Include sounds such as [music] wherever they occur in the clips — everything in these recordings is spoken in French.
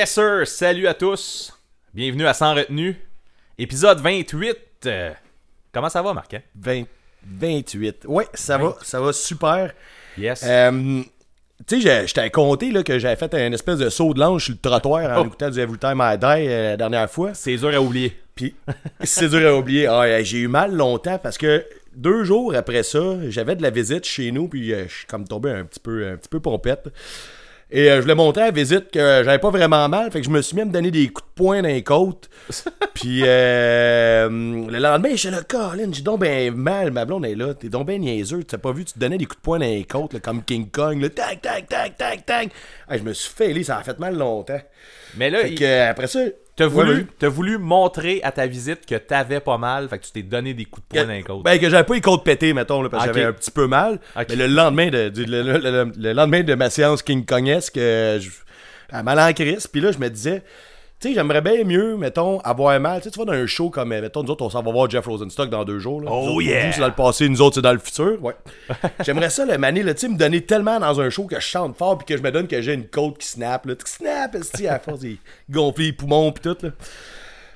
Yes sir, salut à tous. Bienvenue à Sans retenue. Épisode 28. Euh, comment ça va, Marc? hein? 20 28. Ouais, ça va, ça va super. Yes. Euh, tu sais, je t'avais compté là, que j'avais fait un espèce de saut de l'ange sur le trottoir en Oh. écoutant du Every Time I Die euh, la dernière fois. C'est dur à oublier. Puis c'est dur à oublier. Ah, j'ai eu mal longtemps parce que deux jours après ça, j'avais de la visite chez nous, puis euh, je suis comme tombé un petit peu, un petit peu pompette. Et euh, je voulais montrer à la visite que j'avais pas vraiment mal, fait que je me suis mis à me donner des coups de poing dans les côtes. [laughs] puis euh, le lendemain, j'étais là, Colin, j'ai donc ben mal, ma blonde est là, t'es donc ben niaiseux, tu t'as pas vu, tu te donnais des coups de poing dans les côtes, là, comme King Kong, là, tac, tac, tac, tac, tac. Ah, je me suis fêlé, ça a fait mal longtemps. Mais là, Fait il- que, après ça, t'as voulu, t'as voulu montrer à ta visite que t'avais pas mal, fait que tu t'es donné des coups de poing dans les côtes. Ben, que j'avais pas les côtes pétées, mettons, là, parce que j'avais un petit peu mal. Mais le lendemain de, du- le, le- le- le lendemain de ma séance King Kongesque, euh, je- à mal en crise. Puis là, je me disais, tu sais, j'aimerais bien mieux, mettons, avoir mal. Tu sais, tu vas dans un show comme, euh, mettons, nous autres, on s'en va voir Jeff Rosenstock dans deux jours. Là. Oh Nous autres, yeah! c'est dans le passé, nous autres, c'est dans le futur. Ouais. [laughs] J'aimerais ça, le mané, tu sais, me donner tellement dans un show que je chante fort puis que je me donne que j'ai une côte qui snap, là. Qui snap, à force de gonfler les poumons puis tout, là.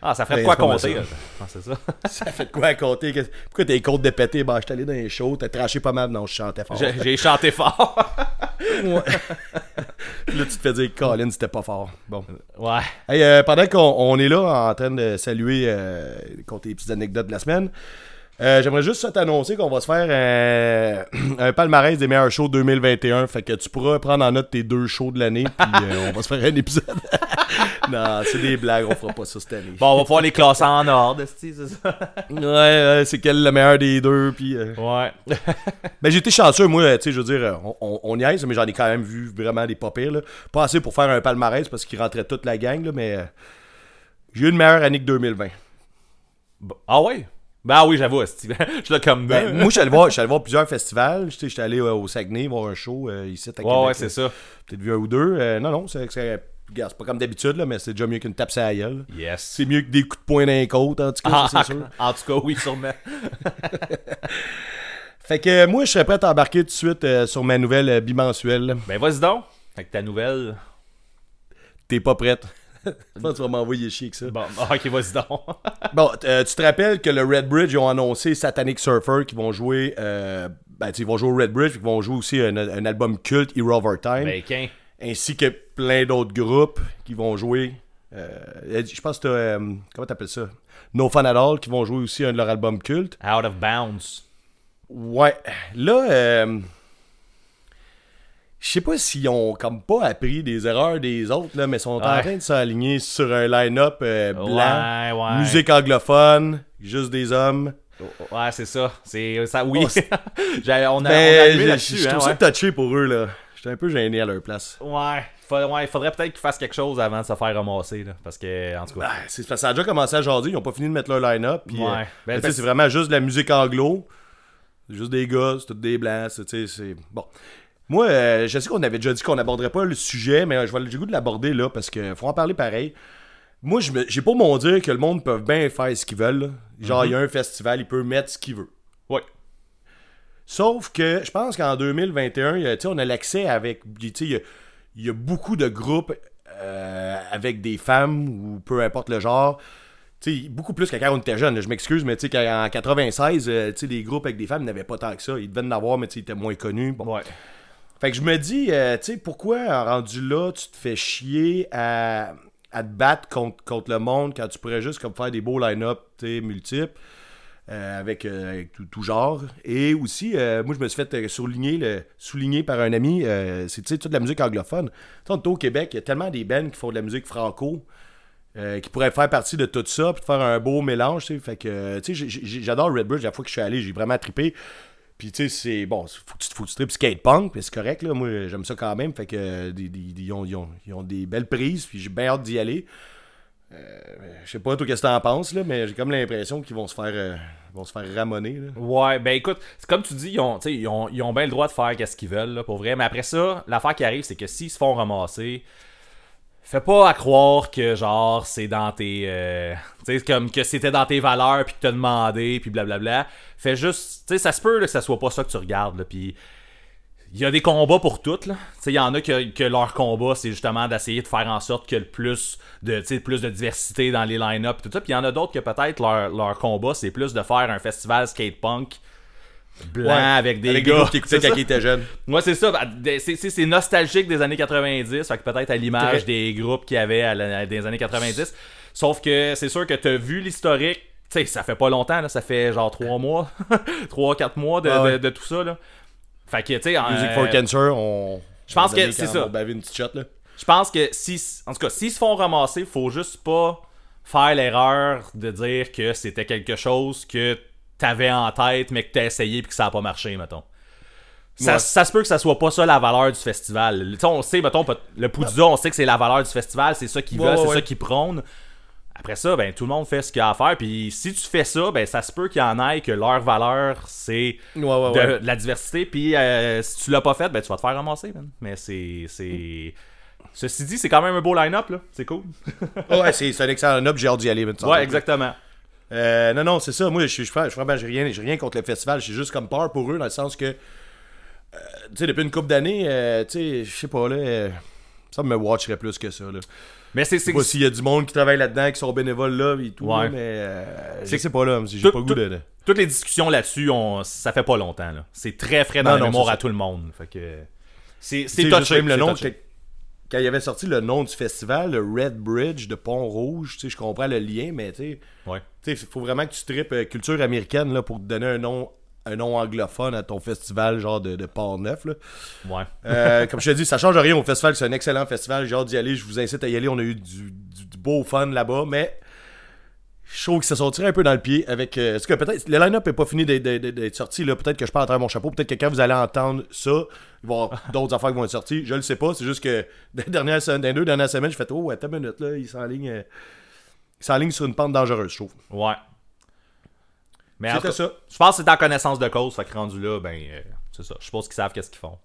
Ah, ça ferait de quoi compter. Ah, c'est ça. [laughs] Ça fait de quoi compter? Pourquoi t'as les côtes de pété? Ben, je suis allé dans les shows, t'as traché pas mal? Non, je chantais fort. J'ai chanté fort. [laughs] Ouais. Là, tu te fais dire, Colin, c'était pas fort. Bon. ouais. Hey, euh, pendant qu'on on est là en train de saluer, euh, compter les petites anecdotes de la semaine, euh, j'aimerais juste ça t'annoncer qu'on va se faire euh, [clears throat] un palmarès des meilleurs shows 2021. Fait que tu pourras prendre en note tes deux shows de l'année, puis euh, on va se faire un épisode. [laughs] non, c'est des blagues, on fera pas ça cette année. Bon, on va pouvoir les classer en ordre, c'est ça. Ouais, ouais, c'est quel le meilleur des deux, puis. euh, Ouais. Mais [laughs] j'ai été chanceux, moi, tu sais, je veux dire, on, on, on y aise, mais j'en ai quand même vu vraiment des pas pires, là. Pas assez pour faire un palmarès parce qu'il rentrait toute la gang, là, mais j'ai eu une meilleure année que 2020. Bon. Ah ouais? Ben oui, j'avoue. [laughs] Je suis là comme Ben, moi, je suis allé voir, je suis allé voir plusieurs festivals. Sais, J'étais allé euh, au Saguenay voir un show euh, ici à Québec. Ouais, ouais, c'est ça. Peut-être vu un ou deux. Euh, non, non, c'est c'est- pas comme d'habitude, mais c'est déjà mieux qu'une tape sur la gueule. Yes. C'est mieux que des coups de poing dans les côtes, en tout cas, Ah, c'est sûr. [laughs] en tout cas, oui, sûrement. [laughs] Fait que moi, je serais prêt à embarquer tout de suite euh, sur ma nouvelle bimensuelle. Ben vas-y donc. Avec ta nouvelle. T'es pas prête. Je pense que tu vas m'envoyer chier que ça. Bon, ok, vas-y donc. [laughs] Bon, euh, tu te rappelles que le Red Bridge, ils ont annoncé Satanic Surfer qui vont jouer. euh, ben, ils vont jouer au Red Bridge, puis ils vont jouer aussi un, un album culte, Hero of Our Time, Ben, ainsi que plein d'autres groupes qui vont jouer. euh, je pense que t'as. euh, comment t'appelles ça? No Fun at All qui vont jouer aussi un de leurs albums cultes. Out of bounds. Ouais. Là, euh, je sais pas s'ils ont comme pas appris des erreurs des autres, là, mais sont en train de s'aligner sur un line-up euh, blanc. Ouais, ouais. Musique anglophone, juste des hommes. Ouais, c'est ça. C'est ça, oui. Oh, [laughs] on a, on a Ben, je- là-dessus, je hein, trouve ça touché pour eux, là. J'étais un peu gêné à leur place. Ouais. Fa- ouais, il faudrait peut-être qu'ils fassent quelque chose avant de se faire ramasser, là. Parce que, en tout cas. Ben, c'est parce que ça a déjà commencé à jaser, ils ont pas fini de mettre leur line-up. Ouais. euh, Ben, ben, tu sais, parce- c'est vraiment juste de la musique anglo. Juste des gars, c'est tous des blancs. c'est- tu sais, c'est. Bon. Moi, euh, je sais qu'on avait déjà dit qu'on n'aborderait pas le sujet, mais euh, je vais j'ai le goût de l'aborder là parce qu'il faut en parler pareil. Moi, j'ai pas mon dire que le monde peut bien faire ce qu'ils veulent. là. Genre, il y a un festival, il peut mettre ce qu'il veut. Ouais. Sauf que je pense qu'en 2021, il y a- tu sais, on a l'accès avec. tu sais, Il y a, il y a beaucoup de groupes euh, avec des femmes ou peu importe le genre. Tu sais, beaucoup plus que quand on était jeune. Je m'excuse, mais tu qu'en 96, euh, tu sais, des groupes avec des femmes n'avaient pas tant que ça. Ils devaient en avoir, mais tu sais, ils étaient moins connus. Bon. Ouais. Fait que je me dis, euh, tu sais, pourquoi, rendu là, tu te fais chier à, à te battre contre, contre le monde quand tu pourrais juste comme faire des beaux line-up, multiples, euh, avec, euh, avec tout, tout genre. Et aussi, euh, moi, je me suis fait euh, souligner, le, souligner par un ami, euh, c'est, toute la musique anglophone. Tu sais, on est au Québec, il y a tellement des bands qui font de la musique franco, euh, qui pourraient faire partie de tout ça, puis faire un beau mélange. Fait que, euh, tu sais, j'adore Red Bridge, la fois que je suis allé, j'ai vraiment trippé. Puis tu sais, c'est bon, faut que tu, faut que tu tripes skate punk, puis c'est correct, là. Moi, j'aime ça quand même. Fait que euh, ils, ont, ils ont- ils ont des belles prises, puis j'ai bien hâte d'y aller. Euh, je sais pas toi qu'est-ce que t'en penses, là, mais j'ai comme l'impression qu'ils vont se faire euh, vont se faire ramoner. Là. Ouais, ben écoute, c'est comme tu dis, ils ont, ils ont, ils ont bien le droit de faire qu'est-ce qu'ils veulent, pour vrai. Mais après ça, l'affaire qui arrive, c'est que s'ils se font ramasser, fais pas à croire que, genre, c'est dans tes. euh, tu sais, comme que c'était dans tes valeurs, puis que t'as demandé, puis blablabla. Fais juste. Tu sais, ça se peut que ça soit pas ça que tu regardes, là, puis. il y a des combats pour toutes. là. Tu sais, Il y en a que, que leur combat, c'est justement d'essayer de faire en sorte ait le plus de, tu plus de diversité dans les line-up. Tout ça. Puis il y en a d'autres que peut-être leur, leur combat, c'est plus de faire un festival skate punk blanc Ouais, avec des avec gars. qui écoutaient quand ils étaient jeunes. Ouais, c'est ça. des- c'est- nostalgique des années 90. Fait que peut-être à l'image des groupes qu'il y avait à la- des années 90. Sauf que c'est sûr que t'as vu l'historique. Tu sais, ça fait pas longtemps, là, ça fait genre 3 mois, [laughs] 3-4 mois de, Ah ouais. de- de tout ça. Là. Fait que, tu sais, Music euh, for Cancer, on. je pense que c'est ça. On une petite shot, là. Je pense que si, en tout cas, s'ils se font ramasser, faut juste pas faire l'erreur de dire que c'était quelque chose que t'avais en tête, mais que t'as essayé puis que ça a pas marché, mettons. Ça, Ouais. ça se peut que ça soit pas ça la valeur du festival. On sait, mettons, le Poudza, on sait que c'est la valeur du festival, c'est ça qu'ils Ouais, veulent, ouais, c'est ça qu'ils prônent. Après ça, ben tout le monde fait ce qu'il a à faire. Puis si tu fais ça, ben ça se peut qu'il y en ait que leur valeur, c'est de, la diversité. Puis euh, si tu l'as pas fait, ben tu vas te faire ramasser, man. Mais c'est. c'est... Ceci dit, c'est quand même un beau line-up, là. C'est cool. ouais, c'est c'est un excellent up, j'ai hâte d'y aller. Ouais, exactement. Euh, non, non, c'est ça. Moi, je suis je suis- je suis vraiment, j'ai rien, rien contre le festival. J'ai juste comme peur pour eux, dans le sens que, euh, tu sais, depuis une couple d'années, euh, tu sais, je sais pas, là, ça me watcherait plus que ça, là. Mais c'est. Je sais c'est pas s'il y a du monde qui travaille là-dedans, qui sont bénévoles là, et tout, Ouais. mais je C'est- pas, là, j'ai pas goût de... Toutes les discussions là-dessus, on... ça fait pas longtemps, là. C'est très frais dans Non, non, mémoire à tout le monde. Fait que. C'est touché. le nom, touché. Quand, il avait sorti le nom du festival, le Red Bridge de Pont-Rouge, je comprends le lien, mais tu sais, Ouais. il faut vraiment que tu tripes euh, culture américaine là, pour te donner un nom un nom anglophone à ton festival genre de, de Port-Neuf. Ouais. Euh, comme je te dis, ça change rien au festival, c'est un excellent festival, hâte d'y aller, je vous incite à y aller, on a eu du, du- du beau fun là-bas, mais je trouve que ça tiré un peu dans le pied avec... euh, est-ce que peut-être, le line-up n'est pas fini d'être- sorti, là, peut-être que je parle à travers mon chapeau, peut-être que quand vous allez entendre ça, il va y avoir [laughs] d'autres affaires qui vont être sorties, je le sais pas, c'est juste que [laughs] dans les, dernières, se- dans les deux dernières semaines, j'ai fait « Oh, attends une minute, là, il s'enligne... euh, il s'enligne sur une pente dangereuse, je trouve. Ouais. Mais C'était ça. je pense que c'est en connaissance de cause. Fait que rendu là, ben, euh, c'est ça. Je suppose qu'ils savent qu'est-ce qu'ils font.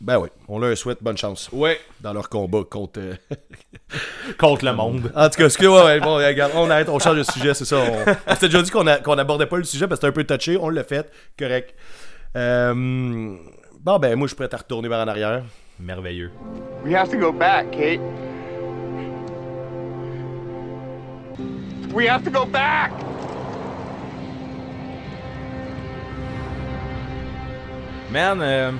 Ben oui, on leur souhaite bonne chance Ouais. dans leur combat contre... euh, [laughs] Contre le monde. En tout cas, ce que, ouais, ouais, bon, regarde, on arrête, on change de sujet, c'est ça. On, on s'était déjà dit qu'on qu'on abordait pas le sujet parce que c'était un peu touché, on l'a fait, correct. Euh, bon, ben, moi, je suis prêt à retourner vers en arrière. Merveilleux. We have to go back, Kate. We have to go back! Man, euh,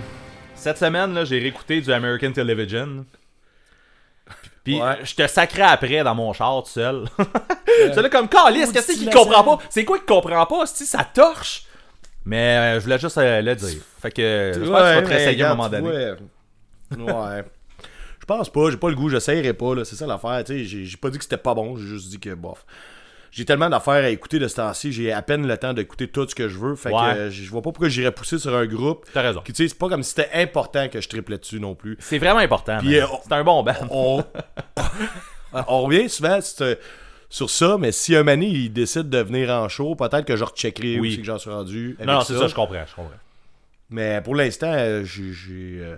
cette semaine, là, j'ai réécouté du American Television. Puis Ouais. je te sacrais après dans mon char tout seul. [laughs] C'est là comme Calice, qu'est-ce qu'il comprend pas? C'est quoi qu'il comprend pas? Si ça torche? Mais euh, je voulais juste euh, le dire. Fait que j'espère que tu vas te réessayer à un moment donné. Ouais. [laughs] Je pense pas, j'ai pas le goût, j'essayerai pas, là, c'est ça l'affaire, tu sais, j'ai pas dit que c'était pas bon, j'ai juste dit que, bof. J'ai tellement d'affaires à écouter de ce temps-ci, j'ai à peine le temps d'écouter tout ce que je veux, fait Ouais. que euh, je vois pas pourquoi j'irais pousser sur un groupe. T'as raison. Qui, tu sais, c'est pas comme si c'était important que je triplais dessus non plus. C'est vraiment important. Puis, C'est un bon band. on, on [laughs] revient souvent sur, sur ça, mais si un mané il décide de venir en show, peut-être que je recheckerai Oui. aussi que j'en suis rendu. avec Non, c'est ça, je comprends, je comprends. Mais pour l'instant, euh, j'ai. euh,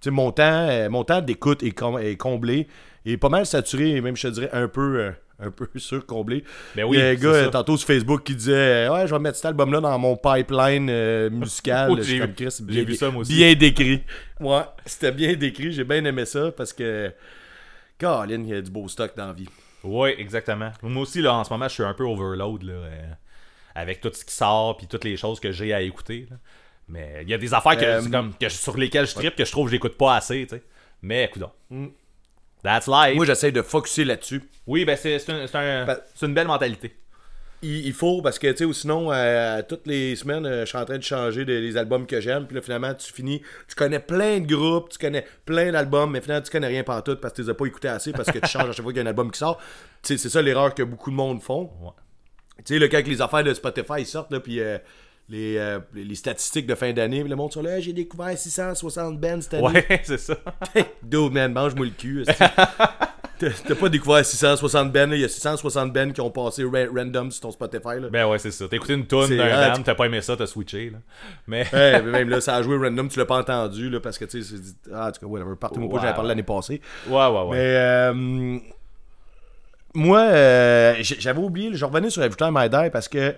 tu sais, mon temps, euh, mon temps d'écoute est, com- est comblé. Il est pas mal saturé, et même je te dirais un peu. euh, un peu [laughs] surcomblé. Ben oui, Il y a un gars ça. tantôt sur Facebook qui disait Ouais, je vais mettre cet album-là dans mon pipeline euh, musical. [laughs] J'ai- bien- vu ça, moi aussi. Bien décrit. Ouais, c'était bien décrit. J'ai bien aimé ça parce que. Caroline, il y a du beau stock dans la vie. Oui, exactement. Moi aussi, là, en ce moment, je suis un peu overload, là, euh, avec tout ce qui sort, puis toutes les choses que j'ai à écouter. là. Mais il y a des affaires que, Euh, comme, que sur lesquelles je tripe que je trouve que j'écoute pas assez, tu sais. Mais, écoute Mm. That's life. Moi, j'essaie de focuser là-dessus. oui, ben c'est un- un- Ben- c'est une belle mentalité. Il, il faut, parce que, tu sais, ou sinon, euh, toutes les semaines, euh, je suis en train de changer de- les albums que j'aime, puis là, finalement, tu finis, tu connais plein de groupes, tu connais plein d'albums, mais finalement, tu connais rien pantoute parce que tu les as pas écoutés assez, parce que tu changes à chaque fois qu'il y a un album qui sort. Tu sais, c'est ça l'erreur que beaucoup de monde font. Ouais. Tu sais, là, quand les affaires de Spotify ils sortent, là, puis euh, les, euh, les statistiques de fin d'année, le monde sur là, j'ai découvert 660 bands cette année. Ouais, [laughs] c'est ça. [laughs] Dude, man, mange-moi le cul. [laughs] T'as pas découvert 660 bands, là, il y a 660 bands qui ont passé ra- random sur ton Spotify, là. Ben ouais, c'est ça. T'as écouté une C'est- d'un ah, t'as pas aimé ça, t'as switché, là. Mais. Ouais, [laughs] même là, ça a joué random, tu l'as pas entendu, là, parce que tu sais, c'est- ah, en tout cas, whatever, partez-moi pas, Ouais. j'avais parlé l'année passée. Ouais, ouais, ouais. Mais, euh, moi, euh, j'avais oublié, je revenais sur Every Time I Die parce que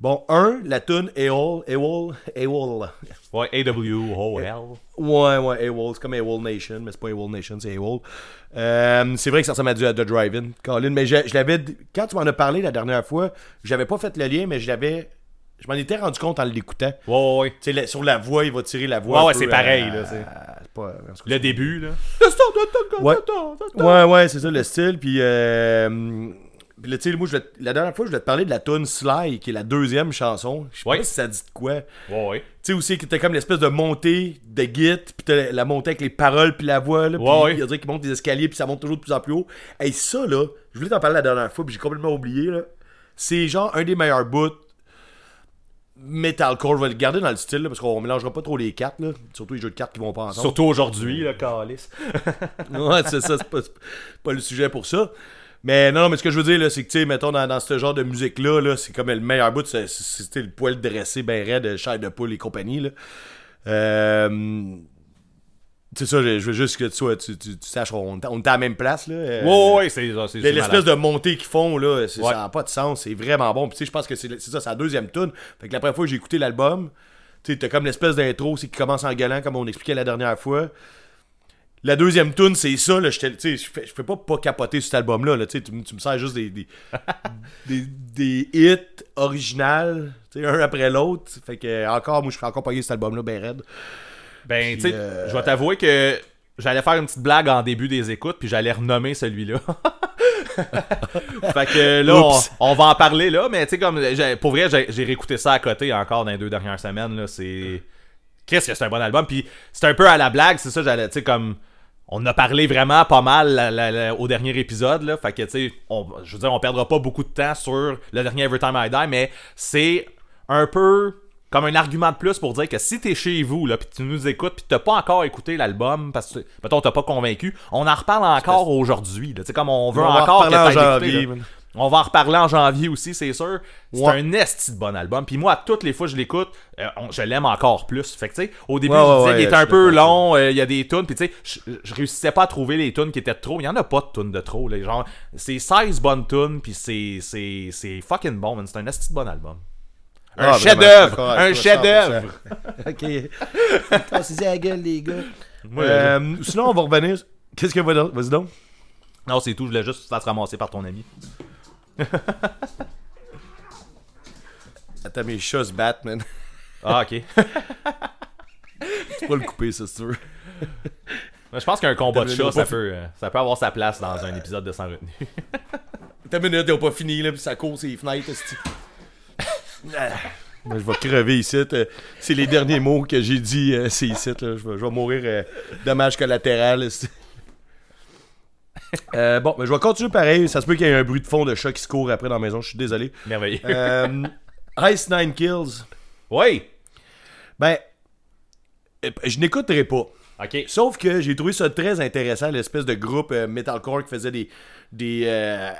Bon, un, la tune AWOL, AWOL, AWOL. Ouais, A-W-O-L. Ouais, ouais, AWOL, c'est comme AWOL Nation, mais c'est pas AWOL Nation, c'est AWOL. Euh, c'est vrai que ça ressemble à du à The Drive-In, Colin, mais je, je l'avais. Quand tu m'en as parlé la dernière fois, j'avais pas fait le lien, mais je l'avais. Je m'en étais rendu compte en l'écoutant. Ouais, ouais, ouais. Sur la voix, il va tirer la voix. Ouais, ouais, c'est pareil, euh, là, c'est- euh, c'est pas- Le début, là. Ouais. Ouais, ouais, c'est ça le style. Puis, euh, puis là, tu sais, moi, je voulais te- la dernière fois, je voulais te parler de la tune Sly, qui est la deuxième chanson. Je sais Ouais. pas si ça dit de quoi. Ouais, ouais. Tu sais, aussi, que t'as comme l'espèce de montée de git, puis t'as la montée avec les paroles, puis la voix, là. Puis Ouais, ouais. il y a dire qu'il monte des escaliers, puis ça monte toujours de plus en plus haut. Et ça, là, je voulais t'en parler la dernière fois, puis j'ai complètement oublié, là. C'est genre un des meilleurs bouts metalcore. Je vais le garder dans le style, là, parce qu'on mélangera pas trop les cartes, là. Surtout les jeux de cartes qui vont pas ensemble. Surtout aujourd'hui, le calice. [laughs] ouais, c'est ça, c'est pas, c'est pas le sujet pour ça. Mais non, non, mais ce que je veux dire, c'est que, tu sais, mettons, dans, dans ce genre de musique-là, là, c'est comme le meilleur bout, c'est le poil dressé, ben raide, chair de poule et compagnie, là. Euh, c'est ça, je veux juste que tu, sois- tu, tu, tu saches, on, on est à la même place, là. Euh, Ouais, ouais, c'est ça. L'espèce de montée qu'ils font, là, Ouais. ça n'a pas de sens, c'est vraiment bon. Puis, tu sais, je pense que c'est ça, c'est la deuxième tune. Fait que la première fois que j'ai écouté l'album, tu sais, t'as comme l'espèce d'intro, c'est qui commence en galant, comme on expliquait la dernière fois. La deuxième tune, c'est ça, là, je fais, je fais pas pas capoter cet album-là, là, tu tu, me- sers juste des, des, [laughs] des, des hits originales, un après l'autre. Fait que, encore, moi, je fais encore payer cet album-là, ben raide. Ben, tu sais, euh, je vais t'avouer que j'allais faire une petite blague en début des écoutes, puis j'allais renommer celui-là. [laughs] fait que là, on, on va en parler là, mais tu sais, comme, pour vrai, j'ai j'ai réécouté ça à côté encore dans les deux dernières semaines, là, c'est... Qu'est-ce que c'est un bon album, puis c'est un peu à la blague, c'est ça, j'allais, tu sais, comme... On a parlé vraiment pas mal la- la- la- au dernier épisode, là, fait que, tu sais, on- je veux dire, on perdra pas beaucoup de temps sur le dernier Every Time I Die, mais c'est un peu comme un argument de plus pour dire que si t'es chez vous, là, pis tu nous écoutes, pis t'as pas encore écouté l'album, parce que, mettons, t'as pas convaincu, on en reparle encore aujourd'hui, là, tu sais, comme on veut On encore que en janvier, là. On va en reparler en janvier aussi, c'est sûr. C'est Ouais. un esti de bon album. Puis moi, toutes les fois que je l'écoute, euh, je l'aime encore plus. Fait que, tu sais, au début, Ouais, je disais ouais, qu'il je était un peu long, euh, il y a des tunes, puis tu sais, je, je réussissais pas à trouver les tunes qui étaient trop. Il y en a pas de tunes de trop, là. Genre, c'est 16 bonnes tunes, puis c'est, c'est, c'est fucking bon, man. C'est un esti de bon album. Un Ah, chef-d'œuvre! Un chef-d'œuvre! 100%. [laughs] ok. Cassez la gueule, les gars. Euh, sinon, on va revenir. Qu'est-ce que? Vas-y donc. Non, c'est tout, je voulais juste te fasses ramasser par ton ami. [laughs] Attends, mes chats se battent, man. Ah, ok. [laughs] Tu peux le couper, ça, si tu veux. Je pense qu'un combat de chat, ça peut, euh, ça peut avoir sa place dans un épisode de Sans retenue. [laughs] T'as une minute, ils ont pas fini, là, puis ça court ses fenêtres. Moi, je vais crever ici. euh, C'est les derniers mots que j'ai dit, euh, c'est ici, là. Je vais, mourir dommage collatéral. [laughs] Euh, bon, ben, je vais continuer pareil. Ça se peut qu'il y ait un bruit de fond de chat qui se court après dans la maison. Je suis désolé. Merveilleux. Euh, Ice Nine Kills. Oui! Ben, euh, je n'écouterai pas. Ok. Sauf que j'ai trouvé ça très intéressant, l'espèce de groupe euh, metalcore qui faisait des. des euh,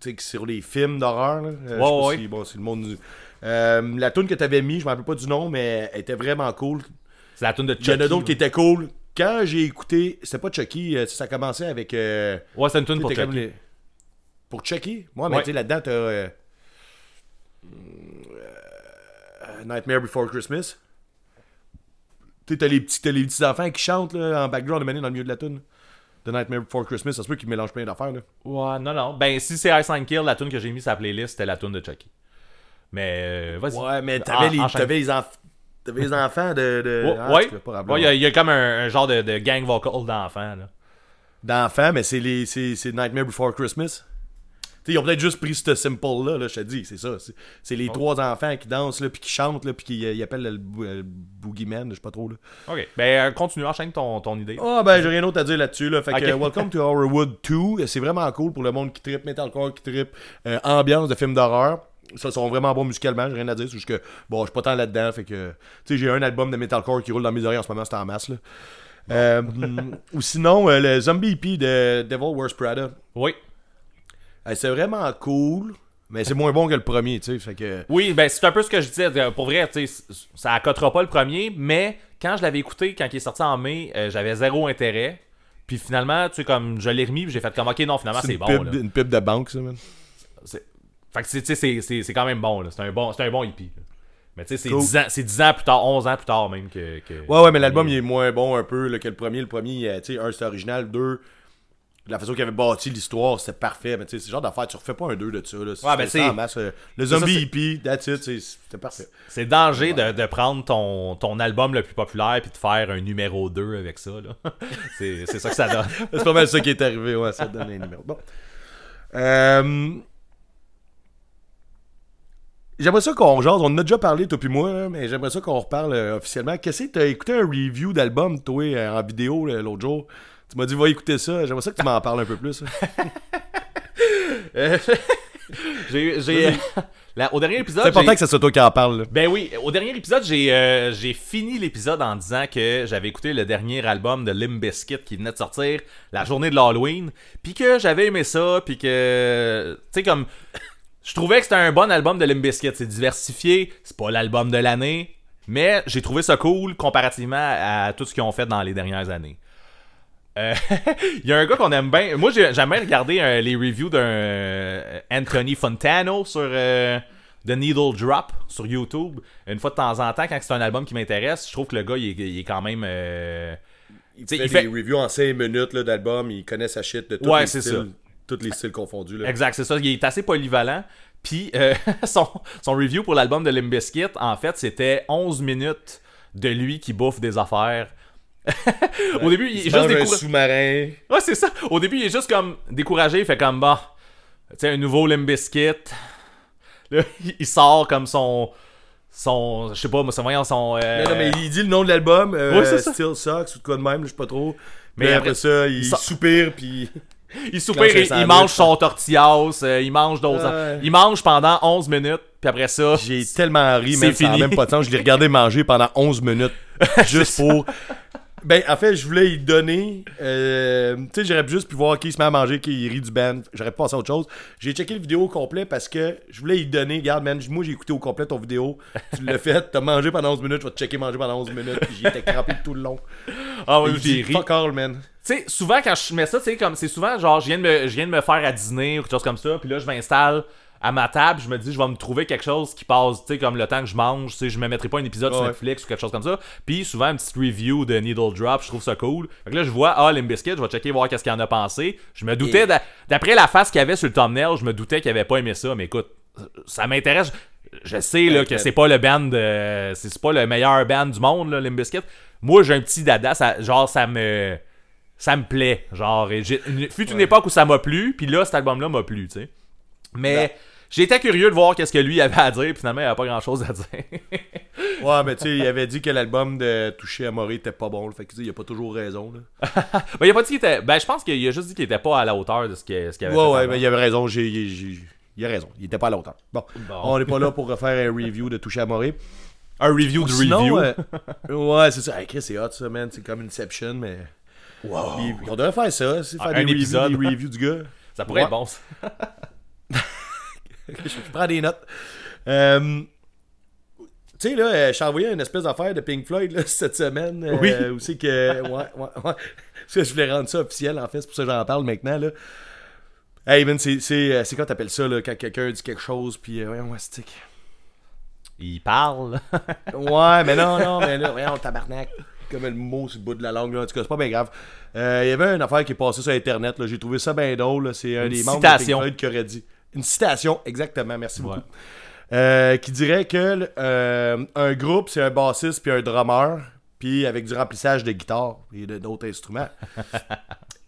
tu sais, sur les films d'horreur. Euh, ouais. si- bon, c'est le monde du- la tune que t'avais mis, je me rappelle pas du nom, mais elle était vraiment cool. C'est la tune de Il y en Chucky. a d'autres qui étaient cool. Quand j'ai écouté, c'était pas Chucky, euh, ça commençait avec. euh, Ouais, c'est une tune pour Chucky. les- Pour Chucky? Moi, mais Ouais. tu sais, là-dedans, t'as. euh, euh, Nightmare Before Christmas. Tu sais, t'as les petits, les petits enfants qui chantent là, en background de manière dans le milieu de la tune. The Nightmare Before Christmas, ça se peut qu'ils mélangent plein d'affaires. là. Ouais, non, non. Ben, si c'est Ice and Kill, la tune que j'ai mis sur la playlist, c'était la tune de Chucky. Mais, euh, vas-y. Ouais, mais En- t'avais les, enchaîne. t'avais les, enf- t'avais les enfants de. de Ouais, ah, ouais. rappeler Ouais, il y a- il y, a comme un, un genre de, de gang vocal d'enfants, là. D'enfants, mais c'est les c'est, c'est Nightmare Before Christmas. Tu sais, ils ont peut-être juste pris ce simple-là, là, je te dis, c'est ça. C'est, les trois enfants qui dansent, là, puis qui chantent, là, puis qui euh, ils appellent le, bou- euh, le Boogeyman, je sais pas trop. Là. Ok. Ben, euh, continue, enchaîne ton, ton idée. Ah ben j'ai rien d'autre à dire là-dessus là. Fait que Welcome to Horrorwood 2, c'est vraiment cool pour le monde qui tripe metalcore, qui tripe euh, ambiance de films d'horreur. Ça sont vraiment bons musicalement, j'ai rien à dire, c'est juste que bon, je suis pas tant là-dedans, fait que tu sais, j'ai un album de metalcore qui roule dans mes oreilles en ce moment, c'est en masse là. Euh, [laughs] ou sinon euh, le Zombie EP de Devil Wears Prada. Oui. Euh, c'est vraiment cool, mais c'est moins bon que le premier, tu sais, fait que Oui, ben, c'est un peu ce que je disais. Pour vrai, tu sais, ça accotera pas le premier, mais quand je l'avais écouté, quand il est sorti en mai, j'avais zéro intérêt. Puis finalement, tu sais, comme je l'ai remis, j'ai fait comme, ok, non, finalement, c'est bon, pub, là. une pub de banque ça, man. C'est- Fait que c'est- c'est- c'est c'est quand même bon, là. C'est un bon, c'est un bon hippie. là. Mais tu sais, c'est Cool. 10 ans, c'est 10 ans plus tard, 11 ans plus tard même que. que- Ouais, ouais, mais l'album, il est moins bon un peu là, que le premier. Le premier, tu sais, un, c'était original. Deux, la façon qu'il avait bâti l'histoire, c'était parfait. Mais tu sais, c'est le genre d'affaire, tu refais pas un deux de ça. Là. Ouais, ben, c'est- masse, euh, le zombie c'est- hippie, that's it, c'est- c'était parfait. C'est danger de, de prendre ton, ton album le plus populaire puis de faire un numéro 2 avec ça, là. [laughs] c'est c'est ça que ça donne. [laughs] C'est pas mal ça qui est arrivé, ouais, ça donne un numéro. Bon. Euh, J'aimerais ça qu'on jase, on en a déjà parlé toi puis moi, là, mais j'aimerais ça qu'on reparle euh, officiellement. Qu'est-ce que t'as écouté un review d'album, toi, euh, en vidéo l'autre jour? Tu m'as dit, va écouter ça. J'aimerais ça que tu m'en parles un peu plus. [laughs] Euh, [laughs] j'ai, au dernier épisode, C'est important que ça soit toi qui en parle. là. Ben oui, au dernier épisode, j'ai euh, j'ai fini l'épisode en disant que j'avais écouté le dernier album de Limp Bizkit qui venait de sortir la journée de l'Halloween, puis que j'avais aimé ça, puis que tu sais comme je trouvais que c'était un bon album de Limp Bizkit, c'est diversifié, c'est pas l'album de l'année, mais j'ai trouvé ça cool comparativement à tout ce qu'ils ont fait dans les dernières années. Euh, [laughs] Il y a un gars qu'on aime bien. Moi, j'ai- j'aime bien regarder euh, les reviews d'un euh, Anthony Fontano sur euh, The Needle Drop sur YouTube. Une fois de temps en temps, quand c'est un album qui m'intéresse, je trouve que le gars, il est, il est quand même. Il fait il des reviews en 5 minutes d'album, il connaît sa shit de tous Ouais, c'est ça. Tous les styles confondus. Là. Exact, c'est ça. Il est assez polyvalent. Puis euh, [laughs] son, son review pour l'album de Limp Bizkit, en fait, c'était 11 minutes de lui qui bouffe des affaires. [laughs] Au début, il, est Il juste mange un découragé. sous-marin. Ouais, c'est ça. Au début, il est juste comme découragé. Il fait comme, bah, tu sais, un nouveau Limp Bizkit. Là, il- sort comme son. Son. Je sais pas, moi, c'est voyons, son. euh, Non, non, mais il dit le nom de l'album, euh, Ouais, c'est ça. Still Sucks ou de quoi de même, je sais pas trop. Mais Mais après- après, ça, il, il soupire, puis. Il soupire, il, il mange son tortillas, euh, il mange d'autres. Il mange pendant 11 minutes, puis après ça. J'ai tellement ri, même ça même pas de sens. Je l'ai regardé manger pendant 11 minutes. [laughs] juste pour. Ben, en fait, je voulais y donner. euh, tu sais, j'aurais juste pu voir qui se met à manger, qui rit du band. J'aurais pu passer à autre chose. J'ai checké le vidéo au complet parce que je voulais y donner. Regarde, man, moi j'ai écouté au complet ton vidéo. Tu l'as [laughs] fait, t'as mangé pendant 11 minutes, je vais te checker manger pendant 11 minutes. Puis j'ai été crampé tout le long. Ah oui, j'ai ri. Fuck all, man. Tu sais, souvent quand je mets ça, tu sais, comme c'est souvent genre, je viens, de me, je viens de me faire à dîner ou quelque chose comme ça, puis là, je m'installe à ma table, je me dis, je vais me trouver quelque chose qui passe, tu sais, comme le temps que je mange, tu sais, je me mettrai pas un épisode sur. Netflix ou quelque chose comme ça, puis souvent une petite review de Needle Drop, je trouve ça cool. Fait que là, je vois, ah, Limp Bizkit, je vais checker voir qu'est-ce qu'il en a pensé. Je me doutais, Et- d'a- d'après la face qu'il y avait sur le thumbnail, je me doutais qu'il avait pas aimé ça, mais écoute, ça m'intéresse. Je sais là, que c'est pas le band, de- c'est c'est pas le meilleur band du monde, là, Limp Bizkit. Moi, j'ai un petit dada, ça, genre, ça me ça me plaît. Genre, et j'ai- fut une époque où ça m'a plu, puis là, cet album-là m'a plu, tu sais. Mais j'étais curieux de voir qu'est-ce que lui avait à dire, puis finalement, il avait pas grand-chose à dire. [laughs] Ouais, mais tu sais, il avait dit que l'album de Touché à Maury était pas bon. Fait que tu sais, il a pas toujours raison. Là. [laughs] ben, il a pas dit qu'il était... Ben, je pense qu'il a juste dit qu'il était pas à la hauteur de ce qu'il ce qu'il avait Ouais, fait ouais, mais il avait raison. J'ai, il a raison. Il était pas à la hauteur. Bon, Bon. on n'est pas là pour refaire un review de Touché à Maury. Un review Sinon, review. euh, [laughs] ouais, c'est ça. Hey, Chris, c'est hot ça, man. C'est comme Inception, mais. Wow. Puis, on devrait faire ça. C'est faire Ah, des, un reviews, épisode. des reviews du gars. [laughs] Ça pourrait Ouais. être bon, ça. [laughs] je prends des notes. Euh, tu sais, là, euh, je t'ai envoyé une espèce d'affaire de Pink Floyd là, [laughs] cette semaine. euh, Oui. Où c'est que. Ouais, ouais, ouais. Parce que je voulais rendre ça officiel, en fait. C'est pour ça que j'en parle maintenant, là. Hey, man, c'est, euh, quoi t'appelles ça, là, quand quelqu'un dit quelque chose, puis. Euh, voyons, ouais, stick. Il parle. Ouais, mais non, non, mais là, voyons, tabarnak. Comme le mot sur le bout de la langue, là. En tout cas, c'est pas bien grave. Euh, Il y avait une affaire qui est passée sur Internet. J'ai trouvé ça bien drôle. C'est un des membres citation. de Pink Floyd qui aurait dit. Une citation, exactement, merci beaucoup. Ouais. Euh, qui dirait que euh, un groupe, c'est un bassiste puis un drummer, puis avec du remplissage de guitare et d'autres instruments. [laughs]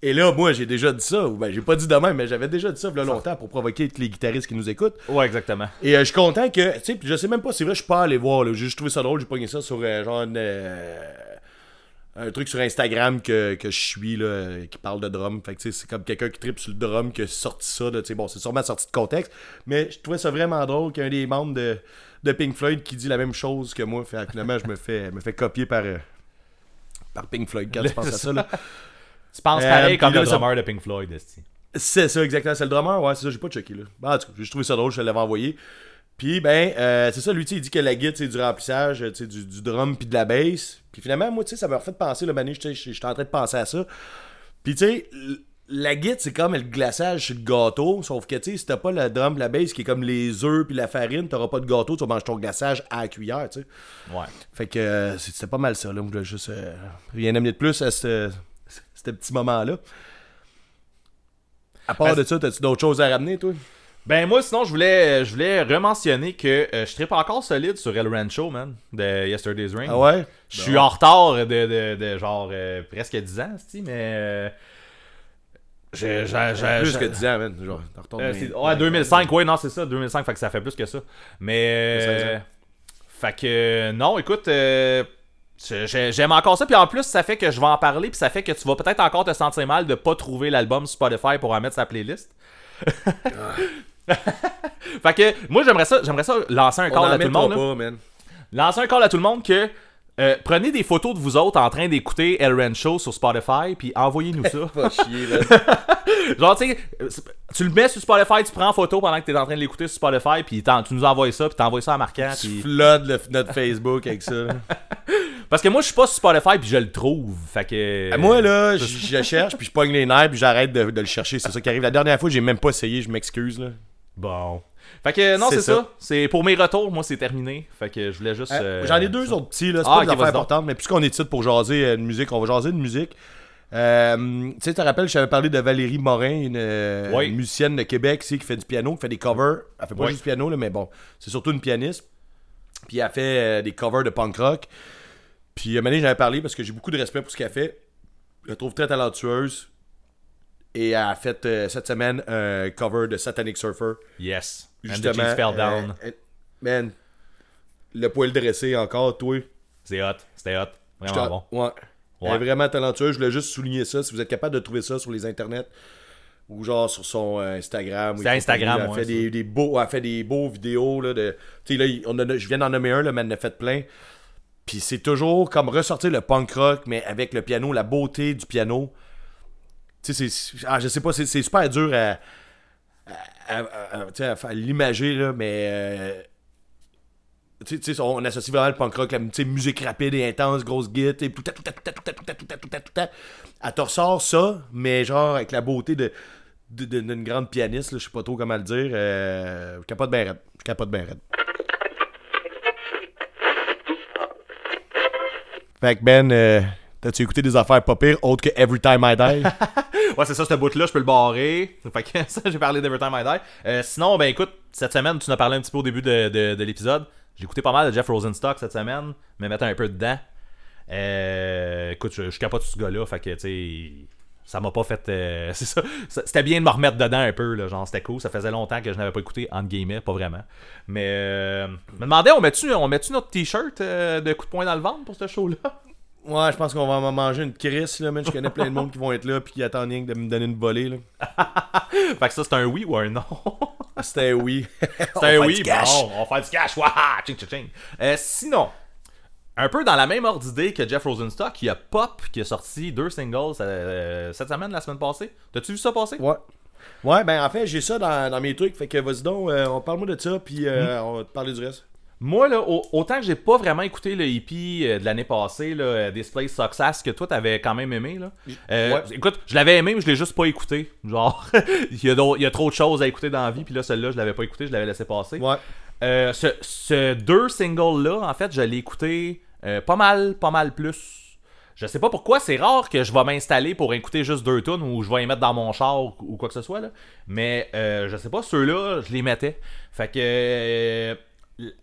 Et là, moi, j'ai déjà dit ça, ou ben, j'ai pas dit de même, mais j'avais déjà dit ça il y a longtemps pour provoquer tous les guitaristes qui nous écoutent. ouais, exactement. Et euh, je suis content que, tu sais, puis je sais même pas, c'est vrai, je suis pas allé voir, j'ai juste trouvé ça drôle, j'ai pogné ça sur euh, genre une, euh, un truc sur Instagram que, que je suis, là, euh, qui parle de drum. Fait que c'est comme quelqu'un qui tripe sur le drum qui a sorti ça, là, bon, c'est sûrement sorti de contexte, mais je trouvais ça vraiment drôle qu'un des membres de, de Pink Floyd qui dit la même chose que moi, fait que finalement, je me fais, me fais copier par, euh, par Pink Floyd quand Le- tu penses à ça, là. Tu penses Euh, pareil puis comme là, le ça- drummer de Pink Floyd. C'est ça, exactement. C'est le drummer, ouais, c'est ça, j'ai pas checké, là. Ben, en tout cas, j'ai trouvé ça drôle, je l'avais envoyé. Puis, ben, euh, c'est ça, lui, tu sais, il dit que la guitare, c'est du remplissage, du, du drum puis de la bass. Puis finalement, moi, tu sais, ça m'a refait penser, le mané, j'étais en train de penser à ça. Puis, tu sais, la guide, c'est comme le glaçage sur le gâteau, sauf que, tu sais, si t'as pas le drum, la base qui est comme les œufs puis la farine, t'auras pas de gâteau, tu vas manger ton glaçage à la cuillère, tu sais. Ouais. Fait que euh, c'est- c'était pas mal ça, là. Moi, je voulais juste euh, rien amener de plus à ce, ce petit moment-là. À part Ben, de ça, t'as-tu d'autres choses à ramener, toi? Ben moi sinon je voulais je voulais rementionner que euh, je tripe encore solide sur El Rancho man de Yesterday's Ring. Ah ouais? Je suis en retard de, de, de genre euh, presque 10 ans, c'ti, mais euh, j'ai Plus que 10 ans, man. Genre, retournes Euh, ouais, 2005, ouais, non, c'est ça, 2005, fait que ça fait plus que ça. Mais. Fait que, non, écoute, euh, j'ai- j'ai- j'aime encore ça, puis en plus, ça fait que je vais en parler, puis ça fait que tu vas peut-être encore te sentir mal de pas trouver l'album Spotify pour en mettre sa playlist. [laughs] fait que, moi, j'aimerais ça, j'aimerais ça lancer un call à tout le monde. là. pas, man. Lancer un call à tout le monde que. euh, prenez des photos de vous autres en train d'écouter El Ren Show sur Spotify, puis envoyez-nous ça. [laughs] Pas chier, man. [laughs] Genre, tu sais, euh, tu le mets sur Spotify, tu prends en photo pendant que t'es en train de l'écouter sur Spotify, puis tu nous envoies ça, puis t'envoies ça à Marquant. Tu floodes le- notre Facebook avec ça. [laughs] Parce que moi, je suis pas sur Spotify, puis je le trouve. Fait que. Ah, Moi, là, je je cherche, puis je pogne les nerfs, puis j'arrête de, de le chercher. C'est ça qui arrive. La dernière fois, j'ai même pas essayé, je m'excuse, là. Bon. Fait que non, C'est ça. ça. C'est pour mes retours, moi, c'est terminé. Fait que je voulais juste. Euh, euh, J'en ai deux autres petits, là. C'est Ah, pas des affaires importantes, mais puisqu'on est titre pour jaser euh, de musique, on va jaser de musique. Euh, tu sais, tu te rappelles, je t'avais parlé de Valérie Morin, une, euh, Oui. une musicienne de Québec ici, qui fait du piano, qui fait des covers. Elle fait pas Oui. juste du piano, là, mais bon, c'est surtout une pianiste. Puis elle fait euh, des covers de punk rock. Puis à un j'en avais parlé parce que j'ai beaucoup de respect pour ce qu'elle fait. Je la trouve très talentueuse. Et elle a fait euh, cette semaine un cover de Satanic Surfer. Yes. And the Justement. fell down. euh, euh, man, le poil dressé encore, toi. C'est hot. C'était hot. Vraiment bon. Ouais. Elle est vraiment talentueuse. Je voulais juste souligner ça. Si vous êtes capable de trouver ça sur les internets ou genre sur son Instagram. C'est Instagram, Elle ouais, fait des, des beaux, elle fait des beaux vidéos. Là, de, tu sais, là, on a- je viens d'en nommer un, là, mais elle en a fait plein. Puis c'est toujours comme ressortir le punk rock, mais avec le piano, la beauté du piano. Sais. Ah, je sais pas, c'est super dur à. à, à- à- à l'imager, là, mais. euh, tu sais- on associe vraiment le punk rock, sais, musique rapide et intense, grosse guitare, et tout à tout à tout à tout à tout à tout à à à. Te ressort ça, mais genre avec la beauté de d'une grande pianiste, je sais pas trop comment le dire. Euh, je capote bien raide. Je capote bien raide. Fait que Ben, euh, t'as-tu écouté des affaires pas pires autres que Every Time I Die? [laughs] Ouais, c'est ça, ce bout-là, je peux le barrer. Fait que [laughs] ça, j'ai parlé d'Every Time I Die. Euh, sinon, ben écoute, cette semaine, tu en as parlé un petit peu au début de, de- de l'épisode. J'ai écouté pas mal de Jeff Rosenstock cette semaine, me mettre un peu dedans. Euh, écoute, je, je capote sur ce gars-là, fait que, tu sais, ça m'a pas fait. euh, [laughs] c'est ça. C'était bien de me remettre dedans un peu, genre, c'était cool. Ça faisait longtemps que je n'avais pas écouté, entre guillemets, pas vraiment. Mais, euh, je me demandais, on met-tu met notre t-shirt de coup de poing dans le ventre pour ce show-là? Ouais, je pense qu'on va manger une crise, là, man. Je connais plein de monde qui vont être là puis qui attendent rien que de me donner une volée, là. [laughs] fait que ça, c'est un oui ou un non? C'était un oui. C'est un oui, [laughs] bon, on va faire du cash, ching ching ching. Euh, sinon, un peu dans la même ordre d'idée que Jeff Rosenstock, il y a Pop qui a sorti deux singles euh, cette semaine, la semaine passée. T'as-tu vu ça passer? Ouais. Ouais, ben en fait, j'ai ça dans, dans mes trucs. Fait que vas-y donc, euh, on parle-moi de ça, puis euh, on va te parler du reste. Moi, là, au- autant que j'ai pas vraiment écouté le EP euh, de l'année passée, là, euh, Display Success, que toi t'avais quand même aimé, là. Euh, Ouais. Écoute, je l'avais aimé, mais je l'ai juste pas écouté. Genre, [laughs] il, y a il y a trop de choses à écouter dans la vie, puis là, celle-là, je l'avais pas écouté, je l'avais laissé passer. Ouais. Euh, ce, ce deux singles-là, en fait, je l'ai écouté euh, pas mal, pas mal plus. Je sais pas pourquoi, c'est rare que je vais m'installer pour écouter juste deux tunes ou je vais les mettre dans mon char ou, ou quoi que ce soit, là. Mais euh, je sais pas, ceux-là, je les mettais. Fait que.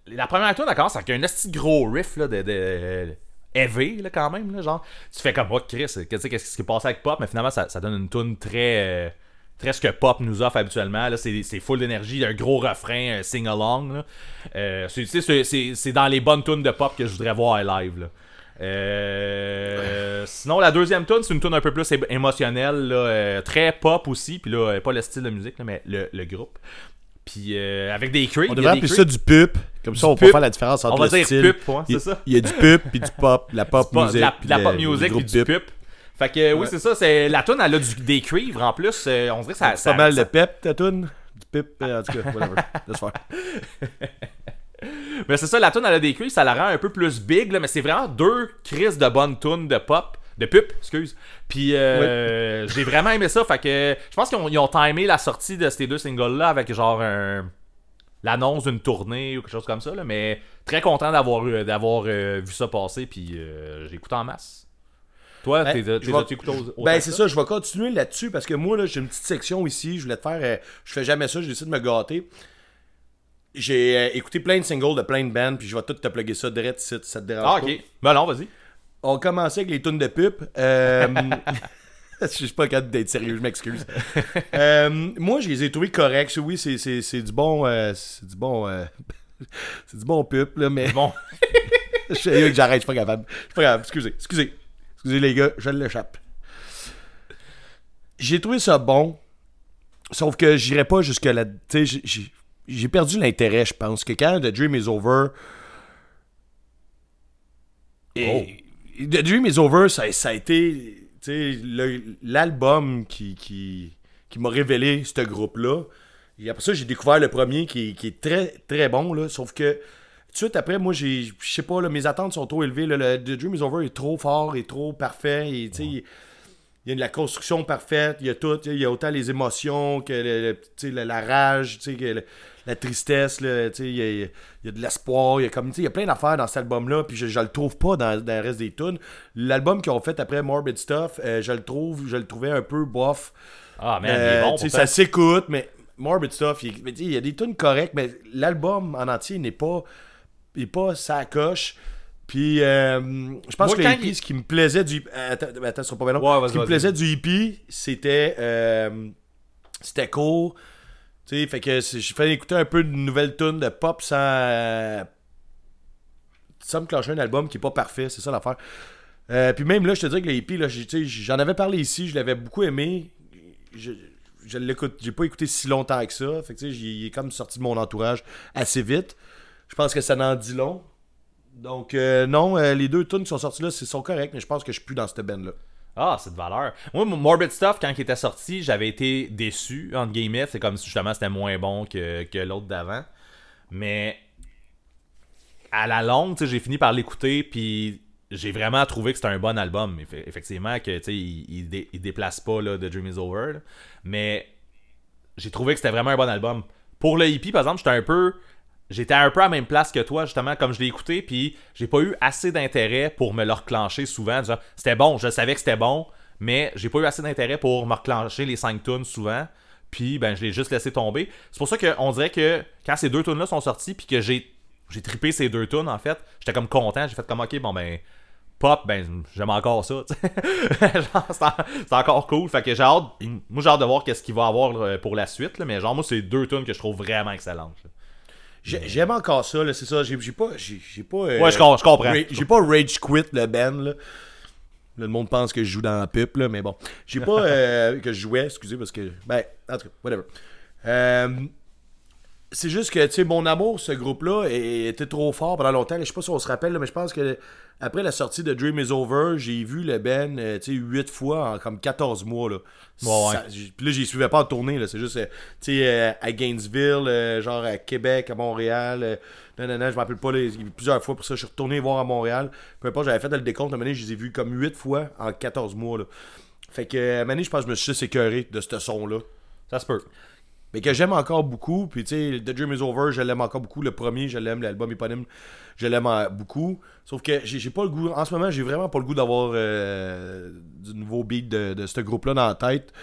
La première tune, elle commence avec un esti gros riff là, de. de là, quand même, genre. Tu fais comme, oh, Chris, qu'est-ce qui s'est passé avec Pop, mais finalement, ça, ça donne une tune très. euh, très ce que Pop nous offre habituellement. Là, c'est, c'est full d'énergie, un gros refrain, un sing-along. Euh, c'est, c'est, c'est- c'est dans les bonnes tunes de Pop que je voudrais voir live. Là. Euh, sinon, la deuxième tune, c'est une tune un peu plus émotionnelle, là, très pop aussi, puis là, pas le style de musique, là, mais le, le groupe. Puis euh, avec des cris. On devrait appeler ça du pup. Comme ça, on peut faire la différence entre On va le dire style. pup, ouais, c'est ça. il y a du pup puis du pop, la pop music. la, puis la pop music puis du Pup. Fait que oui, Ouais. c'est ça, c'est la tune elle a du, des cuivres en plus, euh, on dirait que ça, C'est pas mal de pep, ta toune? Du pip, euh, en tout cas, whatever. [laughs] Laisse faire. Mais c'est ça, la tune elle a des cuivres, ça la rend un peu plus big là, mais c'est vraiment deux crises de bonnes tunes de pop de pup, excuse. Puis euh, j'ai vraiment aimé ça. Fait que je pense qu'ils ont, ils ont timé la sortie de ces deux singles-là avec genre un l'annonce d'une tournée ou quelque chose comme ça. Là, mais très content d'avoir d'avoir euh, vu ça passer. Puis euh, j'ai écouté en masse. Toi, Ben, t'es je t'es au- autant Ben c'est ça, je vais continuer là-dessus parce que moi là, j'ai une petite section ici, je voulais te faire euh, je fais jamais ça, j'ai décidé de me gâter. J'ai euh, écouté plein de singles de plein de bands puis je vais tout te plugger ça direct si ça te dérange Ah, pas. ok. Ben non, vas-y. On commençait avec les tunes de pub. Euh, [laughs] je suis pas capable d'être sérieux, je m'excuse. Euh, moi, je les ai trouvés corrects. Oui, c'est, du bon. euh, c'est du bon. [laughs] c'est du bon pub, là, mais. Bon. [laughs] je sais que j'arrête, je suis pas capable. Je suis pas capable. Excusez, excusez. Excusez, les gars, je l'échappe. J'ai trouvé ça bon. Sauf que j'irai pas jusque là. Tu sais, j'ai- perdu l'intérêt, je pense. Que quand The Dream is Over. Et The Dream is Over, ça, ça a été l'album qui, qui, qui m'a révélé ce groupe-là. Et après ça, j'ai découvert le premier qui, qui est très très bon. Là, sauf que tout de suite après, moi, je sais pas, là, mes attentes sont trop élevées. là, le The Dream is Over est trop fort, est trop parfait. Et, il il y a de la construction parfaite, il y a tout, il y a autant les émotions que le- le- la, la rage, que le- la tristesse, il y a, il y a de l'espoir, il y a comme tu sais, il y a plein d'affaires dans cet album-là, puis je, je le trouve pas dans, dans le reste des tunes. L'album qu'ils ont fait après Morbid Stuff, euh, je le trouve, je le trouvais un peu bof. Ah, man, il Euh, est bon. ça s'écoute, mais Morbid Stuff, il, il y a des tunes correctes, mais l'album en entier n'est pas, est pas sa coche. Puis, euh, je pense Moi, que le hippie, il- ce qui me plaisait du. Attends, attends, ce sera pas bien long. Ouais, vas-y, ce qui me plaisait du hippie, c'était. euh, c'était court. Tu sais, fait que je fallait écouter un peu de nouvelles tunes de pop sans. me clencher un album qui est pas parfait, c'est ça l'affaire. Euh, puis même là, je te dis que les hippies, là, j'en avais parlé ici, je l'avais beaucoup aimé. Je, je l'écoute, j'ai pas écouté si longtemps que ça. Fait que tu sais, il est comme sorti de mon entourage assez vite. Je pense que ça n'en dit long. Donc euh, non, euh, les deux tunes qui sont sorties là, c'est sont corrects, mais je pense que je suis plus dans cette band là. Ah, c'est de valeur. Moi, Morbid Stuff, quand il était sorti, j'avais été déçu, entre guillemets. C'est comme si justement c'était moins bon que, que l'autre d'avant. Mais à la longue, j'ai fini par l'écouter, puis j'ai vraiment trouvé que c'était un bon album. Eff- Effectivement, que il, il il déplace pas là, The Dream is Over. Mais j'ai trouvé que c'était vraiment un bon album. Pour le hippie, par exemple, j'étais un peu. J'étais un peu à la même place que toi, justement, comme je l'ai écouté, puis j'ai pas eu assez d'intérêt pour me le reclencher souvent. C'était bon, je savais que c'était bon, mais j'ai pas eu assez d'intérêt pour me reclencher les 5 tunes souvent. Puis ben je l'ai juste laissé tomber. C'est pour ça qu'on dirait que quand ces deux tunes là sont sorties, puis que j'ai trippé ces deux tunes en fait, j'étais comme content, j'ai fait comme ok bon ben pop, ben j'aime encore ça. [laughs] c'est en- c'est encore cool. Fait que j'ai hâte. Moi j'ai hâte de voir qu'est-ce qu'il va avoir euh, pour la suite. mais genre moi c'est deux tunes que je trouve vraiment excellentes. J'ai- J'aime encore ça, là, c'est ça. J'ai pas. J'ai pas euh, Ouais, je com- je comprends. J'ai pas rage quit le band, là. Là, le monde pense que je joue dans la pipe, là, mais bon. J'ai pas. [laughs] euh, que je jouais, excusez, parce que. Ben, en tout cas, whatever. Euh, c'est juste que, tu sais, mon amour, ce groupe-là, était trop fort pendant longtemps. Je sais pas si on se rappelle, là, mais je pense que après la sortie de Dream is Over, j'ai vu le Ben, euh, tu sais, 8 fois en comme 14 mois, là. Ça- j- Puis là, j'y suivais pas en tournée, là. C'est juste, euh, tu sais, euh, à Gainesville, euh, genre à Québec, à Montréal. non, non, non, je me rappelle pas, là, il y a eu plusieurs fois pour ça. Je suis retourné voir à Montréal. Peu importe, j'avais fait le décompte. À un moment donné, je les ai vus comme 8 fois en 14 mois, là. Fait que, à un moment donné, je pense que je me suis juste écœuré de ce son-là Ça se peut. Mais que j'aime encore beaucoup. Puis tu sais, The Dream is Over, je l'aime encore beaucoup. Le premier, je l'aime, l'album éponyme, je l'aime euh, beaucoup. Sauf que j'ai pas le goût, en ce moment, j'ai vraiment pas le goût d'avoir euh, du nouveau beat de, de ce groupe-là dans la tête.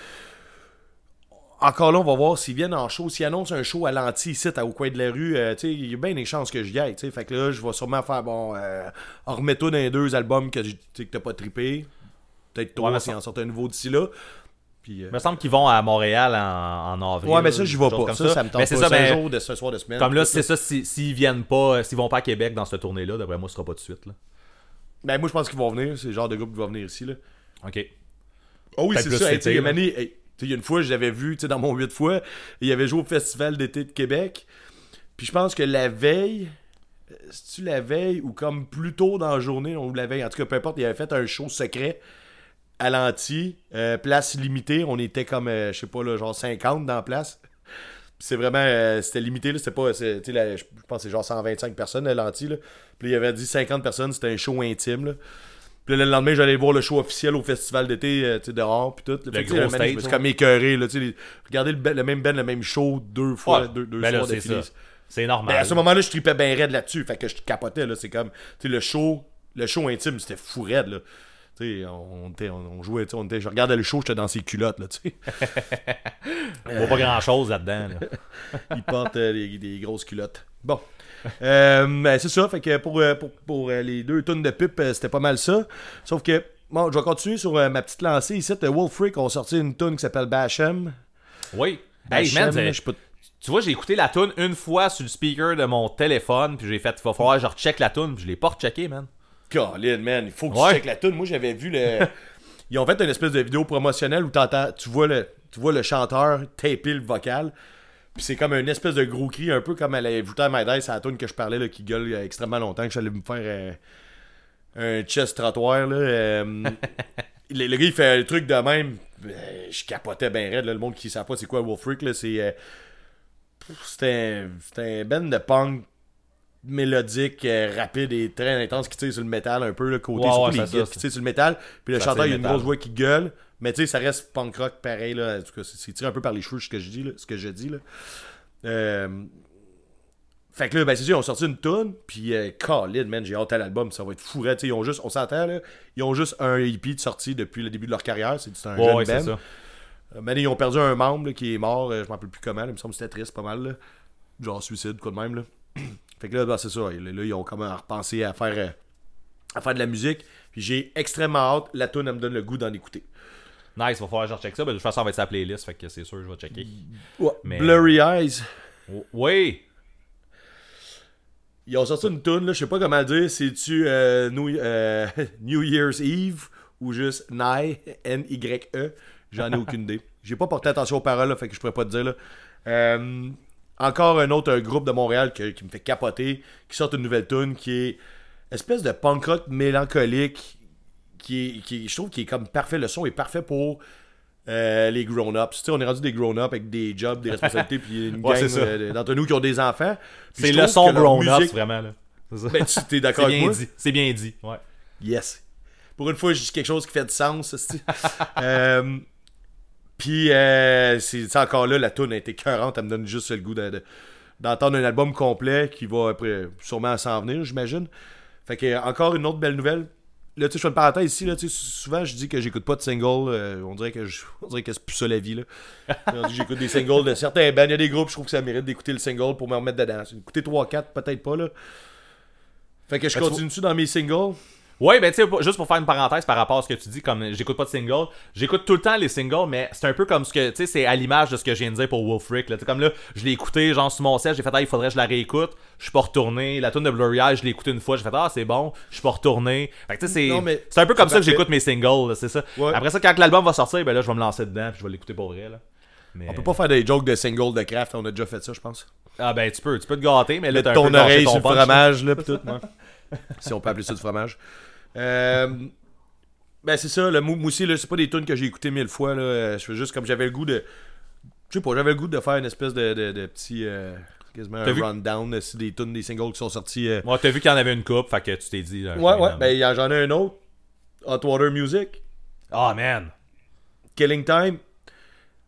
Encore là, on va voir s'ils viennent en show. S'ils annoncent un show à l'anti ici, au coin de la rue, euh, tu sais, il y a bien des chances que j'y aille. tu sais. Fait que là, je vais sûrement faire, bon, euh, remets-toi dans les deux albums que, que t'as pas trippé. Peut-être Ouais, toi, s'ils ça- en sortent un nouveau d'ici là. Puis, euh, Il me semble qu'ils vont à Montréal en, en avril. ouais, mais ça, j'y vais quelque chose pas. comme Ça, ça me tente Mais c'est pas. ça, C'est un jour de ce soir de semaine. Comme là, c'est ça, si- s'ils viennent pas, s'ils vont pas à Québec dans cette tournée-là, d'après moi, ce sera pas tout de suite. Là. Ben, moi, je pense qu'ils vont venir. C'est le genre de groupe qui va venir ici. Là. Ok. Oh oui, c'est ça. Hey, tu il y a là. une année- hey, tu sais, il y a une fois, je l'avais vu tu sais, dans mon 8 fois. Il avait joué au Festival d'été de Québec. Puis je pense que la veille, euh, c'est-tu la veille ou comme plus tôt dans la journée, ou la veille, en tout cas, peu importe, il avait fait un show secret à l'anti, euh, place limitée. On était comme, euh, je sais pas, là, genre 50 dans la place. C'est vraiment, euh, c'était limité, là, c'était pas, je pense que c'est genre 125 personnes à l'anti, là. Puis il avait dit 50 personnes, c'était un show intime, là. Puis le lendemain, j'allais voir le show officiel au festival d'été, euh, tu sais, dehors, puis tout. Gros le me stage, ouais. comme écœuré, là, tu sais. Regarder le, le même band, le même show deux fois, Ouais. deux, deux Ben soirs c'est d'affilée. C'est normal. Ben, à ce moment-là, je tripais bien raide là-dessus. Fait que je capotais, là. C'est comme, tu sais, le show, le show intime, c'était fou raide, là. On, on, on jouait, tu sais, on était, je regardais le show, j'étais dans ses culottes, là, tu sais. [laughs] On voit pas grand chose là-dedans. là. [laughs] Il porte euh, des, des grosses culottes. Bon. Euh, ben, c'est ça. Fait que pour, euh, pour, pour, les deux tonnes de pipe, c'était pas mal ça. Sauf que, bon, je vais continuer sur ma petite lancée. Ici, Wolf Freak ont sorti une tune qui s'appelle Bashem. Oui. Hey, je pas- tu vois, j'ai écouté la tune une fois sur le speaker de mon téléphone, puis j'ai fait, il va falloir que je recheck la tune, puis je l'ai pas rechecké, man. Colin, man, il faut que Ouais. tu checkes la tune. Moi, j'avais vu le. [laughs] Ils ont fait une espèce de vidéo promotionnelle où t'entends, tu vois le, tu vois le chanteur taper le vocal. Puis c'est comme une espèce de gros cri, un peu comme elle avait ajouté à My Dice à la tune que je parlais, là, qui gueule euh, extrêmement longtemps, que j'allais me faire euh, un chest trottoir. Là, euh, [laughs] le, le gars, il fait un truc de même. euh, je capotais bien raide. là, le monde qui ne sait pas c'est quoi Wolf Freak, c'est. c'était un, c'était un band de punk mélodique, euh, rapide et très intense qui tire sur le métal un peu, le côté ouais, les ça, qui tire sur le métal. Puis le Ça chanteur, il a une grosse voix qui gueule. Mais tu sais, ça reste punk rock pareil, là. En tout cas, c'est tiré un peu par les cheveux ce que je dis, là. Ce que je dis, là. Euh, Fait que là, ben c'est sûr, ils ont sorti une tune, puis euh, Colin, man, j'ai hâte à l'album, ça va être fou, ils ont juste, on s'entend, là, ils ont juste un EP de sortie depuis le début de leur carrière, c'est un Ouais, jeune ouais, band. Euh, Mais ils ont perdu un membre là, qui est mort, je m'en rappelle plus comment, là, il me semble que c'était triste pas mal, là. genre suicide, quoi de même. Là. [clears throat] fait que là, ben, c'est ça, là, ils ont même repensé à faire, euh, à faire de la musique, puis j'ai extrêmement hâte, la tune elle me donne le goût d'en écouter. Nice, va falloir que je recheck ça. Ben, de toute façon, ça va être sa playlist, fait que c'est sûr, je vais checker. Mais- Blurry Eyes, Oh, Oui! ils ont sorti une tune, là, je sais pas comment dire, c'est-tu euh, New, euh, [laughs] New Year's Eve ou juste Nye, N-Y-E, j'en ai aucune idée. J'ai pas porté attention aux paroles, là, fait que je pourrais pas te dire, là. Euh, encore un autre un groupe de Montréal que- qui me fait capoter, qui sort une nouvelle tune qui est espèce de punk rock mélancolique qui est, qui je trouve qu'il est comme parfait. Le son est parfait pour euh, les grown-ups. Tu sais, on est rendu des grown-ups avec des jobs, des responsabilités, puis une [laughs] Ouais, gang euh, d'entre nous qui ont des enfants. C'est le son grown-ups, musique- vraiment, là. C'est ça. Ben, tu c'est d'accord avec bien moi? dit. C'est bien dit, ouais. Yes. Pour une fois, je dis quelque chose qui fait du sens. [laughs] euh, Puis, euh, c'est encore là, la tune a été écœurante. Elle me donne juste le goût de- de- d'entendre un album complet qui va après sûrement s'en venir, j'imagine. Fait que, encore une autre belle nouvelle. Là, tu sais, je fais une parenthèse ici. Là, souvent, je dis que j'écoute pas de single. euh, on dirait que je, on dirait que c'est plus ça la vie. [laughs] J'écoute des singles de certains bands. Il y a des groupes, je trouve que ça mérite d'écouter le single pour me remettre dedans. Écouter 3-4, peut-être pas. là. Fait que je Ben, tu continue-tu dans mes singles? Ouais, ben tu sais, juste pour faire une parenthèse par rapport à ce que tu dis, comme j'écoute pas de single, j'écoute tout le temps les singles, mais c'est un peu comme ce que, tu sais, c'est à l'image de ce que je viens de dire pour Wolf Rick. Là. Tu sais, Comme là, je l'ai écouté, genre sur mon set, j'ai fait, ah, il faudrait que je la réécoute, je suis pas retourné. La tune de Blurry Eyes, je l'ai écouté une fois, j'ai fait, ah, c'est bon, je suis pas retourné. Fait que tu sais, c'est c'est un peu comme ça que j'écoute mes singles, c'est ça. Ouais. Après ça, quand l'album va sortir, ben là, je vais me lancer dedans, puis je vais l'écouter pour vrai, là. Mais... On peut pas faire des jokes de single de craft, on a déjà fait ça, je pense. Ah, ben tu peux, tu peux te gâter, mais là, t'as un peu ton gâché oreille sur le fromage, là, pis tout, [laughs] ouais. si on peut appeler ça du fromage. Euh, ben, c'est ça, le mou- moi aussi, là, c'est pas des tunes que j'ai écoutées mille fois, là. euh, Je fais juste comme j'avais le goût de. Je sais pas, j'avais le goût de faire une espèce de, de, de petit. euh, quasiment un vu- rundown, des tunes, des singles qui sont sortis. euh, Ouais, t'as vu qu'il y en avait une coupe, fait que tu t'es dit. là, Ouais, ouais, ben, y en- j'en ai un autre. Hot Water Music, Ah, man. Killing Time.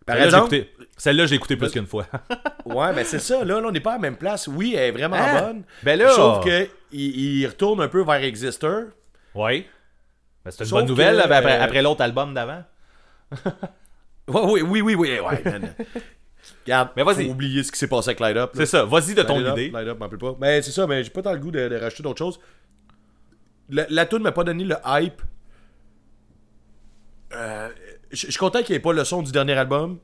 Par Celle-là, j'ai exemple, écouté- Celle-là, j'ai écouté plus qu'une fois. [laughs] ouais, ben c'est ça, là, là, on n'est pas à la même place. Oui, elle est vraiment Ah, bonne. ben là- Sauf que il, il retourne un peu vers Exister. Oui. Ben, c'est une Sauf bonne nouvelle que, là, après, euh, après l'autre album d'avant. [laughs] Oui, oui, oui, oui, ouais, man. Regarde, Mais vas-y. faut oublier ce qui s'est passé avec Light Up. C'est ça, vas-y de ton Light Up, idée. Light Up, m'en pas. Mais c'est ça, mais j'ai pas tant le goût de, de racheter d'autres choses. La, la tune m'a pas donné le hype. Euh, Je suis content qu'il n'y ait pas le son du dernier album,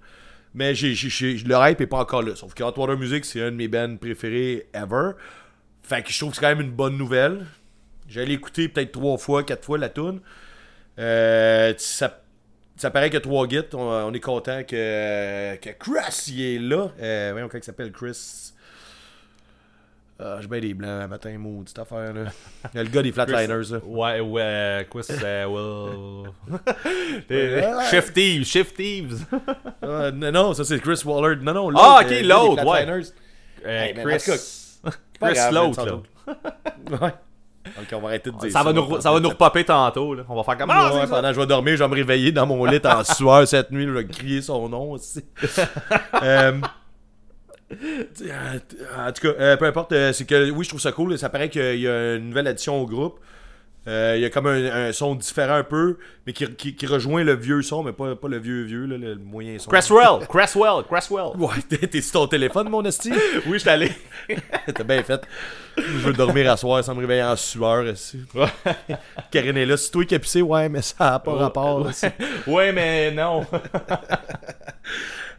mais le hype est pas encore là. Sauf que Hot Water Music, c'est un de mes bands préférés ever. Fait que je trouve que c'est quand même une bonne nouvelle. J'allais écouter peut-être trois fois, quatre fois la tune. Euh, ça, ça paraît que trois gits, on, on est content que, que Chris il est là. Euh, voyons comment il s'appelle Chris? Ah, j'ai bien des blancs un matin, maudite affaire là. Il y a le gars des Flatliners là. Ouais, ouais, c'est euh, Will. Shift [laughs] Thieves, Shift Thieves. Ah, non, ça c'est Chris Waller. Non, non, Ah, l'autre, ok, euh, le l'autre, ouais. Euh, Hey, Chris. Pas Chris l'autre, là. [laughs] Ouais. Ok, on va arrêter de dire Ça va nous, ça va nous repopper tantôt, là. On va faire comme. Ah, Ouais, pendant que je vais dormir, je vais me réveiller dans mon lit en [laughs] sueur cette nuit, je vais crier son nom aussi. [laughs] Euh, en tout cas, euh, peu importe, euh, c'est que oui, je trouve ça cool. Ça paraît qu'il y a une nouvelle addition au groupe. Euh, il y a comme un, un son différent un peu, mais qui, qui, qui rejoint le vieux son, mais pas, pas le vieux vieux, là, le moyen son. Cresswell, Cresswell, Cresswell. [laughs] Ouais, t'es sur ton téléphone, mon esti? [laughs] Oui, je allé. [laughs] T'as bien fait. Je veux dormir à soir sans me réveiller en sueur. aussi. Karine est là. C'est toi qui as pissé, ouais, mais ça n'a pas rapport. c'est- ouais, mais non.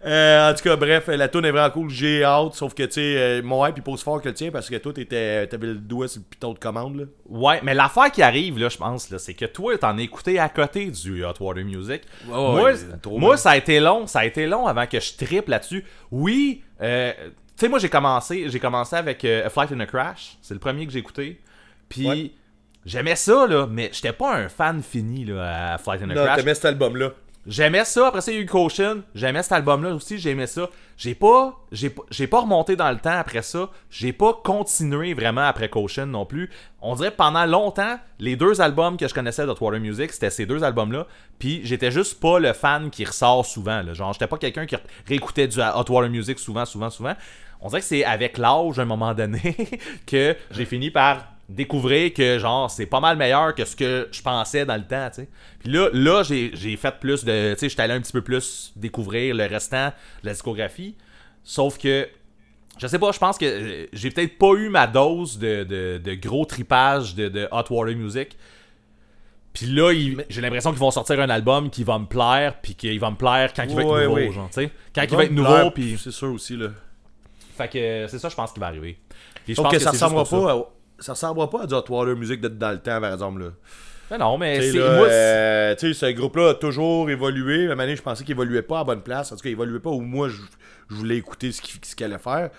Euh, en tout cas, bref, la tune est vraiment cool. J'ai hâte, sauf que, tu sais, euh, mon hype, il pose fort que le tien parce que toi, t'étais- t'avais le doigt sur le piton de commande. Là. Ouais, mais l'affaire qui arrive, là, je pense, là, c'est que toi, t'en as écouté à côté du Hot Water Music. moi, ouais, moi ça a été long. Ça a été long avant que je triple là-dessus. Oui, euh, tu sais, moi, j'ai commencé, j'ai commencé avec euh, A Flight in a Crash. C'est le premier que j'ai écouté. Puis, Ouais. j'aimais ça, là, mais j'étais pas un fan fini, là, à Flight in a Non, Crash. t'aimais cet album-là. J'aimais ça, après ça, il y a eu Caution. J'aimais cet album-là aussi, j'aimais ça. J'ai pas, j'ai pas, pas remonté dans le temps après ça. J'ai pas continué vraiment après Caution non plus. On dirait que pendant longtemps, les deux albums que je connaissais de Water Music, c'était ces deux albums-là. Puis j'étais juste pas le fan qui ressort souvent. Genre, j'étais pas quelqu'un qui réécoutait du Hot Water Music souvent, souvent, souvent. On dirait que c'est avec l'âge, à un moment donné, [laughs] que j'ai fini par découvrir que genre c'est pas mal meilleur que ce que je pensais dans le temps, tu sais. Puis là, là j'ai j'ai fait plus de, tu sais, j'étais allé un petit peu plus découvrir le restant de la discographie. Sauf que je sais pas, je pense que euh, j'ai peut-être pas eu ma dose de, de, de gros tripage de, de Hot Water Music. Puis là, j'ai l'impression qu'ils vont sortir un album qui va me plaire, puis qu'il va me plaire quand il va être nouveau, ouais. genre, tu sais. Quand il va être nouveau, puis... C'est sûr aussi, là. Fait que c'est ça, je pense, qui va arriver. Puis je pense que, ça ressemblera pas, à- ça ressemblera pas à du Hot Water Music de dans le temps, par exemple, là. Mais non, mais c'est... euh, tu sais, ce groupe-là a toujours évolué. Même année, je pensais qu'il évoluait pas à bonne place. En tout cas, il évoluait pas où moi, je, je voulais écouter ce qu'il allait faire.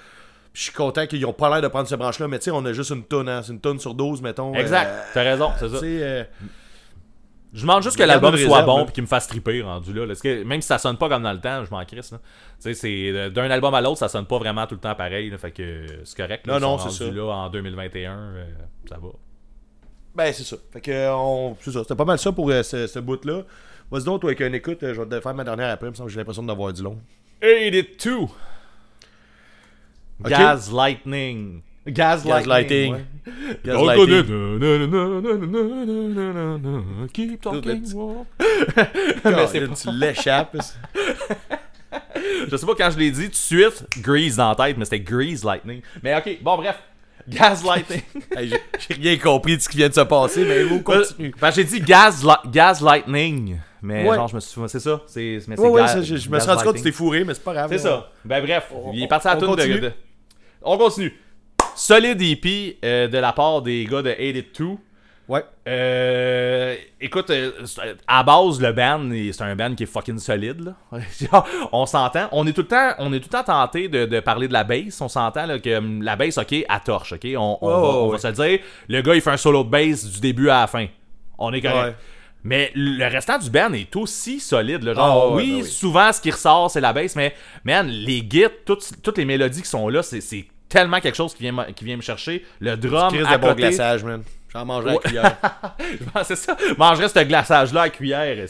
Puis je suis content qu'ils ont pas l'air de prendre ce branche-là, mais tu sais, on a juste une tonne, hein. C'est une tonne sur 12, mettons. Exact, euh, t'as raison, c'est ça. euh, Je demande juste que l'album une soit bon puis qu'il me fasse triper rendu là. Parce que même si ça sonne pas comme dans le temps, je m'en crisse. là. Tu sais, c'est euh, d'un album à l'autre, ça sonne pas vraiment tout le temps pareil. là. fait que euh, c'est correct. là. Non, non, c'est ça. là en 2021, euh, ça va. Ben, c'est ça. Fait que, on... c'est ça. C'était pas mal ça pour euh, ce, ce bout-là. Vas-y donc, toi, avec un écoute, je vais te faire ma dernière après, semble que j'ai l'impression d'avoir du long. 82! Ok. Gas Lightning. Gas Gaslighting. ouais. Gaslighting. Keep talking. [laughs] Mais c'est tu l'échappes. [laughs] Je sais pas quand je l'ai dit tout de suite, Grease dans la tête, mais c'était Grease Lightning. Mais ok, bon bref. Gas Lightning. [laughs] Hey, j'ai rien compris de ce qui vient de se passer, mais on continue. Que j'ai dit Gas, Li- gas Lightning. Mais Ouais. genre, je me suis. C'est ça. C'est, mais Ouais, ouais, je, je me suis rendu compte que tu t'es fourré, mais c'est pas grave. C'est ça. Ben bref, il est parti à la on toune de, de- On continue. Solide EP euh, de la part des gars de 82. Ouais. Euh, écoute, euh, à base, le band, c'est un band qui est fucking solide. Là. [laughs] On s'entend. On est tout le temps, on est tout le temps tenté de, de parler de la bass. On s'entend que hum, la bass, ok, à torche, ok? On, on va, ouais, on ouais. va se le dire. Le gars, il fait un solo de bass du début à la fin. On est correct. Ouais. Mais le restant du band est aussi solide. là. Genre, Ah, oui, ben oui. souvent, ce qui ressort, c'est la bass, mais, man, les gits, toutes, toutes les mélodies qui sont là, c'est tellement quelque chose qui vient, me- qui vient me chercher. Le drum à de bon glaçage, man. J'en mangerai à Ouais. la cuillère. [laughs] C'est ça. Mangerais ce glaçage-là à cuillère.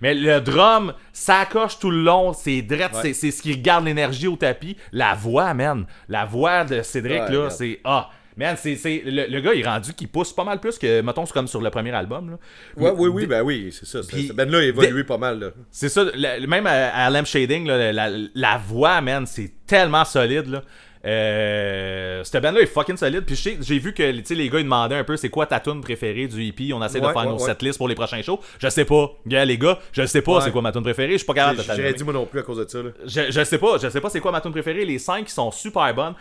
Mais le drum, ça coche tout le long. C'est drette, Ouais. c'est- c'est ce qui garde l'énergie au tapis. La voix, man. La voix de Cédric, Ouais, là, c'est. Ah! Man, c'est, c'est- le, le gars, il est rendu qui pousse pas mal plus que, mettons, c'est comme sur le premier album. Là. Ouais, oui, oui, ben oui, c'est ça. Puis- Ce Ben-là a évolué pas mal, là. C'est ça, le- même à, à Lamp Shading, là, la, la voix, man, c'est tellement solide. Là. Euh, cette band-là est fucking solide. Puis j'ai vu que les gars ils demandaient un peu c'est quoi ta tune préférée du EP. On essaie de faire ouais, nos ouais. setlists pour les prochains shows. Je sais pas. Gars, les gars, je sais pas c'est quoi ma tune préférée. Je suis pas capable de J'aurais dit moi non plus à cause de ça, là. Je, je sais pas. Je sais pas c'est quoi ma tune préférée. Les cinq qui sont super bonnes.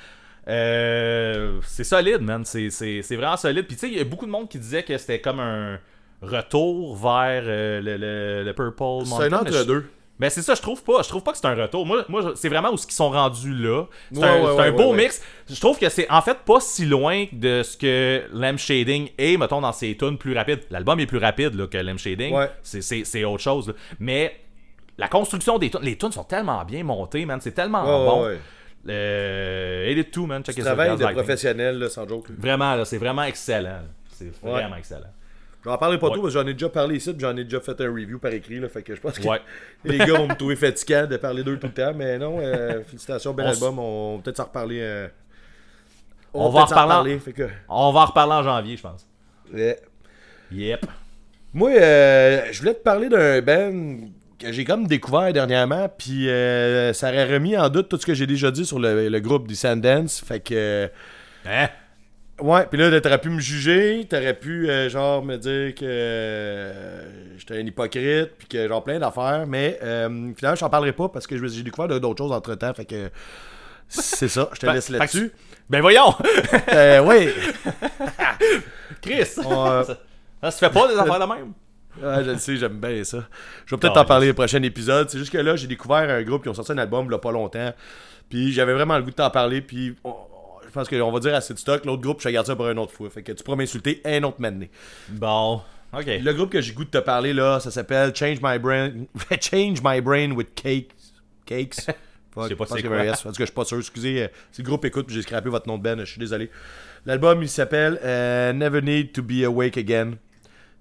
Euh, c'est solide, man. C'est, c'est, c'est vraiment solide. Puis tu sais, il y a beaucoup de monde qui disait que c'était comme un retour vers euh, le, le, le Purple C'est Mountain. un mais je- entre-deux. Mais c'est ça, je trouve pas. Je trouve pas que c'est un retour. Moi, moi c'est vraiment où ce qu'ils sont rendus là. C'est Ouais, un, ouais, c'est ouais, un beau mix. Je trouve que c'est en fait pas si loin de ce que Lamb Shading est, mettons, dans ses tunes plus rapides. L'album est plus rapide là, que Lamb Shading. C'est, c'est, c'est autre chose. là. Mais la construction des tunes, les tunes sont tellement bien montées, man. C'est tellement bon. Euh, et tout, man. Check Tu travailles de professionnel, là, sans joke. Vraiment, c'est vraiment excellent. C'est vraiment excellent. J'en parlerai pas Ouais. tout parce que j'en ai déjà parlé ici, j'en ai déjà fait un review par écrit, là, fait que je pense que Ouais. [laughs] les gars vont me trouver fatigant de parler d'eux tout le temps, mais non, euh, [laughs] félicitations, bel On album, on va peut-être s'en reparler. euh, On va en reparler. fait que... On va en reparler en janvier, je pense. Ouais. Yep. Moi, euh, je voulais te parler d'un band que j'ai comme découvert dernièrement, puis euh, ça aurait remis en doute tout ce que j'ai déjà dit sur le, le groupe Descendants, fait que... Hein? Ouais, puis là, t'aurais pu me juger, t'aurais pu, euh, genre, me dire que euh, j'étais un hypocrite, puis que, genre, plein d'affaires, mais euh, finalement, je t'en parlerai pas parce que je- j'ai découvert d'autres choses entre-temps, fait que c'est ça, je te laisse là-dessus. Ben voyons! [laughs] Euh, ouais, [laughs] Chris! [laughs] On, ça, ça se fait pas des affaires de même? Ouais, je le sais, j'aime bien ça. Je vais peut-être t'en parler au prochain épisode. C'est juste que là, j'ai découvert un groupe qui ont sorti un album il y a pas longtemps. Puis j'avais vraiment le goût de t'en parler. Puis on- pense qu'on va dire assez de stock. L'autre groupe, je regarde ça pour une autre fois. Fait que tu pourras m'insulter un autre mané. Bon. Ok. Le groupe que j'ai goût de te parler là, ça s'appelle Change My Brain [laughs] Change My Brain with Cakes. Cakes? [laughs] Je sais pas c'est un quoi. En tout cas, je suis pas sûr. Excusez, euh, si le groupe écoute, j'ai scrappé votre nom de Ben, je suis désolé. L'album, il s'appelle euh, Never Need to Be Awake Again.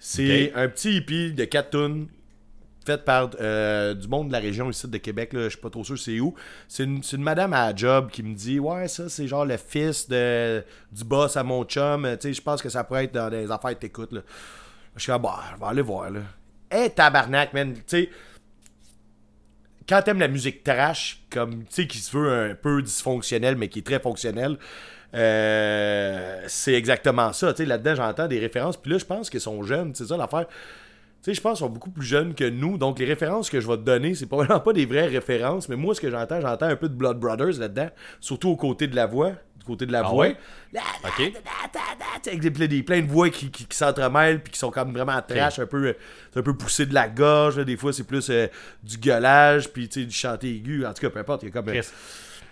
C'est un petit hippie de 4 tunes fait par euh, du monde de la région ici de Québec, je suis pas trop sûr c'est où. C'est une, madame à job qui me dit Ouais, ça c'est genre le fils de, du boss à mon chum. Tu sais, je pense que ça pourrait être dans des affaires que t'écoutes. Je suis comme bah, je vais aller voir là. Hey tabarnak, man, tu sais. Quand t'aimes la musique trash, comme tu sais, qui se veut un peu dysfonctionnel, mais qui est très fonctionnel, euh, c'est exactement ça. Tu sais, là-dedans, j'entends des références. Puis là, je pense qu'ils sont jeunes, c'est ça l'affaire. Tu sais, je pense qu'ils sont beaucoup plus jeunes que nous. Donc, les références que je vais te donner, c'est probablement pas des vraies références. Mais moi, ce que j'entends, j'entends un peu de Blood Brothers là-dedans. Surtout au côté de la voix. Du côté de la Ah voix. ouais? Ok. Avec des, plein- des- plein de voix qui, qui, qui s'entremêlent puis qui sont comme vraiment trash, un peu, euh, c'est un peu poussé de la gorge. là. Des fois, c'est plus euh, du gueulage, puis du chanté aigu. En tout cas, peu importe. Il y a comme. euh.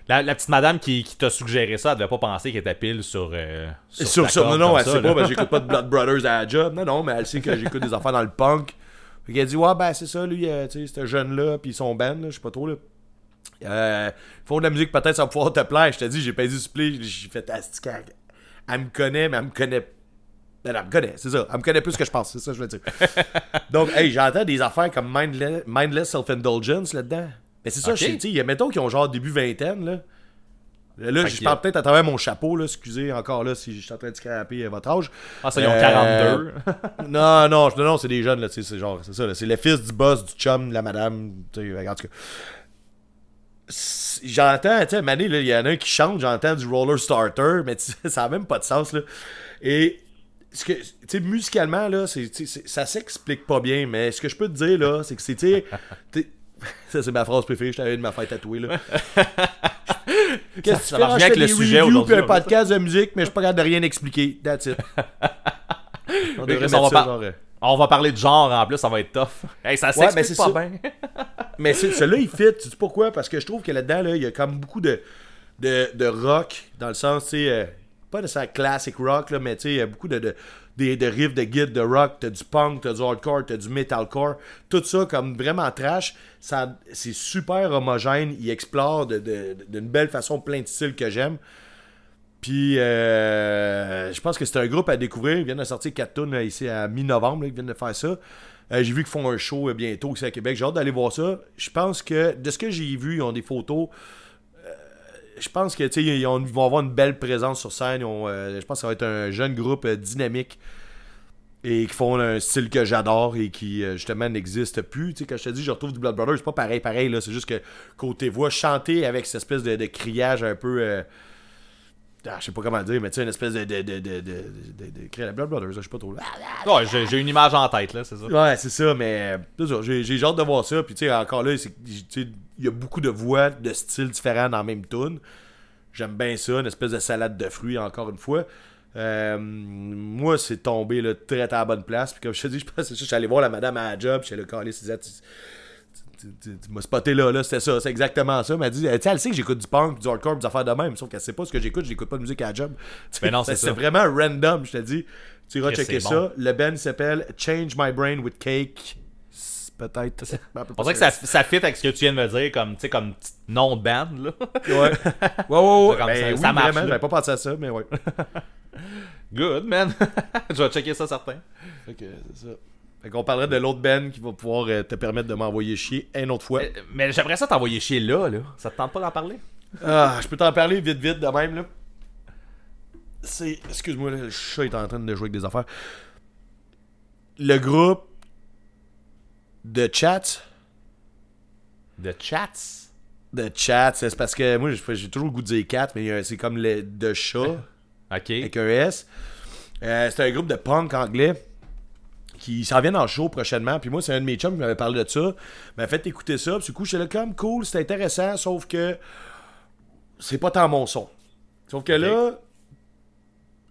La, la petite madame qui, qui t'a suggéré ça, elle devait pas penser qu'elle était pile sur. euh, sur, non, non, elle ça, sait là. pas, ben, j'écoute pas de [laughs] Blood Brothers à la job. Non, non, mais elle sait que j'écoute des affaires dans le punk. Fait qu'elle dit, ouais, ben, c'est ça, lui, euh, tu sais, ce jeune-là, puis son band, je sais pas trop, là. Euh, font de la musique, peut-être ça va pouvoir te plaire. Je te dis, j'ai pas du supplé, j'ai fait astique. Elle, elle me connaît, mais elle me connaît. Ben, elle me connaît, c'est ça. Elle me connaît plus que je pense, c'est ça que je veux dire. [laughs] Donc, hey, j'entends des affaires comme Mindless, mindless Self-Indulgence là-dedans. Mais c'est ça, Ok. je sais, tu sais, il y a, mettons, qui ont genre début vingtaine, là. Là, je parle peut-être à travers mon chapeau, là, excusez encore là si je suis en train de scraper votre âge. Ah, ça, ils ont Euh, 42. [laughs] non, non, je- non, c'est des jeunes, là, tu sais, c'est genre, c'est ça, là, c'est le fils du boss, du chum, de la madame, tu sais, en tout cas. J'entends, tu sais, Mané, là, il y en a un qui chante, j'entends du roller starter, mais [laughs] ça n'a même pas de sens, là. Et, ce que, tu sais, musicalement, là, c'est- ça s'explique pas bien, mais ce que je peux te dire, là, c'est que c'est, tu [laughs] [laughs] ça, c'est ma phrase préférée, je t'avais de ma faire tatouer, là. [laughs] Qu'est-ce que tu ça fais? marche bien je avec le sujet aujourd'hui, un podcast de musique, mais je suis pas capable de rien expliquer. That's it. [laughs] On devrait on va ça, pas- genre, euh, On va parler de genre en plus, ça va être tough. Hey, ça s'explique c'est pas ça. bien. Mais celui-là, il fit. Tu sais pourquoi? Parce que je trouve que là-dedans, là, il y a comme beaucoup de, de, de rock, dans le sens, tu sais, euh, pas de ça classic rock, là, mais tu sais, il y a beaucoup de, de, des- de riffs de guide de rock. T'as du punk, t'as du hardcore, t'as du metalcore. Tout ça, comme vraiment trash, ça, c'est super homogène. Il explore de- de- d'une belle façon plein de styles que j'aime. Puis, euh, je pense que c'est un groupe à découvrir. Ils viennent de sortir 4 tunes là, ici à mi-novembre. Ils viennent de faire ça. Euh, j'ai vu qu'ils font un show euh, bientôt ici à Québec. J'ai hâte d'aller voir ça. Je pense que, de ce que j'ai vu, ils ont des photos. Je pense sais, ils, ont- ils vont avoir une belle présence sur scène. Euh, je pense que ça va être un jeune groupe euh, dynamique et qui font un style que j'adore et qui, euh, justement, n'existe plus. Quand je te dis, je retrouve du Blood Brothers, c'est pas pareil, pareil. C'est juste que, côté voix, chanter avec cette espèce de criage un peu. Ah, je sais pas comment dire, mais tu sais, une espèce de. de, de, de, de, de, de- de- Blood Brothers, je sais pas trop. Ouais, j'ai une image en tête, là, c'est ça. Ouais, c'est ça, mais c'est j'ai hâte de voir ça. Puis, tu sais, encore là, c'est- il y a beaucoup de voix, de styles différents dans la même tune. J'aime bien ça, une espèce de salade de fruits, encore une fois. Euh, moi, c'est tombé là, très à la bonne place. Puis, comme je te dis, je pense que je suis allé voir la madame à la job. Je suis allé caler, disait, tu, m'as spoté là, là, c'était ça, c'est exactement ça. Elle m'a dit, tu sais, elle sait que j'écoute du punk, du hardcore, des affaires de même, sauf qu'elle sait pas ce que j'écoute, j'écoute pas de musique à la job. [laughs] Mais non, c'est ça. vraiment random, je te dis. Tu iras checker ça. bon. Le band s'appelle Change My Brain with Cake. C'est Peut-être. [laughs] On dirait que ça, ça fit avec ce que tu viens de me dire, comme, comme petit nom de band, là. Ouais. Ouais, ouais, [laughs] ouais. Ben ça- oui, ça marche, vraiment, j'avais pas pensé à ça, mais ouais. Good, man. Je vais checker ça, certain. Que c'est ça. Fait qu'on parlerait de l'autre Ben qui va pouvoir euh, te permettre de m'envoyer chier une autre fois. Mais, mais j'aimerais ça t'envoyer chier là, là. Ça te tente pas d'en parler? Ah, je peux t'en parler vite vite de même là. C'est. Excuse-moi, le chat est en train de jouer avec des affaires. Le groupe de chats. De chats? De chats, c'est parce que moi j'ai toujours le goût de dire cat, mais euh, c'est comme le de chat [laughs] Ok. avec un S. Euh, c'est un groupe de punk anglais qui s'en viennent en show prochainement. Puis moi, c'est un de mes chums qui m'avait parlé de ça. M'a fait écouter ça. Puis du coup, j'étais là comme cool, c'est intéressant, sauf que c'est pas tant mon son. Sauf que là,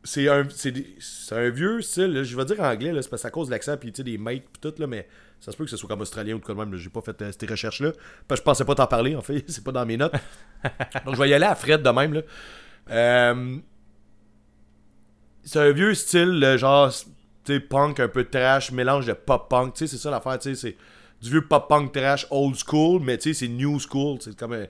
c'est un, c'est des- c'est un vieux style. là. je vais dire anglais, c'est parce que à cause de l'accent, puis tu sais, des mates, puis tout, là, mais ça se peut que ce soit comme australien ou de quoi de même. J'ai pas fait euh, ces recherches-là. Parce que je pensais pas t'en parler, en fait. [laughs] c'est pas dans mes notes. [laughs] Donc, je vais y aller à Fred de même, là. Euh, c'est un vieux style, genre, tu sais, punk un peu trash, mélange de pop-punk. Tu sais, c'est ça l'affaire, tu sais, c'est du vieux pop-punk trash old school, mais tu sais, c'est new school. C'est comme un-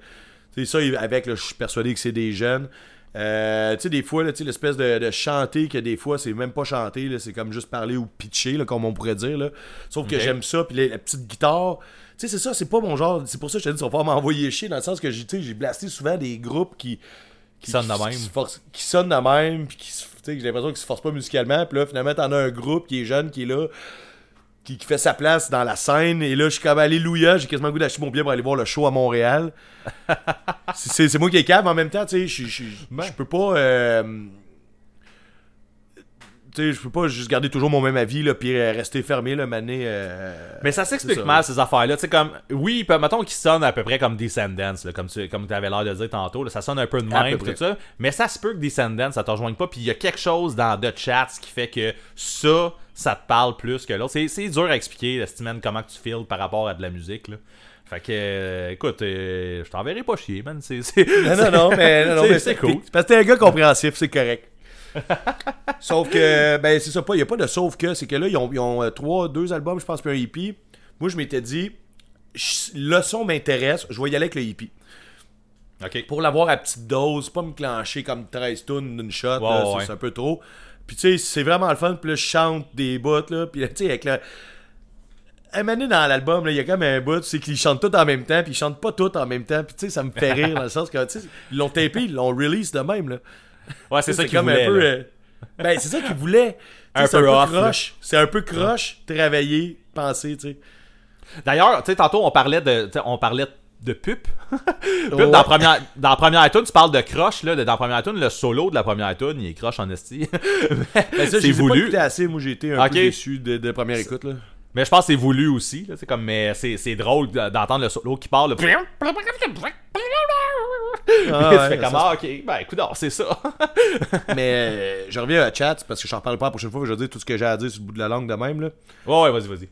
C'est ça, avec, je suis persuadé que c'est des jeunes. Euh, tu sais, des fois, tu sais, l'espèce de, de chanter que des fois, c'est même pas chanter, c'est comme juste parler ou pitcher, là, comme on pourrait dire. Là. Sauf que j'aime ça, puis la, petite guitare. Tu sais, c'est ça, c'est pas mon genre. C'est pour ça que je te dis, ça va pas m'envoyer chier, dans le sens que j'ai tu sais, j'ai blasté souvent des groupes qui. Qui sonnent de même. se forcent- qui sonnent de même, puis qui se- tu sais, j'ai l'impression qu'ils se forcent pas musicalement, puis là, finalement, t'en as un groupe qui est jeune, qui est là, qui, qui fait sa place dans la scène, et là, je suis comme Alléluia, j'ai quasiment le goût d'acheter mon billet pour aller voir le show à Montréal. [laughs] c'est moi qui est cave, mais en même temps, tu sais, je- je peux pas. euh, tu sais, je peux pas juste garder toujours mon même avis, là, puis rester fermé, là, mané. euh, Mais ça s'explique mal, ces affaires-là. Tu sais, comme, oui, mettons qu'ils sonnent à peu près comme Descendants, là, comme tu comme avais l'air de dire tantôt. là, ça sonne un peu de même, tout ça. Mais ça se peut que Descendants, ça te rejoigne pas. Puis il y a quelque chose dans The Chats qui fait que ça, ça te parle plus que l'autre. C'est- dur à expliquer, Steven, comment tu feels par rapport à de la musique. Là. Fait que, euh, écoute, euh, je t'enverrai pas chier, man. C'est. c'est- Non, non, non, mais, non, [laughs] mais c'est cool. Parce que t'es un gars compréhensif, c'est correct. [laughs] sauf que, ben, c'est ça, pas. Il n'y a pas de sauf que. C'est que là, ils ont, ils ont euh, trois, deux albums, je pense, puis un hippie. Moi, je m'étais dit, le son m'intéresse, je vais y aller avec le hippie. Ok. Pour l'avoir à petite dose, pas me clencher comme 13 tonnes d'une shot, ouais. c'est- un peu trop. Puis tu sais, c'est vraiment le fun, puis là, je chante des bouts, là, puis tu sais, avec le. Un moment donné, dans l'album, là, il y a comme un bout, c'est qu'ils chantent tout en même temps, puis ils chantent pas tout en même temps, puis tu sais, ça me fait rire [laughs] dans le sens que, tu sais, ils l'ont tapé, ils l'ont release de même, là. Ouais, c'est ça voulaient. un peu. euh, Ben, c'est ça. Tu sais, Un peu un peu croche. C'est un peu croche, travailler, penser, tu sais. D'ailleurs, tu sais, tantôt, on parlait de, on parlait de pup. [laughs] Pup, Ouais. dans, la première, dans la première tune, tu parles de croche, là. de- Dans la première tune, le solo de la première tune, il est croche en esti. [laughs] Ben, c'est pas voulu. écoutés assez, moi j'ai été un Ok. peu déçu de, de première écoute, là. Mais je pense que c'est voulu aussi. Là, c'est comme, mais c'est drôle d'entendre le solo qui parle. Là. [laughs] Ah, tu ouais, fais comme, ah, ok, ben écoute, c'est ça. [laughs] Mais euh, je reviens à chat parce que je n'en parle pas la prochaine fois, je vais dire tout ce que j'ai à dire sur le bout de la langue de même. Là. ouais, ouais, vas-y, vas-y.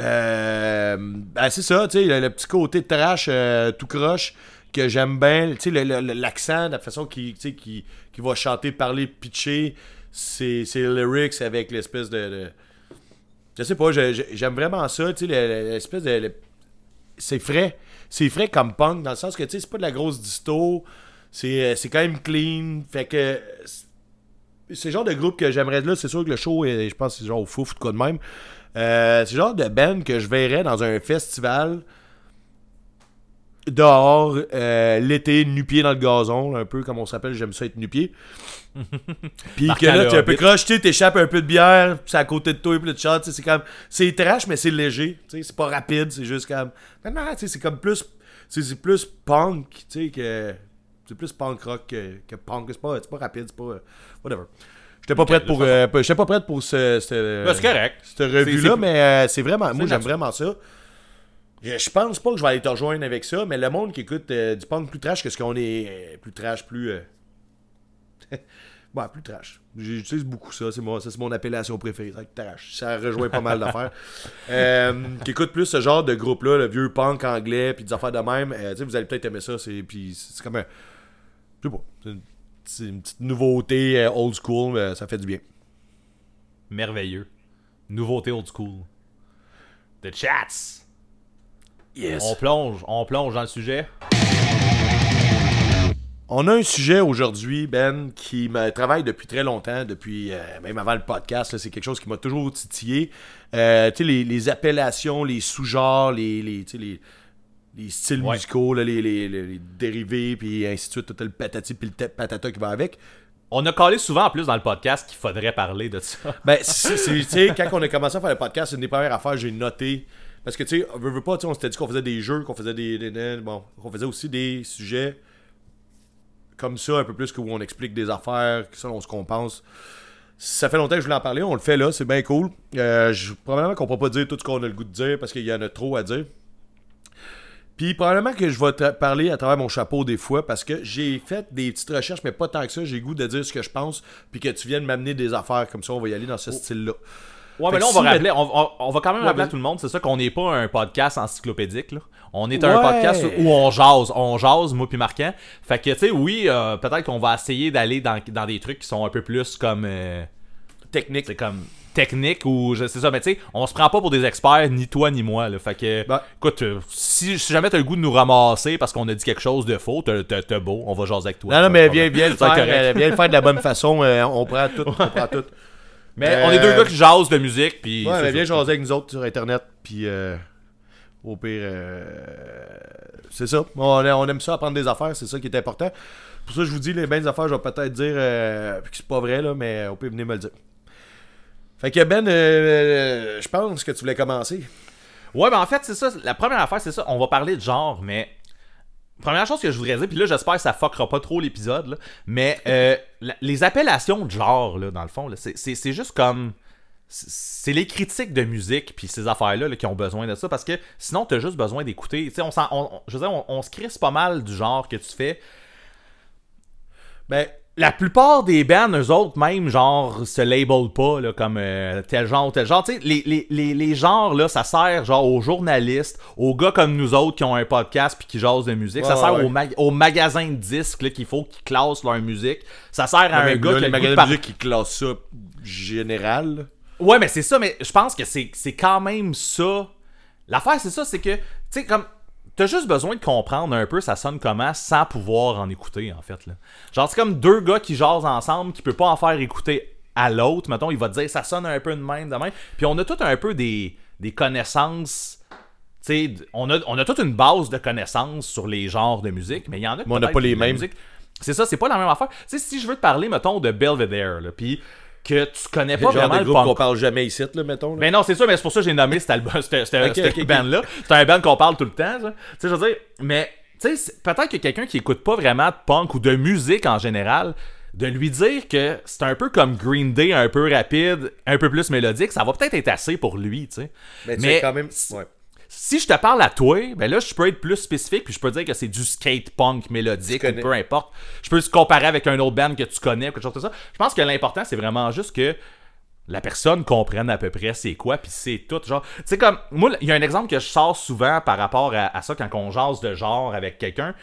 Euh, ben c'est ça, tu sais, le, le petit côté trash euh, tout croche que j'aime bien, tu sais, l'accent, la façon qu'il va chanter, parler, pitcher, le lyrics avec l'espèce de, de- Je sais pas, j'aime vraiment ça, tu sais, le- le- l'espèce de... le- C'est frais, c'est frais comme punk, dans le sens que, tu sais, c'est pas de la grosse disto, c'est euh, quand même clean, fait que... C'est le genre de groupe que j'aimerais là, c'est sûr que le show, est, je pense c'est genre au fouf ou de quoi de même. Euh, c'est le genre de band que je verrais dans un festival dehors euh, l'été nu-pied dans le gazon là, un peu comme on s'appelle j'aime ça être nu-pied [laughs] puis que là tu es un peu croche tu t'échappes un peu de bière c'est à côté de toi et puis tu sais, c'est comme c'est trash mais c'est léger tu sais c'est pas rapide c'est juste comme non non tu sais c'est comme plus c'est plus punk tu sais que c'est plus punk rock que, que punk c'est pas c'est pas rapide c'est pas euh, whatever j'étais pas Ok, prête de pour euh, pas prête pour ce, Ben, correct. cette revue-là, mais euh, c'est vraiment. Moi, j'aime vraiment ça. Je pense pas que je vais aller te rejoindre avec ça, mais le monde qui écoute euh, du punk plus trash que ce qu'on est euh, plus trash, plus. euh, [laughs] ouais, plus trash. J'utilise beaucoup ça, c'est mon, ça, c'est mon appellation préférée. ça, Trash. Ça rejoint pas mal d'affaires. [laughs] Euh, qui écoute plus ce genre de groupe-là, le vieux punk anglais, puis des affaires de même. tu sais, vous allez peut-être aimer ça. C'est, puis c'est comme un. Je sais pas. C'est une, c'est une petite nouveauté old school, mais ça fait du bien. Merveilleux. Nouveauté old school. The chats. Yes. On plonge, on plonge dans le sujet. On a un sujet aujourd'hui, Ben, qui me travaille depuis très longtemps, depuis euh, même avant le podcast. C'est quelque chose qui m'a toujours titillé. Euh, tu sais, les, les appellations, les sous-genres, les, les, tu sais, les, les styles Ouais. musicaux, là, les, dérivés, puis ainsi de suite, tout le patati puis le ta- patata qui va avec. On a collé souvent en plus dans le podcast qu'il faudrait parler de ça. Ben, c'est, c'est- tu sais, quand on a commencé à faire le podcast, c'est une des premières affaires j'ai noté. Parce que, tu sais, veux, veux pas, tu sais, on s'était dit qu'on faisait des jeux, qu'on faisait des, des- des- Bon, qu'on faisait aussi des sujets comme ça, un peu plus que où on explique des affaires, selon ce qu'on pense. Ça fait longtemps que je voulais en parler, on le fait là, c'est bien cool. Euh, je- probablement qu'on ne pourra pas dire tout ce qu'on a le goût de dire parce qu'il y en a trop à dire. Puis probablement que je vais te parler à travers mon chapeau des fois parce que j'ai fait des petites recherches, mais pas tant que ça. J'ai le goût de dire ce que je pense, puis que tu viennes m'amener des affaires comme ça. On va y aller dans ce style-là. Ouais, mais là, on va, si rappeler, on, on- on va quand même Ouais, rappeler à tout le monde, c'est ça qu'on n'est pas un podcast encyclopédique. Là. On est un podcast où on jase. On jase, moi puis Marquant. Fait que, tu sais, oui, euh, peut-être qu'on va essayer d'aller dans, dans des trucs qui sont un peu plus comme... euh, Technique. c'est comme technique ou je sais ça mais tu sais on se prend pas pour des experts ni toi ni moi là fait que Ben. écoute euh, si, si jamais t'as le goût de nous ramasser parce qu'on a dit quelque chose de faux t'as beau on va jaser avec toi Non, non, mais viens, viens, le faire, viens le faire de la bonne [laughs] façon. on prend tout. On prend tout. Mais Euh, on est deux gars qui jasent de musique puis Ouais, mais viens jaser avec nous autres sur Internet. Puis, euh, au pire, euh, c'est ça. On, on aime ça apprendre des affaires. C'est ça qui est important. Pour ça, je vous dis, les bonnes affaires, je vais peut-être dire euh, que c'est pas vrai, là, mais au pire, venez me le dire. Fait que Ben, euh, je pense que tu voulais commencer. Ouais, mais en fait, c'est ça. La première affaire, c'est ça. On va parler de genre, mais. Première chose que je voudrais dire, puis là, j'espère que ça fuckera pas trop l'épisode, mais euh, les appellations de genre, là, dans le fond, c'est- juste comme. c'est- les critiques de musique, puis ces affaires-là là, qui ont besoin de ça, parce que sinon, t'as juste besoin d'écouter. Tu sais, on, on- on- je veux dire, on, on se crisse pas mal du genre que tu fais. Ben, La plupart des bands, eux autres, même, genre, se label pas, là, comme euh, tel genre ou tel genre. Tu sais, les, les, les, les genres, là, ça sert, genre, aux journalistes, aux gars comme nous autres qui ont un podcast puis qui jasent de musique. ça sert ouais. aux, mag- aux magasins de disques, là, qu'il faut qu'ils classent leur musique. Ça sert à un gars là, qui a le goût de magasins de par- musique qui classent ça général. Ouais, mais c'est ça, mais je pense que c'est c'est quand même ça. L'affaire, c'est ça, c'est que, tu sais, comme. T'as juste besoin de comprendre un peu ça sonne comment sans pouvoir en écouter, en fait. Là. Genre, c'est comme deux gars qui jasent ensemble qui peut pas en faire écouter à l'autre. Mettons, il va te dire ça sonne un peu de même, de même. Puis on a tout un peu des, des connaissances. Tu sais, on a, on a toute une base de connaissances sur les genres de musique, mais il y en a Mais on n'a pas les mêmes. C'est ça, c'est pas la même affaire. Tu sais, si je veux te parler, mettons, de Belvedere, puis que tu connais pas vraiment de le groupe punk qu'on parle jamais ici, là, mettons. là. mais non, c'est ça, mais c'est pour ça que j'ai nommé cet album, [laughs] cette, cette, Ok, cette ok, ok. band-là. C'est un band qu'on parle tout le temps, ça. Tu sais, je veux dire, mais, tu sais, peut-être que quelqu'un qui écoute pas vraiment de punk ou de musique en général, de lui dire que c'est un peu comme Green Day, un peu rapide, un peu plus mélodique, ça va peut-être être assez pour lui, tu sais. mais mais- quand même. Ouais. Si je te parle à toi, ben là, je peux être plus spécifique, puis je peux dire que c'est du skate punk mélodique, ou peu importe. Je peux se comparer avec un autre band que tu connais, ou quelque chose comme ça. Je pense que l'important, c'est vraiment juste que la personne comprenne à peu près c'est quoi, puis c'est tout. Genre, tu sais, comme, moi, il y a un exemple que je sors souvent par rapport à, à ça quand on jase de genre avec quelqu'un.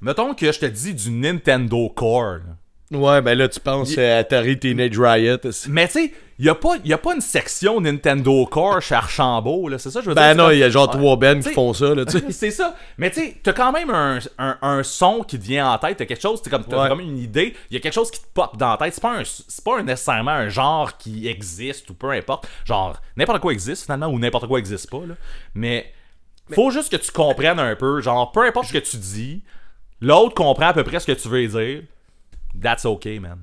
Mettons que je te dis du Nintendo Core. là. Ouais, ben là, tu penses à Atari Teenage Riot. aussi. Mais tu sais, il n'y a, pas- y a pas une section Nintendo Core chez Archambault, là. C'est ça, je veux Ben dire. non, C'est il y a genre trois bands qui font ça, là, tu [laughs] sais. c'est ça. Mais tu sais, t'as quand même un, un, un son qui te vient en tête. T'as quelque chose, t'as comme, t'as Ouais. comme une idée. Il y a quelque chose qui te pop dans la tête. C'est pas, un, pas nécessairement un genre qui existe ou peu importe. Genre, n'importe quoi existe finalement ou n'importe quoi existe pas. Là. Mais faut juste que tu comprennes un peu. Genre, peu importe ce que tu dis, l'autre comprend à peu près ce que tu veux dire. That's okay, man.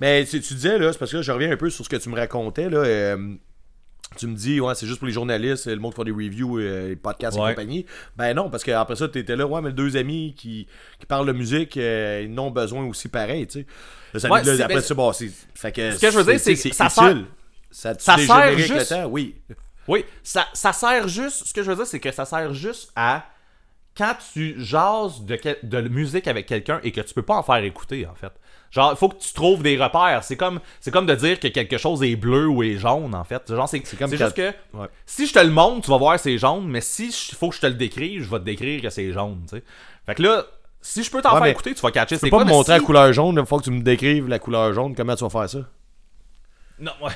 Mais tu, tu disais, là, c'est parce que là, je reviens un peu sur ce que tu me racontais, là. euh, tu me dis, ouais, c'est juste pour les journalistes, le monde qui font des reviews, euh, les podcasts et compagnie. Ben non, parce qu'après ça, t'étais là, ouais, mais deux amis qui, qui parlent de musique, euh, ils n'ont besoin aussi pareil, tu sais. Ouais, là, après ben, ça, bon, c'est. Fait que. Ce que je veux dire, c'est que ça sert-. Ça, ça tu sert juste- le temps, oui. Oui, ça, ça sert juste. Ce que je veux dire, c'est que ça sert juste à. Quand tu jases de, de musique avec quelqu'un et que tu peux pas en faire écouter, en fait. Genre, il faut que tu trouves des repères. C'est comme, c'est comme de dire que quelque chose est bleu ou est jaune, en fait. Genre, c'est, comme juste que Ouais. si je te le montre, tu vas voir c'est jaune, mais si il faut que je te le décrive, je vais te décrire que c'est jaune, tu sais. Fait que là, si je peux t'en Ouais, faire écouter, tu vas catcher Tu c'est peux pas quoi. me montrer si- la couleur jaune, il faut que tu me décrives la couleur jaune, comment tu vas faire ça? Non, ouais.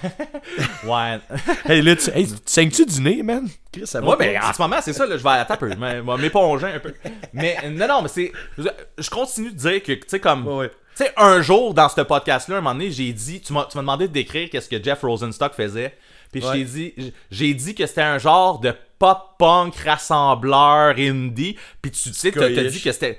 [laughs] ouais. Hey, là, tu, hey, tu saignes-tu du nez, man? Chris, ça va Ouais, mais en ce moment, c'est ça, là, je vais attends un peu. mais- moi, m'éponger un peu. Mais non, non, mais c'est. je- Je continue de dire que, tu sais, comme. Ouais, ouais. Tu sais, un jour dans ce podcast-là, un moment donné, j'ai dit. Tu m'as demandé de décrire qu'est-ce que Jeff Rosenstock faisait. Puis je Ouais. t'ai dit. J'ai dit que c'était un genre de pop-punk rassembleur indie. Puis tu sais, t'as dit que c'était.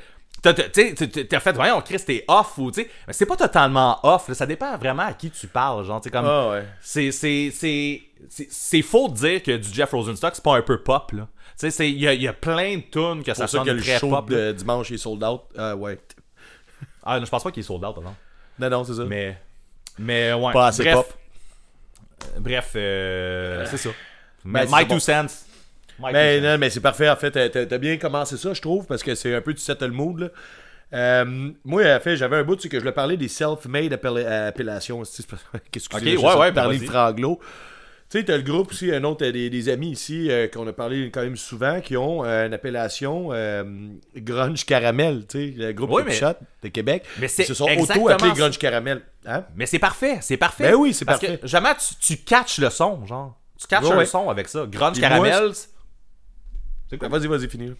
T'as t'as- fait, voyons, Chris, t'es off ou tu sais. Mais c'est pas totalement off, là, ça dépend vraiment à qui tu parles. Genre, tu comme. Ah, ouais. C'est, c'est, c'est, c'est, c'est faux de dire que du Jeff Rosenstock, c'est pas un peu pop, là. Tu sais, il y a, il y a plein de tunes que ça C'est pour ça sonne que le très show pop. de dimanche est sold out. Ah, ouais. Ah, non, je pense pas qu'il est sold out, non. Non, non, c'est ça. Mais, mais ouais. Pas assez bref, pop. euh, Bref, euh, c'est ça. Ben, My, two cents. Mais non, mais c'est parfait. En fait, t'as- t'as bien commencé ça, je trouve, parce que c'est un peu tu set le mood. Là. Euh, moi, en fait, j'avais un bout, c'est que je voulais parler des self-made appella- appellations. Qu'est-ce que [laughs] Ok, je ouais, ouais, parler de franglo. Tu sais, t'as le groupe aussi, un autre, des, des amis ici euh, qu'on a parlé quand même souvent, qui ont euh, une appellation Grunge Caramel, tu sais, le groupe Oui, de mais- Shot de Québec. Mais c'est Ils se sont auto-appelés. Grunge Caramel. Hein? Mais c'est parfait, c'est parfait. Ben oui, c'est Parce parfait. que jamais tu, tu catches le son, genre. Tu catches Ouais, un ouais. son avec ça. Grunge caramel. C'est quoi? Ben, Vas-y, vas-y, finis.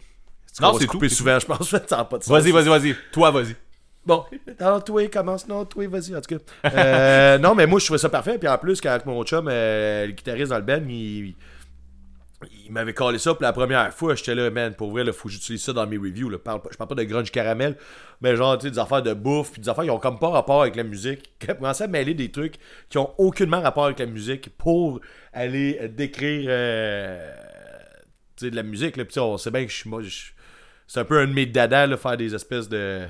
Non, c'est c'est souvent, je pense. [laughs] Ça n'a pas de sens. Vas-y, vas-y, vas-y. Toi, vas-y. Bon, non, toi, commence, non, toi, vas-y, en tout cas. Euh, non, mais moi, je trouvais ça parfait. Puis en plus, quand mon chum, euh, le guitariste dans le band, il, il m'avait collé ça pour la première fois. J'étais là, man, pour vrai, il faut que j'utilise ça dans mes reviews. Là. Parle pas- je parle pas de grunge caramel, mais genre, tu sais, des affaires de bouffe, puis des affaires qui ont comme pas rapport avec la musique. Commencer à mêler des trucs qui ont aucunement rapport avec la musique pour aller décrire euh, de la musique. Là. On sait bien que je suis. C'est un peu un de mes dadas, là, faire des espèces de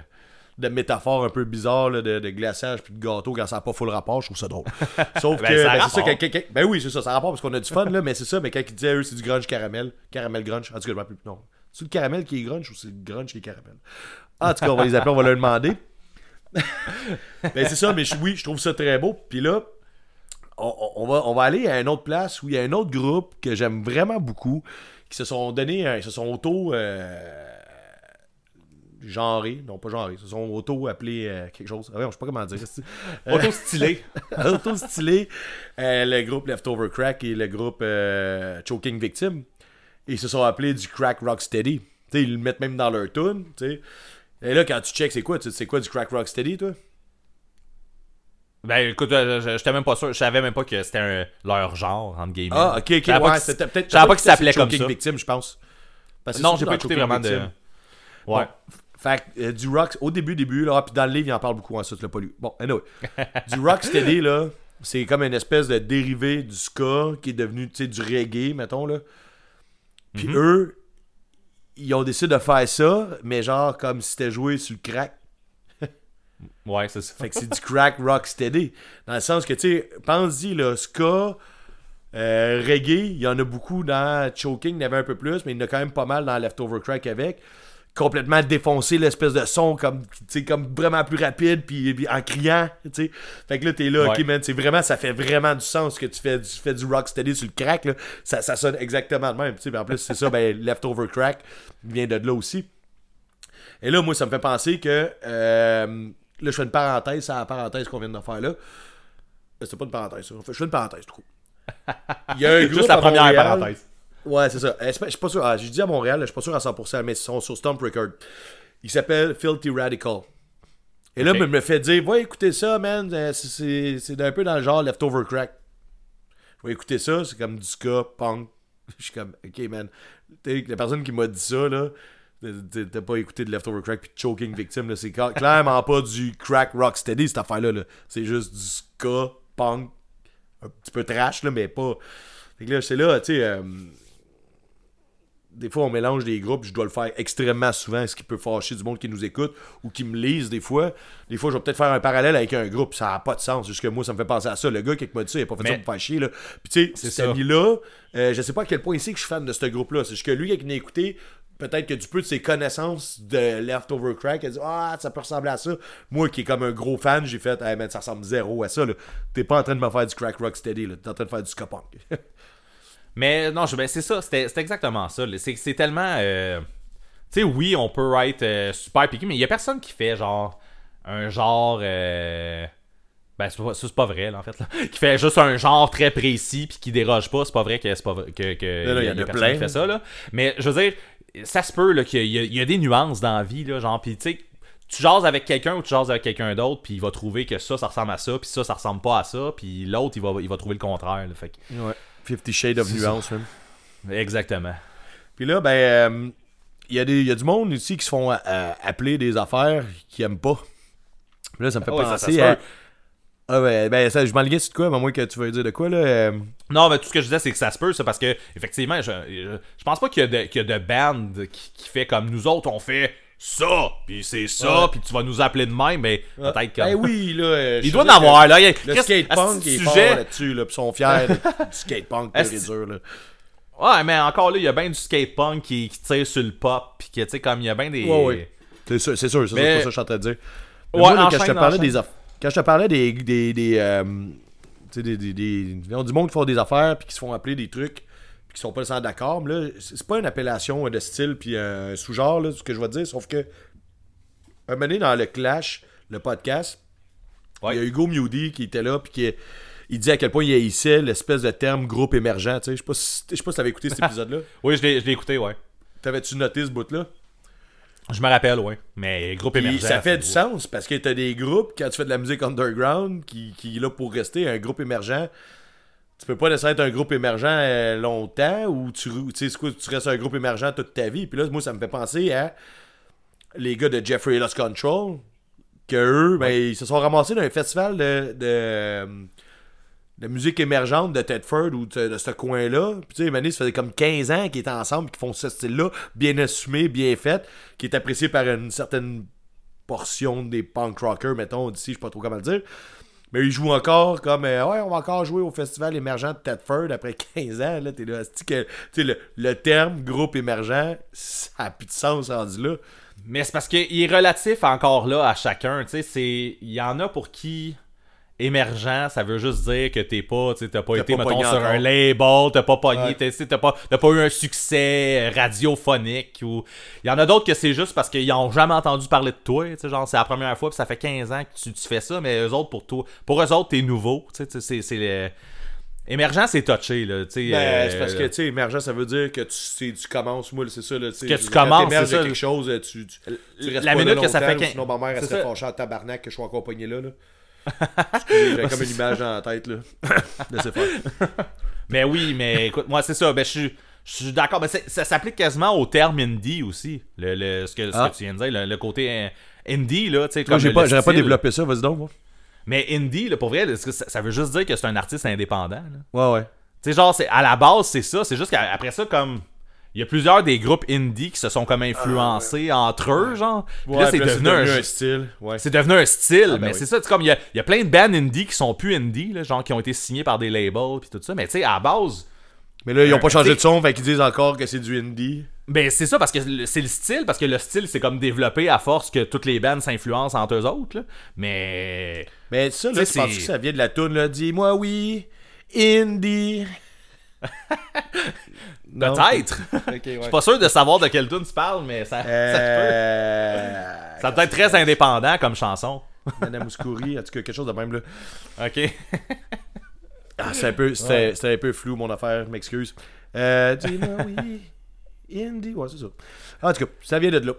de métaphores un peu bizarres là, de, de glaçage puis de gâteau quand ça n'a pas full rapport, je trouve ça drôle. [laughs] Sauf Ben, que ben, c'est ça, ben oui, c'est ça, ça rapport parce qu'on a du fun là, mais c'est ça, mais quand ils disaient eux c'est du grunge caramel, caramel grunge, en tout cas je me rappelle plus non. C'est le caramel qui est grunge ou c'est le grunge qui est caramel? En tout cas, on va les appeler, on va leur demander. [laughs] ben c'est ça, mais je- oui, je trouve ça très beau. Puis là, on, on- on va, on va aller à une autre place où il y a un autre groupe que j'aime vraiment beaucoup qui se sont donné, ils se sont auto euh, genrés, non pas genrés, ils se sont auto appelés euh, quelque chose. Ah ouais, je sais pas comment dire. Auto stylé. [laughs] auto stylé euh, le groupe Leftover Crack et le groupe euh, Choking Victim. Et ils se sont appelés du Crack Rocksteady. Tu sais, ils le mettent même dans leur tune, tu sais. Et là, quand tu checks, c'est quoi? Tu sais, c'est quoi du Crack Rocksteady, toi? Ben écoute, euh, je- j'étais même pas sûr, je savais même pas que c'était un- leur genre, entre guillemets. Ah, ok, ok, ouais, c'était peut-être. je savais pas que ça s'appelait comme ça. Victim, je pense. Parce que Non, j'ai pas écouté vraiment de. Ouais. Bon, fait que, euh, du rock, au début, début, là, puis dans le livre, il en parle beaucoup, ça, tu l'as pas lu. Bon, anyway. [laughs] du rocksteady, là, c'est comme une espèce de dérivé du ska qui est devenu, tu sais, du reggae, mettons, là. Puis Mhm. eux, ils ont décidé de faire ça, mais genre comme si c'était joué sur le crack. Ouais, c'est ça. Fait que c'est du crack rocksteady. Dans le sens que, tu sais, pense-y, là, ska, euh, reggae, il y en a beaucoup dans Choking, il y en avait un peu plus, mais il y en a quand même pas mal dans Leftover Crack avec. Complètement défoncé l'espèce de son, comme, tu sais, comme vraiment plus rapide, puis, puis en criant, tu sais. Fait que là, t'es là, Ouais. ok, man, c'est vraiment, ça fait vraiment du sens que tu fais, tu fais du rocksteady sur le crack, là. Ça, ça sonne exactement de même, tu sais. Mais en plus, c'est ça, ben, [laughs] Leftover Crack vient de là aussi. Et là, moi, ça me fait penser que. euh, là, je fais une parenthèse à la parenthèse qu'on vient de faire là. C'est pas une parenthèse, ça. Je fais une parenthèse, tout court. Il y a un [laughs] groupe Juste la première Montréal- parenthèse. Ouais, c'est ça. Pas- Je suis pas sûr. Ah, j'ai dit à Montréal, je suis pas sûr à 100%, mais ils sont sur Stomp Record. Il s'appelle Filthy Radical. Et là, Ok. me me fait dire, va écouter ça, man. Euh, c'est- un peu dans le genre Leftover Crack. Je vais écouter ça, c'est comme du ska, punk. [laughs] Je suis comme, ok, man. La personne qui m'a dit ça, là, t'as- pas écouté de Leftover Crack puis Choking Victim, là, c'est clairement pas du crack rocksteady, cette affaire-là. là. C'est juste du ska, punk, un petit peu trash, là, mais pas. Fait que là, c'est là, tu sais. euh, des fois, on mélange des groupes, je dois le faire extrêmement souvent, ce qui peut fâcher du monde qui nous écoute ou qui me lise des fois. Des fois, je vais peut-être faire un parallèle avec un groupe, ça n'a pas de sens. Juste que moi, ça me fait penser à ça. Le gars qui m'a dit ça, il a pas fait ça pour me faire chier. Là. Puis tu sais, C'est cet ami-là, euh, je sais pas à quel point il sait que je suis fan de ce groupe-là. C'est juste que lui, qui m'a écouté, peut-être que du peu de ses connaissances de Leftover Crack, a dit Ah, ça peut ressembler à ça. Moi, qui est comme un gros fan, j'ai fait Hey man, ça ressemble zéro à ça. là. T'es pas en train de me faire du crack rock steady, t'es en train de faire du ska punk. [laughs] Mais non, ben, c'est ça, c'était exactement ça. C'est c'est tellement. euh, Tu sais, oui, on peut être euh, super piqué, mais il y a personne qui fait genre un genre. euh, Ben, c'est pas, ça, c'est pas vrai, là, en fait. Là. [laughs] Qui fait juste un genre très précis puis qui déroge pas. C'est pas vrai que c'est pas vrai- que, que Non, non, y il y a, a personnes plein, qui fait ça, là. Mais je veux dire, ça se peut qu'il y, a- il y a des nuances dans la vie, là. Genre, puis tu sais, tu jases avec quelqu'un ou tu jases avec quelqu'un d'autre, puis il va trouver que ça, ça ressemble à ça, puis ça, ça ressemble pas à ça, puis l'autre, il va, il va trouver le contraire. là. Fait que- Ouais. Fifty Shades of ça. Nuance, même. exactement. Puis là, ben, euh, il y, y a du monde ici qui se font euh, appeler des affaires qu'ils aiment pas. Puis là, ça me fait ça, ça penser se à. Ah ouais, ben, ça, je m'enlignais sur de quoi, mais à moins que tu veux dire de quoi, là. euh, Non, mais tout ce que je disais, c'est que ça se peut, ça, parce que, effectivement, je, je, je pense pas qu'il y a de, qu'il y a de band qui, qui fait comme nous autres, on fait ça, puis c'est ça, puis tu vas nous appeler de même, mais peut-être que. Ben oui, là. euh, Il doit en avoir, là. Il y a- Le Chris, skate punk asti de est fort sujet. là-dessus, là, pis ils sont fiers [laughs] du skate punk pur et dur, là. Ouais, mais encore là, il y a bien du skate punk qui, qui tire sur le pop, puis que, tu sais, comme il y a bien des. Ouais, ouais. C'est sûr, c'est sûr, c'est Mais- pas ça que je suis en train de dire. Mais Ouais, moi, là, quand je te enchaîne, parlais enchaîne. des quand je te parlais des des des, euh, tu sais, des, du monde qui font des affaires puis qui se font appeler des trucs puis qui sont pas nécessairement d'accord, mais là c'est pas une appellation euh, de style puis un sous-genre là, ce que je vais te dire, sauf que un moment donné, dans le Clash, le podcast, Ouais. il y a Hugo Mewdy qui était là puis qui il disait à quel point il haïssait l'espèce de terme groupe émergent, tu sais, je sais pas si si t'avais écouté cet [laughs] épisode là. Oui, je l'ai je l'ai écouté, ouais. T'avais-tu noté ce bout là Je me rappelle, ouais. Mais groupe Puis émergent. ça fait du sens parce que t'as des groupes, quand tu fais de la musique underground, qui, qui est là pour rester un groupe émergent. Tu peux pas nécessairement être un groupe émergent euh, longtemps ou tu, tu quoi, restes un groupe émergent toute ta vie. Puis là, moi, ça me fait penser à les gars de Jeffrey Lost Control, que eux, ben, ils se sont ramassés dans un festival de, de, de musique émergente de Tedford ou de, ce coin-là. Puis tu sais, Mané, ça faisait comme 15 ans qu'ils étaient ensemble, qu'ils font ce style-là, bien assumé, bien fait, qui est apprécié par une certaine portion des punk rockers, mettons, d'ici, je sais pas trop comment le dire. Mais ils jouent encore comme euh, ouais, on va encore jouer au festival émergent de Tedford après [laughs] 15 ans. Là, t'es là, que tu sais, le, le terme groupe émergent, ça a plus de sens rendu là. Mais c'est parce qu'il est relatif encore là à chacun. Tu sais. Il y en a pour qui émergent, ça veut juste dire que t'es pas, t'as pas T'as été, pas mettons, sur un label, t'as pas pogné, Ouais. t'as, pas, t'as pas eu un succès radiophonique ou. Il y en a d'autres que c'est juste parce qu'ils ont jamais entendu parler de toi, genre, c'est la première fois, puis ça fait 15 ans que tu, tu fais ça, mais eux autres, pour toi, pour eux autres, t'es nouveau, tu sais, tu sais, c'est. Émergent, c'est touché, là, tu sais. Ben, euh, c'est parce que, tu sais, émergent, ça veut dire que tu, commences, moi, c'est ça, là, tu sais, Que tu commences, c'est ça. quelque chose, tu, tu, tu restes La pas minute là que ça fait Sinon, ma mère, elle c'est serait fâchée en tabarnak que je sois là, là. [laughs] J'ai comme une image la tête, là. [laughs] Laissez faire. [laughs] Mais oui, mais écoute, moi, c'est ça. Ben, je suis. Je suis d'accord, mais c'est- ça s'applique quasiment au terme indie aussi. Le, le- ce, que, ce Ah. que tu viens de dire, le, le côté euh, indie, là, tu sais, Moi, comme j'aurais pas développé ça, vas-y donc, moi. Mais indie, là, pour vrai, ça, ça veut juste dire que c'est un artiste indépendant. là? Ouais, ouais. Tu sais, genre, à la base, c'est ça. C'est juste qu'après ça, comme. Il y a plusieurs des groupes indie qui se sont comme influencés entre eux, genre. Puis Ah, Ouais, là, c'est devenu, un, style. Ouais. c'est devenu un style, ben mais oui. c'est ça, c'est comme il y a, y a plein de bands indie qui sont plus indie, là, genre qui ont été signés par des labels puis tout ça, mais tu sais, à la base, Mais là, ils ont pas Euh, changé t'sais- de son, fait qu'ils disent encore que c'est du indie. Ben c'est ça parce que c'est le style parce que le style c'est comme développé à force que toutes les bands s'influencent entre eux autres là. Mais Mais ça, là, Tu penses que ça vient de la toune, là? Dis-moi oui, indie. [laughs] Peut-être. Ok, [laughs] Je ouais. suis pas sûr de savoir de quelle tune tu parles mais ça ça, se Euh... peut. ça peut être très indépendant comme chanson. [laughs] Nana Mouskouri, en tout cas, quelque chose de même, là. OK. [laughs] Ah, c'est un peu, c'était, un peu flou, mon affaire, je m'excuse. Euh, indie, ouais, c'est ça. En tout cas, ça vient de là.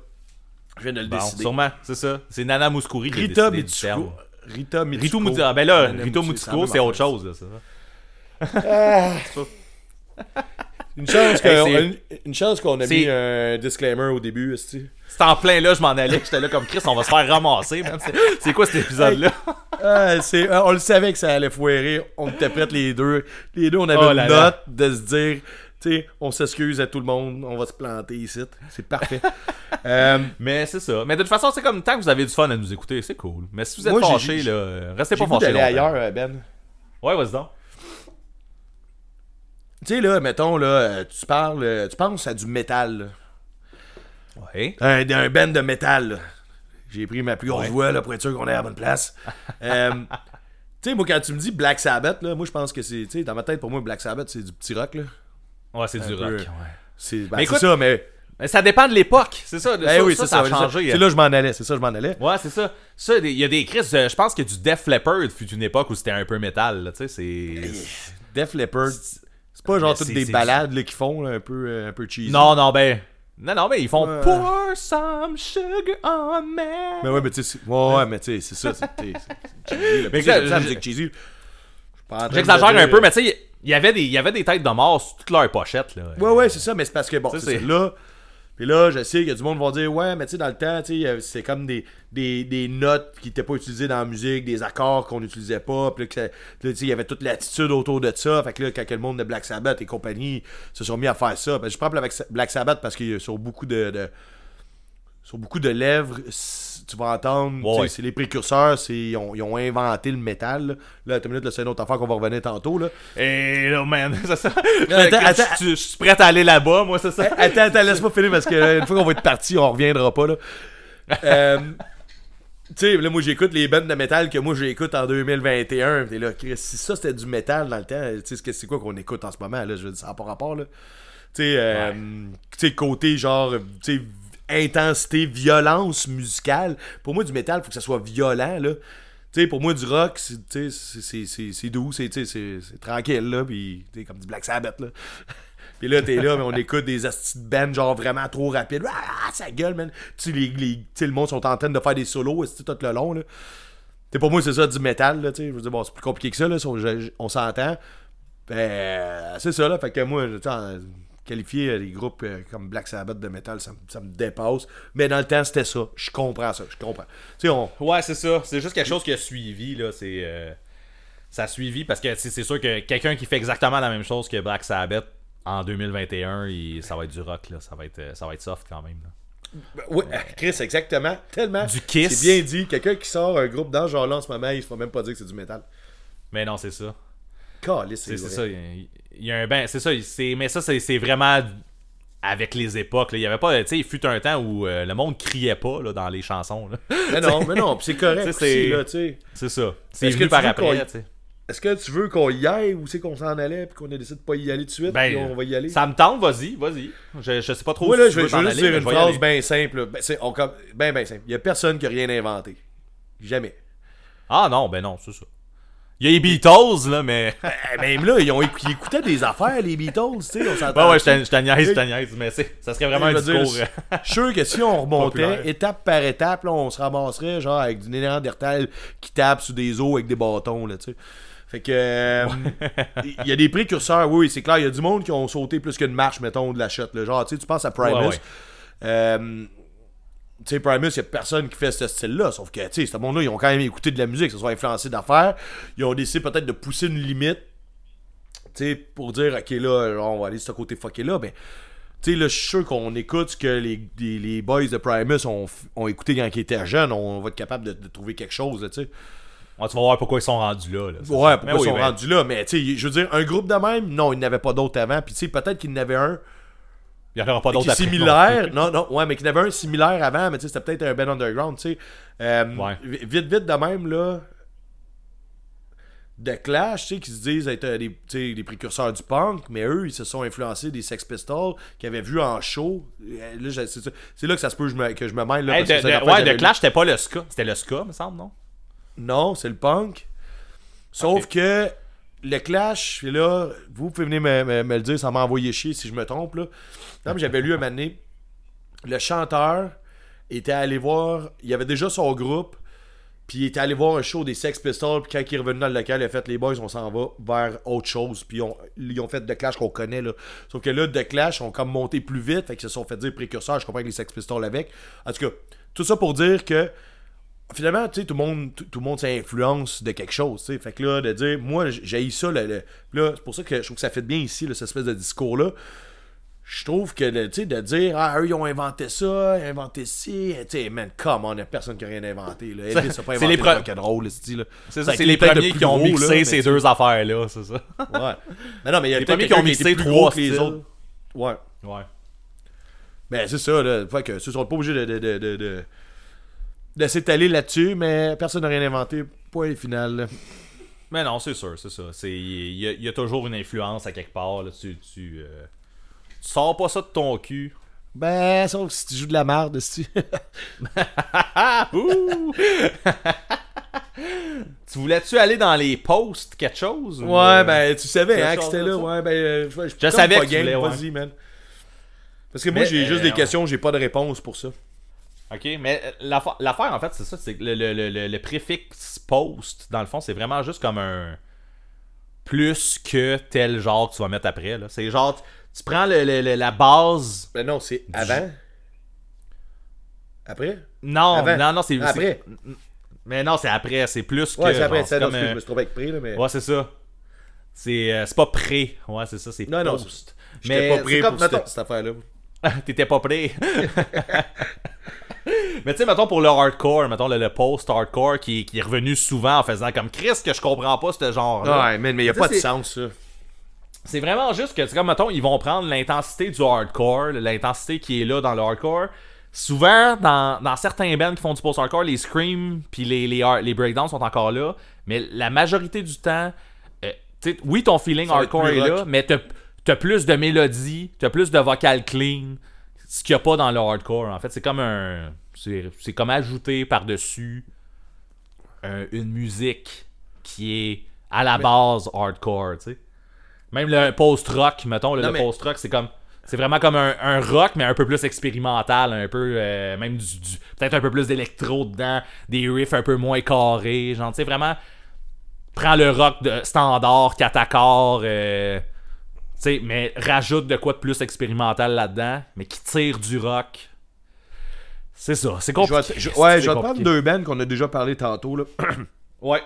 Je viens de le Bon, décider. sûrement, c'est ça. C'est Nana Mouskouri qui a Rita décidé du terme. Rita Mitsuko. Rito ah, ben là, Nana Rito Moutsiko, Moutiko, c'est autre chose là, ça. Une chance, Hey, c'est- une, qu'on a mis un disclaimer au début, esti. C'est en plein là, je m'en allais, j'étais là comme Chris, on va se faire ramasser. C'est- quoi cet épisode là Ah, c'est, ah, on le savait que ça allait foirer. On était prêts les deux. Les deux, on avait Oh une là note de se dire, tu sais, on s'excuse à tout le monde, on va se planter ici. C'est parfait. [laughs] Euh, Mais c'est ça. Mais de toute façon, c'est comme tant que vous avez du fun à nous écouter, c'est cool. Mais si vous êtes Moi, là, euh, restez pas fâchés. d'aller ailleurs, euh, Ben. Ouais, vas-y donc. Tu sais, là, mettons, là, euh, tu parles, euh, tu penses à du métal, là. Ouais. Un, un band de métal, là. J'ai pris ma plus grosse Ouais. voix, là, pour être sûr qu'on est à la bonne place. [laughs] Euh, tu sais, moi, quand tu me dis Black Sabbath, là, moi, je pense que c'est, tu sais, dans ma tête, pour moi, Black Sabbath, c'est du petit rock, là. Ouais, c'est du rock. ouais. C'est ben, Mais c'est écoute- ça, mais Mais ça dépend de l'époque, c'est ça. Ben ça, oui, ça, a changé. C'est là que je m'en allais, c'est ça je m'en allais. Ouais, c'est ça. Ça, il y a des Chris, euh, je pense que du Def Leppard fut une époque où c'était un peu métal, là, tu sais, c'est... Def Leppard, c'est pas genre toutes c'est- des c'est- balades là, qu'ils font, là, un peu, euh, un peu cheesy. Non, non, ben... Non, non, mais ils font Ouais. Pour some sugar on me. Mais ouais, mais tu sais, c'est- ouais, ouais, mais tu sais, c'est ça, c'est t'es- c'est cheesy. là. [laughs] Mais Puis c'est que- la musique cheesy. De J'exagère un peu, mais tu sais, il y avait des, il y avait des têtes de mort sur toute leur pochette, là. Ouais, ouais, c'est ça, mais c'est parce que bon, c'est c'est- ça, là. Puis là, je sais qu'il y a du monde qui vont dire, ouais, mais tu sais, dans le temps, c'est comme des, des, des notes qui n'étaient pas utilisées dans la musique, des accords qu'on n'utilisait pas. Puis là, il y avait toute l'attitude autour de ça. Fait que là, quand le monde de Black Sabbath et compagnie se sont mis à faire ça, ben, je prends Black Sabbath parce que sur beaucoup de, de- sur beaucoup de lèvres, tu vas entendre, Ouais. c'est les précurseurs, c'est, ils, ont, ils ont inventé le métal. Là, là attends une minute, là, c'est une autre affaire qu'on va revenir tantôt. Là. Et là, man, [laughs] c'est ça. Attends, je, attends. je- je suis prêt à aller là-bas, moi, c'est ça. Attends, attends, laisse-moi finir parce que une fois qu'on va être parti, on reviendra pas là. Euh, tu sais, là, moi j'écoute les bandes de métal que moi j'écoute en 2021. T'es là, Chris, si ça c'était du métal dans le temps, tu sais, c'est- c'est quoi qu'on écoute en ce moment là? Je veux dire, ça n'a pas rapport là. Tu sais, euh, tu sais, côté genre, tu sais, intensité, violence musicale. Pour moi, du métal, faut que ça soit violent là. Pour moi, du rock, c'est- doux, c'est tranquille, là, comme du Black Sabbath, là. [laughs] Puis là, t'es là, mais on écoute des astis de genre vraiment trop rapide. Ah, ça gueule, man. Tu les, les- le monde sont en train de faire des solos, esti, tout le long, là? Pour moi, c'est ça, du métal, là. Je veux dire, bon, c'est plus compliqué que ça, là, on, s'entend. Ben, c'est ça, là. Fait que moi, qualifier euh, les groupes euh, comme Black Sabbath de métal, ça, me- ça me dépasse. Mais dans le temps, c'était ça. Je comprends ça, je comprends. Tu sais, on... Ouais, c'est ça. C'est juste quelque chose qui a suivi, là. C'est. euh, Ça a suivi parce que c'est sûr que quelqu'un qui fait exactement la même chose que Black Sabbath en 2021, il- ça va être du rock, là. Ça va être, ça va être soft quand même. là. Ben, oui, Chris, exactement. Tellement. Du Kiss. C'est bien dit. Quelqu'un qui sort un groupe dans ce genre-là en ce moment, il se faut même pas dire que c'est du métal. Mais non, c'est ça. C'est ça. Il il y a un ben. C'est ça. c'est- Mais ça, c'est c'est vraiment avec les époques. là. Il y avait pas. Tu sais, il fut un temps où euh, le monde criait pas là, dans les chansons. là. [laughs] Mais non, mais non, pis c'est correct [laughs] aussi, c'est- là, tu sais. C'est ça. C'est Est-ce venu par après. tu sais. Est-ce que tu veux qu'on y aille ou c'est qu'on s'en allait puis qu'on a décidé de pas y aller tout de suite Ben, puis on va y aller? Ça me tente, vas-y, vas-y. Je, je sais pas trop si là, je vais, juste aller, dire une phrase bien simple. Ben, on ben, ben simple. Il y a personne qui a rien inventé. Jamais. Ah non, ben non, c'est ça. Il y a les Beatles, là, mais. [laughs] Eh, Même là, ils, ont, ils écoutaient des affaires, les Beatles, tu sais, on s'entend. Ouais, ouais, je t'en- je t'en niaise, je t'en niaise, mais ça serait vraiment un dire, discours. euh, Je suis [laughs] sûr que si on remontait Populaire. étape par étape, là, on se ramasserait genre avec du Néandertal qui tape sur des os avec des bâtons, là, tu sais. Fait que. euh, Il y a des précurseurs, oui, c'est clair. Il y a du monde qui ont sauté plus qu'une marche, mettons, de la chute. là. Genre, tu sais, tu penses à Primus. Ouais, ouais. Euh, tu sais, Primus, il y a personne qui fait ce style-là. Sauf que, tu sais, ce monde-là, ils ont quand même écouté de la musique, ça soit influencé d'affaires. Ils ont décidé peut-être de pousser une limite. Tu sais, pour dire, ok, là, on va aller de ce côté fucké-là. Ben, tu sais, là, je suis sûr qu'on écoute ce que les, les, les boys de Primus ont, ont écouté quand ils étaient jeunes. On va être capable de, de trouver quelque chose, tu sais. Ah, tu vas voir pourquoi ils sont rendus là. Ouais, pourquoi Mais ils oui, sont ben, rendus là. Mais, tu sais, je veux dire, un groupe de même, non, il n'y en avait pas d'autres avant. Puis, tu sais, peut-être qu'il y en avait un Il n'y en aura pas d'autres similaire. Non, non, ouais, mais qu'il y en avait un similaire avant, mais tu sais, c'était peut-être un Ben Underground, tu sais. Euh, Ouais. vi- Vite, vite de même, là. De Clash, tu sais, qui se disent être euh, des, des précurseurs du punk, mais eux, ils se sont influencés des Sex Pistols qu'ils avaient vu en show. Euh, c'est là que ça se peut que je me, mêle. Là, Hey, parce de, de- ouais, de Clash, c'était pas le ska. C'était le ska, me semble, non? non, c'est le punk. Sauf que le clash, là, vous pouvez venir me, le dire, ça m'a envoyé chier si je me trompe. Là. J'avais lu un moment le chanteur était allé voir, il avait déjà son groupe, puis il était allé voir un show des Sex Pistols, puis quand il est revenu dans le local, il a fait les boys, on s'en va vers autre chose, puis ils ont fait de Clash qu'on connaît. Là. Sauf que là, de Clash ont comme monté plus vite, fait qu'ils se sont fait dire précurseurs, je comprends que les Sex Pistols avec. En tout cas, tout ça pour dire que finalement, tu sais, tout le monde, tout, tout le monde s'influence de quelque chose, tu sais. Fait que là, de dire, moi, j'ai ça, le, le- puis là, c'est pour ça que je trouve que ça fait bien ici, là, cette espèce de discours-là. Je trouve que, le- tu sais, de dire, ah, eux, ils ont inventé ça, ils ont inventé ci, tu sais, man, come on, y a personne qui a rien inventé, là. C'est les le pre- là. C'est Ça c'est les le premiers qui ont mixé là, ces deux affaires-là, c'est ça. Ouais. Mais non, mais il y a Les premiers qui ont mixé trois que les autres. Ouais. Ouais. Ben, c'est ça, là. Fait que, ils sont pas obligés de, de, s'étaler là-dessus, mais personne n'a rien inventé. Point final. Mais non, c'est sûr, c'est ça. Il y, a- il y a toujours une influence à quelque part. Là. Tu, tu, euh, tu sors pas ça de ton cul. Ben, sauf si tu joues de la merde, si. [laughs] Ouh! [laughs] tu voulais-tu aller dans les posts, quelque chose? ou, Ouais, euh, ben, tu savais, hein, que c'était là. Ouais, ben, euh, je, Je savais pas que tu game, voulais, ouais. Vas-y, man. Parce que moi, j'ai juste des questions, j'ai pas de réponse pour ça. Ok, mais euh, l'affaire, en fait, c'est ça, c'est que le, le, le, le- préfixe post, dans le fond, c'est vraiment juste comme un plus que tel genre que tu vas mettre après. Là. C'est genre, tu, prends le, le- le- la base. Ben non, c'est avant. Après? Non, Avant. non, non, c'est. Après. Mais non, c'est après, c'est plus que. Ouais, c'est après. C'est non, comme, excuse, euh, je me suis avec prix, là, mais. Ouais, c'est ça. C'est, euh, pas prêt. Ouais, c'est ça, c'est Non, non, post. J'étais Mais pas prêt pour cette- cette affaire-là. [laughs] T'étais pas prêt. [laughs] Mais tu sais, mettons pour le hardcore, mettons le, le post-hardcore qui, qui est revenu souvent en faisant comme Chris que je comprends pas ce genre-là. Ouais, mais y a Tu sais, pas de sens, ça. C'est vraiment juste que, c'est comme, mettons, ils vont prendre l'intensité du hardcore, l'intensité qui est là dans le hardcore. Souvent, dans, dans certains bands qui font du post-hardcore, les screams puis les, les, les breakdowns sont encore là. Mais la majorité du temps, euh, tu sais, oui, ton feeling Ça hardcore est rock. là, mais t'as t'as plus de mélodie, t'as plus de vocal clean, ce qu'il n'y a pas dans le hardcore. En fait, c'est comme un. C'est comme ajouter par-dessus un- une musique qui est à la base hardcore, tu sais. Même le post-rock, mettons, le, Non, le mais- post-rock, c'est comme. C'est vraiment comme un, un rock, mais un peu plus expérimental, un peu. euh, même du. du- Peut-être un peu plus d'électro dedans, des riffs un peu moins carrés, genre, tu sais, vraiment. Prends le rock de standard, 4 accords, euh, tu sais, mais rajoute de quoi de plus expérimental là-dedans, mais qui tire du rock. C'est ça, c'est Je vais compliqué. je- C'est ouais, je vais te prendre deux bands qu'on a déjà parlé tantôt, là. [clears throat] Ouais.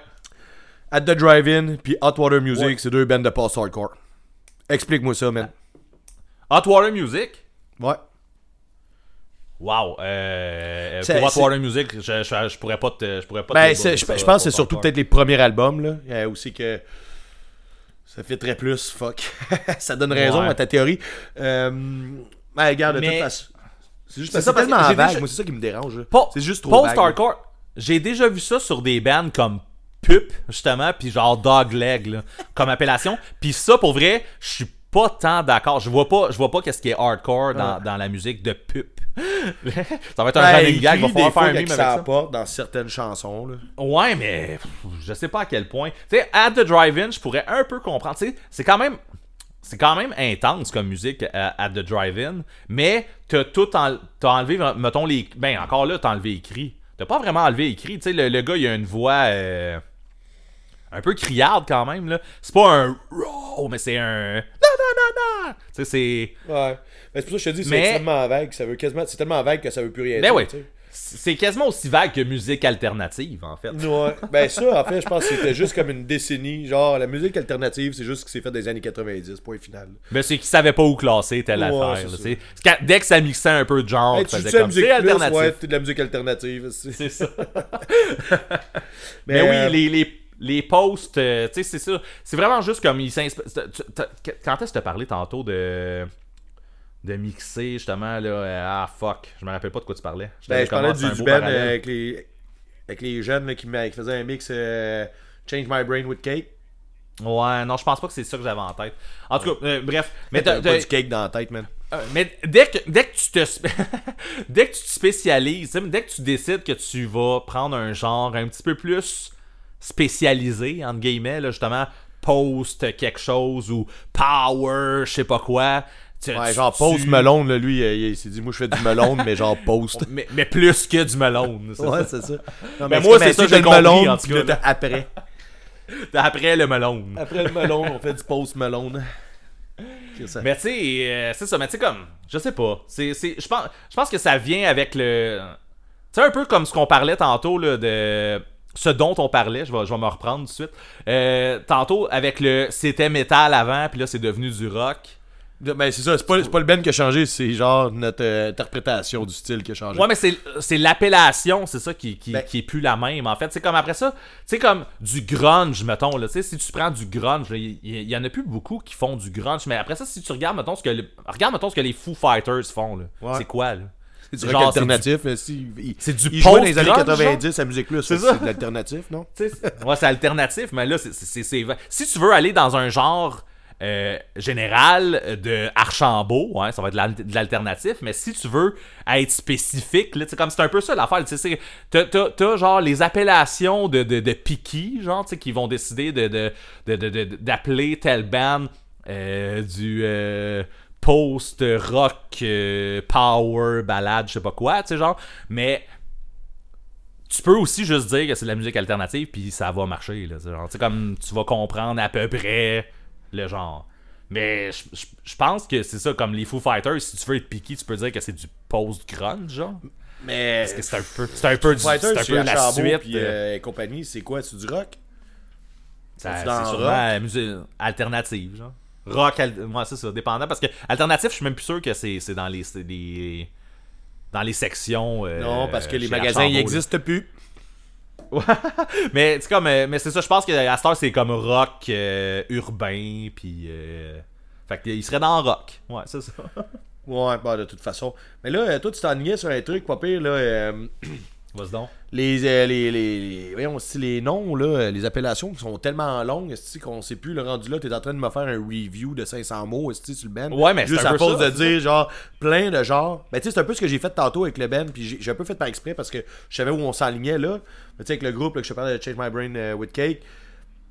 At the Drive-In, puis Hot Water Music, Ouais. c'est deux bands de post-hardcore. Explique-moi ça, man. Hot Water Music? Ouais. Wow. Euh, C'est- pour Hot Water Music, je, je, je pourrais pas te. Je pourrais pas Ben, te je, pense que c'est surtout hardcore. peut-être les premiers albums, là. Il y a aussi que ça fait très plus, fuck. [laughs] ça donne raison Ouais. à ta théorie. Euh, ben, regarde, de Mais- toute façon. C'est juste parce ça, tellement vague, déjà- moi, c'est ça qui me dérange. C'est juste trop. Post-hardcore, j'ai déjà vu ça sur des bands comme Pup, justement, puis genre Dogleg, là, comme appellation. [laughs] Puis ça, pour vrai, je suis pas tant d'accord. Je vois pas, je vois pas qu'est-ce qui est hardcore dans, dans la musique de Pup. Ça va être un Ben, running gag, il va falloir des faire un ça avec ça. apporte dans certaines chansons, là. Ouais, mais pff, je sais pas à quel point. Tu sais, at the drive-in, je pourrais un peu comprendre. Tu sais, c'est quand même. C'est quand même intense comme musique à, at the drive-in, mais t'as tout en, t'as enlevé, mettons les. Ben encore là, t'as enlevé cris. T'as pas vraiment enlevé cris. Tu sais, le, le gars, il a une voix euh, un peu criarde quand même là. C'est pas un raw, mais c'est un. Non, non, non, non. Tu sais, c'est. Ouais. Ben, c'est pour ça que je te dis, c'est Mais- extrêmement vague. Ça veut quasiment... C'est tellement vague que ça veut plus rien Ben dire. tu sais. C'est quasiment aussi vague que musique alternative, en fait. Ouais. [laughs] Ben ça, en fait, je pense que c'était juste comme une décennie. Genre, la musique alternative, c'est juste ce qui s'est fait des années 90, point final. Mais c'est qu'ils savaient pas où classer telle Ouais, affaire. c'est là, ça. tu sais. C'est quand- dès que ça mixait un peu de genre, Hey, tu tu la comme musique c'est plus, alternatif. ouais, de la musique alternative. c'est- C'est ça. [laughs] Mais, Mais, euh, oui, les, les, les posts, euh, tu sais, c'est ça. C'est vraiment juste comme ils s'inspirent. tu- tu- Quand est-ce que t'as parlé tantôt de. De mixer, justement, là. euh, Ah, fuck. Je me rappelle pas de quoi tu parlais. Ben, je parlais du, euh, avec, les, avec les jeunes là, qui, faisaient un mix euh, Change My Brain with Cake. Ouais, non, je pense pas que c'est ça que j'avais en tête. En tout cas, bref. Mais t'as- pas du cake dans la tête, man. Mais dès que, dès que tu te [laughs] dès que tu te spécialises, dès que tu décides que tu vas prendre un genre un petit peu plus spécialisé entre guillemets là, justement post quelque chose ou power, je sais pas quoi. Tu- Ouais, tu- genre Post tu- Melon, là, lui, il, il s'est dit, moi je fais du melon, mais genre Post. [laughs] Mais, mais plus que du melon. c'est ouais, ça. c'est ça. Non, Mais moi, c'est ça que j'ai le melon, en tout cas, après. [laughs] Après le melon. Après le melon, on fait du Post Melon. Mais tu sais, euh, c'est ça, mais tu sais comme, je sais pas. C'est, c'est, je pense, je pense que ça vient avec le, tu sais un peu comme ce qu'on parlait tantôt là de ce dont on parlait. Je vais, je vais me reprendre tout de suite. Euh, tantôt avec le, c'était métal avant, puis là c'est devenu du rock. Ben, c'est ça, c'est pas, c'est pas le Ben qui a changé, c'est genre notre euh, interprétation du style qui a changé. Ouais, mais c'est, c'est l'appellation, c'est ça qui, qui, Ben- qui est plus la même. En fait, c'est comme après ça, tu sais comme du grunge, mettons là. Si tu prends du grunge, il y, en a plus beaucoup qui font du grunge. Mais après ça, si tu regardes, mettons ce que, le- regarde mettons ce que les Foo Fighters font. Ouais. C'est quoi là? c'est du genre, rock c'est du- alternatif, c'est du il jouait dans les années post-grunge, 90 à Musique Plus, C'est c'est de l'alternatif, non? C'est- ouais, c'est alternatif, mais là, c'est, c'est, c'est- Si tu veux aller dans un genre euh, générale de Archambault, ouais, ça va être de l'al- de l'alternatif, mais si tu veux être spécifique, là, comme c'est un peu ça l'affaire, t'as, genre les appellations de, de, de Piki, genre, qui vont décider de, de, d'appeler telle band euh, du euh, post-rock, euh, power, ballade, je sais pas quoi, tu sais, genre, mais tu peux aussi juste dire que c'est de la musique alternative puis ça va marcher là comme tu vas comprendre à peu près le genre mais je- je je pense que c'est ça comme les Foo Fighters si tu veux être piqué tu peux dire que c'est du post grunge genre Mais. parce que c'est un peu c'est un peu du- Fighters, un peu la suite puis, euh, euh, et compagnie, c'est quoi? C'est du rock? C'est sûrement rock? la musique alternative genre rock al- ouais c'est ça dépendant parce que alternatif je suis même plus sûr que c'est dans les, des- dans les sections euh, Non, parce que les magasins, ils n'existent plus. [laughs] mais c'est comme euh, mais c'est ça je pense que à cette heure c'est comme rock euh, urbain puis euh, fait qu'il serait dans rock ouais c'est ça [laughs] Ouais, bah, de toute façon. Mais là, euh, toi, tu t'ennuyais sur un truc, pas pire, là. euh, [clears throat] vas-y donc les, euh, les, les, les, noms, là, euh, les appellations qui sont tellement longues, qu'on sait plus, le rendu là, t'es en train de me faire un review de 500 mots, sur le Ben? Ouais, mais c'est Juste à ça, de dire, genre, plein de genres. Ben, tu sais, c'est un peu ce que j'ai fait tantôt avec le Ben, puis j'ai un peu fait par exprès parce que je savais où on s'enlignait, là. Mais tu sais, avec le groupe, là, que je parlais de Change My Brain euh, with Cake,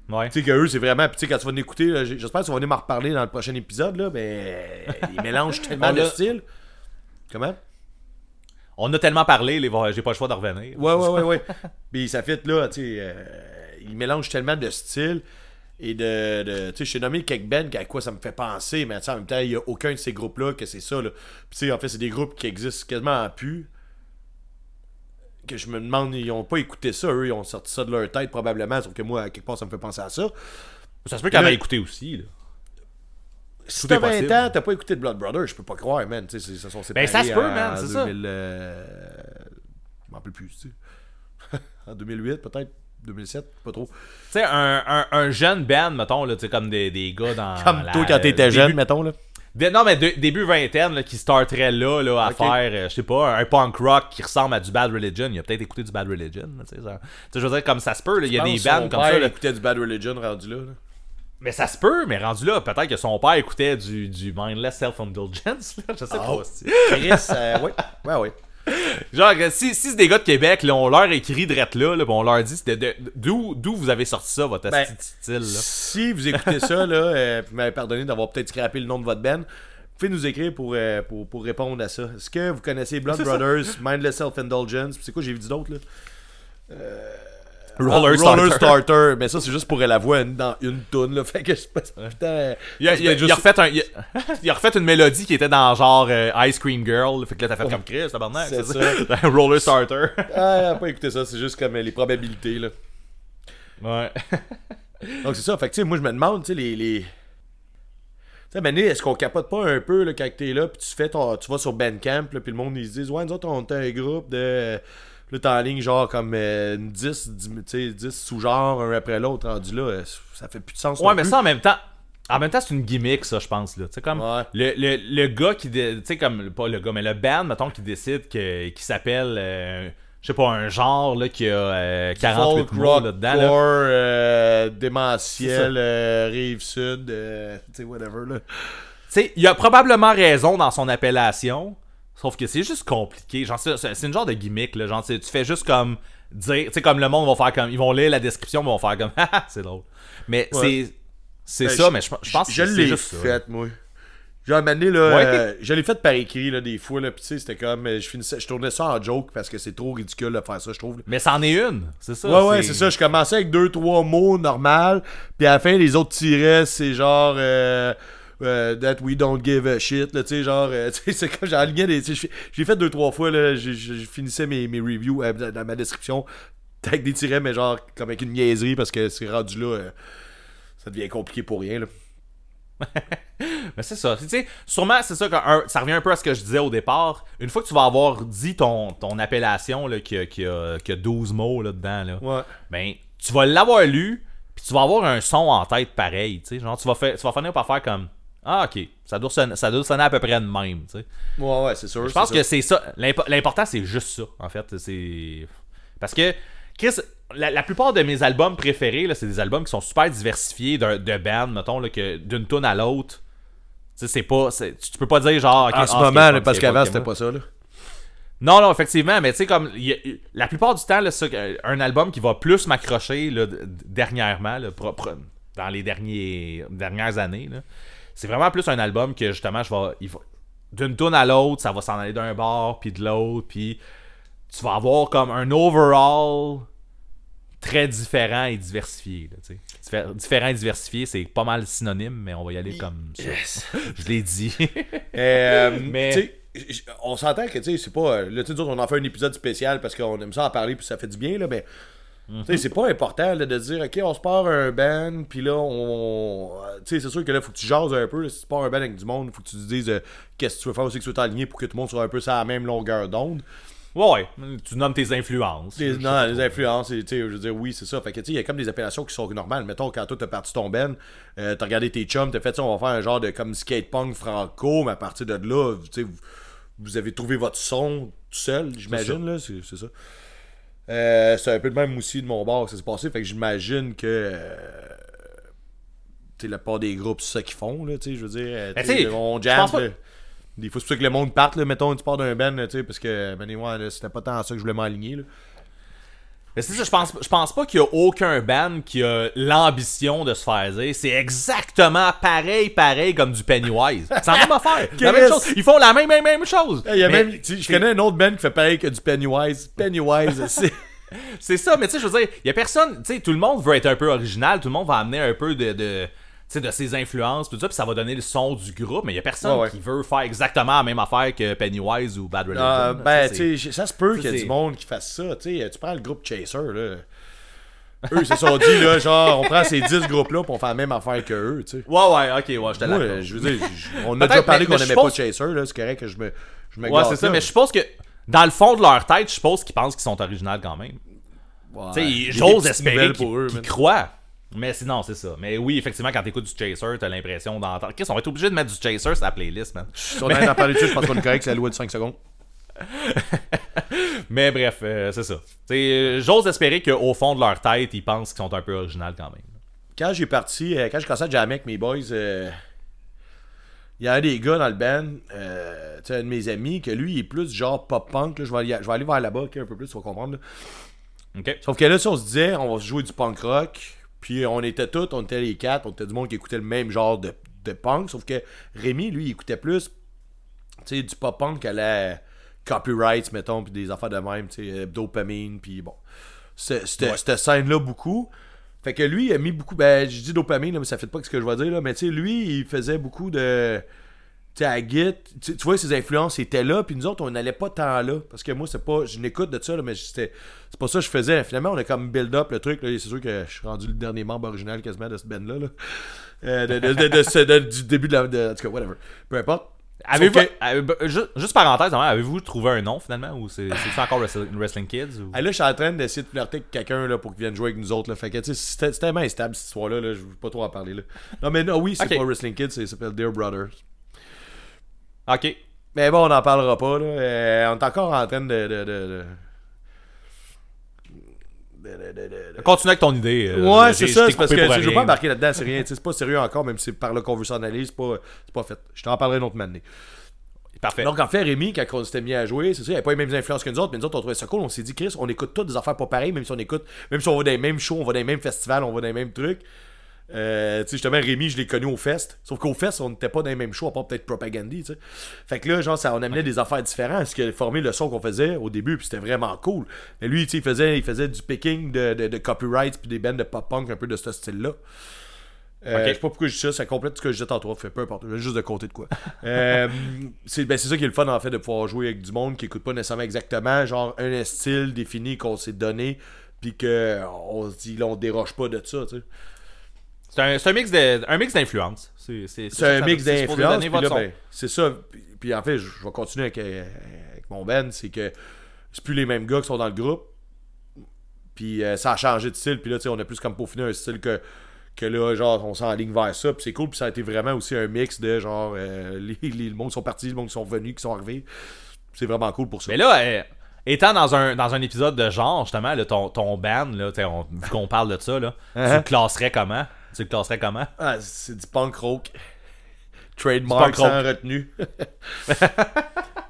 ouais tu sais que eux, c'est vraiment. Puis tu sais, quand tu vas l'écouter, j'espère que tu vas venir m'en reparler dans le prochain épisode, là, mais ils mélangent [laughs] tellement On de styles. Comment? On a tellement parlé les j'ai pas le choix de revenir Ouais, ouais, ouais, ouais. [laughs] Puis ça fait là, tu sais, euh, ils mélangent tellement de styles et de. de tu sais, je t'ai nommé quelques bands à quoi ça me fait penser, mais en même temps, il n'y a aucun de ces groupes-là que c'est ça, là. Puis tu sais, en fait, c'est des groupes qui existent quasiment en plus. Que je me demande, ils ont pas écouté ça, eux, ils ont sorti ça de leur tête probablement, sauf que moi, à quelque part, ça me fait penser à ça. ça se peut qu'elle Là- ait écouté aussi là. Si t'as est 20 possible. ans, t'as pas écouté de Blood Brothers, je peux pas croire, man. C'est- sont séparés. Ben, ça se peut, man, c'est ça. 2000, euh, Je m'en rappelle plus, tu sais. [laughs] en 2008, peut-être. 2007, pas trop. tu sais un, un, un jeune band mettons là comme des, des gars dans [laughs] Comme la- toi quand t'étais jeune, mettons, là. Non mais de- début vingtaine là, qui starterait là, là à faire euh, je sais pas un punk rock qui ressemble à du Bad Religion il a peut-être écouté du Bad Religion tu sais ça- je veux dire comme ça se peut il y a des bands comme père ça là. écoutait du Bad Religion rendu là. là? Mais ça se peut, mais rendu là, peut-être que son père écoutait du, du mindless self-indulgence. là, Je sais Ah, pas. si- Chris, euh, ouais. [laughs] Ouais, ouais. Genre, euh, si, si c'est des gars de Québec, là, on leur écrit drette là, là, on leur dit c'était de- d'où d'où vous avez sorti ça, votre Ben, style. Là? Si vous écoutez ça, là, euh, puis m'avez pardonné d'avoir peut-être scrappé le nom de votre band, vous pouvez nous écrire pour, euh, pour, pour répondre à ça. Est-ce que vous connaissez Blood. Brothers, Mindless Self-Indulgence, c'est quoi j'ai vu d'autres, là? Roller Ah, Starter. Roller Starter. Mais ça, c'est juste pour la voix une- dans une toune, là. [laughs] Fait que je pas. Putain. Il a, il a- il a refait un, il, a, [laughs] il a refait une mélodie qui était dans genre euh, Ice Cream Girl. Fait que là, t'as fait comme Chris, tabarnak. C'est ça. [laughs] Roller Starter. Ah, pas écouter ça, c'est juste comme euh, les probabilités, là. ouais. Donc c'est ça, fait que tu sais, moi je me demande, tu sais, les. les... Tu sais, est-ce qu'on capote pas un peu là, quand t'es là, puis tu fais ton, tu vas sur Bandcamp, puis le monde ils se disent, ouais, nous autres on est un groupe de. Là, t'es en ligne, genre comme euh, une 10, 10, tu sais, 10 sous-genres, un après l'autre, rendu là, euh, ça fait plus de sens. Ouais, mais plus. ça en même temps. En même temps, c'est une gimmick, ça, je pense. là. Tu sais, comme Ouais. le, le, le gars qui. Tu sais, comme. Pas le gars, mais le band, mettons, qui décide que, qui s'appelle. euh, je sais pas, un genre là, qui a euh, 48 Folk, mots là-dedans. là. euh, démentiel, euh, rive sud, euh, tu sais, whatever, là. Tu sais, il a probablement raison dans son appellation. Sauf que c'est juste compliqué. Genre, c'est, une genre de gimmick, là. Genre, tu fais juste comme dire. Tu sais, comme le monde va faire comme. Ils vont lire la description, ils vont faire comme. [laughs] Haha, c'est drôle. Mais Ouais. c'est. C'est Ben, ça, je- mais je, je pense que Je c'est l'ai juste ça. fait, moi. Genre, donné, là, Ouais. euh, je l'ai fait par écrit, là, des fois, là, pis tu sais, c'était comme, euh, je finissais, je tournais ça en joke parce que c'est trop ridicule de faire ça, je trouve. là. Mais c'en est une. C'est ça. Ouais, ouais, c'est ça, je commençais avec deux, trois mots normal, puis à la fin, les autres tirets, c'est genre, euh, euh, that we don't give a shit, là, tu sais, genre, euh, [laughs] tu sais, c'est comme, j'enlignais des, j'ai- fait deux, trois fois, là, je finissais mes, mes reviews euh, dans ma description, avec des tirets, mais genre, comme avec une niaiserie, parce que c'est rendu là, euh, ça devient compliqué pour rien, là. [laughs] Mais c'est ça. Tu sais, sûrement, c'est ça que un- ça revient un peu à ce que je disais au départ. Une fois que tu vas avoir dit ton, ton appellation, là, qui, a, qui, a, qui a 12 mots là-dedans, là, Ouais. ben, tu vas l'avoir lu, puis tu vas avoir un son en tête pareil. Tu sais, genre, tu vas, faire, tu vas finir par faire comme Ah, ok, ça doit, sonner, ça doit sonner à peu près de même. Tu sais. Ouais, ouais, c'est sûr. Je pense que c'est ça. L'impo- L'important, c'est juste ça, en fait. C'est. Parce que Chris, la, la plupart de mes albums préférés, c'est des albums qui sont super diversifiés d'un- de bands, mettons, là, que d'une tune à l'autre. Tu sais, c'est pas. Tu tu peux pas dire genre. En ce ah, moment, là, parce qu'avant, c'était pas ça. Là. Non, non, effectivement, mais tu sais, comme. il y a- la plupart du temps, là, ça, un album qui va plus m'accrocher, dernièrement, là, pro- pro- dans les derniers, dernières années, là, c'est vraiment plus un album que justement, je vais. va- D'une tune à l'autre, ça va s'en aller d'un bord, puis de l'autre, puis tu vas avoir comme un overall très différent et diversifié. Là, différent et diversifié, c'est pas mal synonyme, mais on va y aller comme ça. [laughs] Je l'ai dit. [laughs] Euh, Mais- on s'entend que, tu sais, c'est pas. euh, Là, tu on en fait un épisode spécial parce qu'on aime ça en parler puis ça fait du bien, là, mais. C'est pas important là, de dire, OK, on se part un band, puis là, on. Tu sais, c'est sûr que là, faut que tu jases un peu. là, si tu pars un band avec du monde, faut que tu te dises euh, qu'est-ce que tu veux faire aussi que tu veux t'aligner pour que tout le monde soit un peu sur la même longueur d'onde. ouais, ouais, tu nommes tes influences. Les, non, les influences, tu sais, je veux dire, oui, c'est ça. Fait que, tu sais, il y a comme des appellations qui sont normales. Mettons, quand toi, t'as parti ton euh, t'as regardé tes chums, t'as fait ça, on va faire un genre de comme skate punk franco, mais à partir de là, tu sais, vous, vous avez trouvé votre son tout seul, j'imagine, là, c'est ça. Euh, c'est un peu de même aussi de mon bord que ça s'est passé, fait que j'imagine que. euh, tu la part des groupes, c'est ça qu'ils font, là, tu sais, je veux dire. euh, Mais tu sais, tu sais, on jam, pas-. Des fois, c'est pour ça que le monde parte, là, mettons, tu pars d'un là, tu sais, parce que, ben, ouais, c'était pas tant ça que je voulais m'aligner, là. Mais c'est ça, je pense, je pense pas qu'il y a aucun band qui a l'ambition de se faire dire. C'est exactement pareil, pareil comme du Pennywise. C'est la même affaire. la même chose. Ils font la même, même, même chose. Il y a Mais même, tu sais, je connais un autre band qui fait pareil que du Pennywise. Pennywise, [laughs] c'est. C'est ça, mais tu sais, je veux dire, il y a personne. Tu sais, tout le monde veut être un peu original. Tout le monde va amener un peu de. De ses influences, tout ça, puis ça va donner le son du groupe, mais il y a personne Ouais, ouais. qui veut faire exactement la même affaire que Pennywise ou Bad Religion. Ah, ben, tu sais, ça se peut qu'il y ait du monde qui fasse ça. Tu prends le groupe Chaser, là. Eux, ils se sont dit, là, genre, on prend ces 10 groupes-là pour on fait la même affaire que eux, tu sais. Ouais, ouais, ok, ouais, je te l'accorde. je veux dire, on a déjà parlé qu'on aimait pense- pas Chaser, là. C'est correct que je me, je me Ouais, c'est ça, là. mais je suppose que dans le fond de leur tête, je suppose qu'ils pensent qu'ils sont originaux quand même. Ouais, Tu sais, j'ose espérer qu'ils man. croient. Mais sinon, c'est ça. Mais oui, effectivement, quand t'écoutes du Chaser, t'as l'impression d'entendre. Qu'est-ce qu'on va être obligé de mettre du Chaser sur la playlist, man. Si on a en parler dessus, je pense qu'on est correct, c'est la loi de 5 secondes. [laughs] Mais bref, euh, c'est ça. Euh, J'ose espérer qu'au fond de leur tête, ils pensent qu'ils sont un peu originaux quand même. quand j'ai parti, euh, quand j'ai commencé à jammer avec mes boys, euh, il y a un des gars dans le band, euh, tu sais, un de mes amis, que lui, il est plus genre pop-punk. Je, vais aller- je vais aller vers là-bas, ok, un peu plus, tu vas comprendre. là. Ok? Sauf que là, si on se disait, on va se jouer du punk rock, puis on était tous, on était les quatre, on était du monde qui écoutait le même genre de, de punk, sauf que Rémi, lui, il écoutait plus, du pop-punk à la copyright, mettons, puis des affaires de même, tu sais, euh, dopamine, puis bon. Cette cette scène-là, beaucoup. Fait que lui, il a mis beaucoup, ben, je dis dopamine, là, mais ça fait pas ce que je vais dire, là, mais tu sais, lui, il faisait beaucoup de tu sais, à Git, tu tu vois, ses influences étaient là, puis nous autres, on n'allait pas tant là. Parce que moi, c'est pas. Je n'écoute de ça, là, mais c'est pas ça que je faisais. Finalement, on a comme build up le truc. C'est sûr que je suis rendu le dernier membre original quasiment de ce band-là. là. Euh, de, de- de- ce- du début de la. en tout cas, whatever. Peu importe. Que- avez- ju- juste parenthèse, avez-vous trouvé un nom finalement ou c'est c'est encore Wrestling, Kids ou... Ah, là, je suis en train d'essayer de flirter avec quelqu'un là, pour qu'il vienne jouer avec nous autres. Là. Fait que, c'était tellement instable cette histoire-là. Là, je veux pas trop en parler. Là. Non, mais non, oui, c'est Ok. pas Wrestling Kids, c'est- ça s'appelle Dear Brothers. Ok. Mais bon, on n'en parlera pas. Là. Euh, on est encore en train de. de, de, de- de- de- de- de- de- Continue avec ton idée. euh, Ouais, c'est ça, c'est parce que je veux pas embarquer là-dedans, c'est rien. C'est pas sérieux encore, même si c'est par là qu'on veut s'en aller, c'est pas, pas fait. Je t'en parlerai une autre année. Parfait. Donc en fait, Rémi, quand on s'était mis à jouer, c'est ça, il avait pas les mêmes influences que nous autres, mais nous autres, on trouvait ça cool. On s'est dit, Chris, on écoute toutes des affaires pas pareilles, même si on écoute, même si on va dans les mêmes shows, on va dans les mêmes festivals, on va dans les mêmes trucs. Euh, tu sais, justement, Rémi, je l'ai connu au Fest. Sauf qu'au Fest, on n'était pas dans les mêmes shows, à part peut-être Propagandy, tu sais. Fait que là, genre, ça, on amenait des affaires différentes, ce qui a formé le son qu'on faisait au début, puis c'était vraiment cool. Mais lui, tu sais, il faisait, il faisait du picking de, de, de copyright, puis des bands de pop-punk un peu de ce style-là. Euh, Ok. Je sais pas pourquoi je dis ça, ça complète ce que je disais tantôt, fait peu importe, juste de compter de quoi. [laughs] euh, c'est ben, ça qui est le fun en fait de pouvoir jouer avec du monde qui écoute pas nécessairement exactement, genre un style défini qu'on s'est donné, puis que on se dit là on déroge pas de ça, tu sais. C'est un, un mix de- un mix d'influence. C'est un mix d'influences, ben, c'est ça. Puis, puis en fait, je, je vais continuer avec, euh, avec mon band, c'est que c'est plus les mêmes gars qui sont dans le groupe. Puis euh, ça a changé de style, puis là, tu sais, on a plus comme peaufiné un style que, que là, genre, on s'enligne vers ça, puis c'est cool, puis ça a été vraiment aussi un mix de genre, euh, [laughs] les, les, le monde qui sont partis, le monde qui sont venus, qui sont arrivés. C'est vraiment cool pour ça. Mais là, euh, étant dans un, dans un épisode de genre, justement, là, ton, ton band, là, on- vu qu'on parle de ça, là, tu Uh-huh. le classerais comment? Tu le classerais comment? Ah, c'est du punk rock. Trademark punk rock. retenue. [laughs]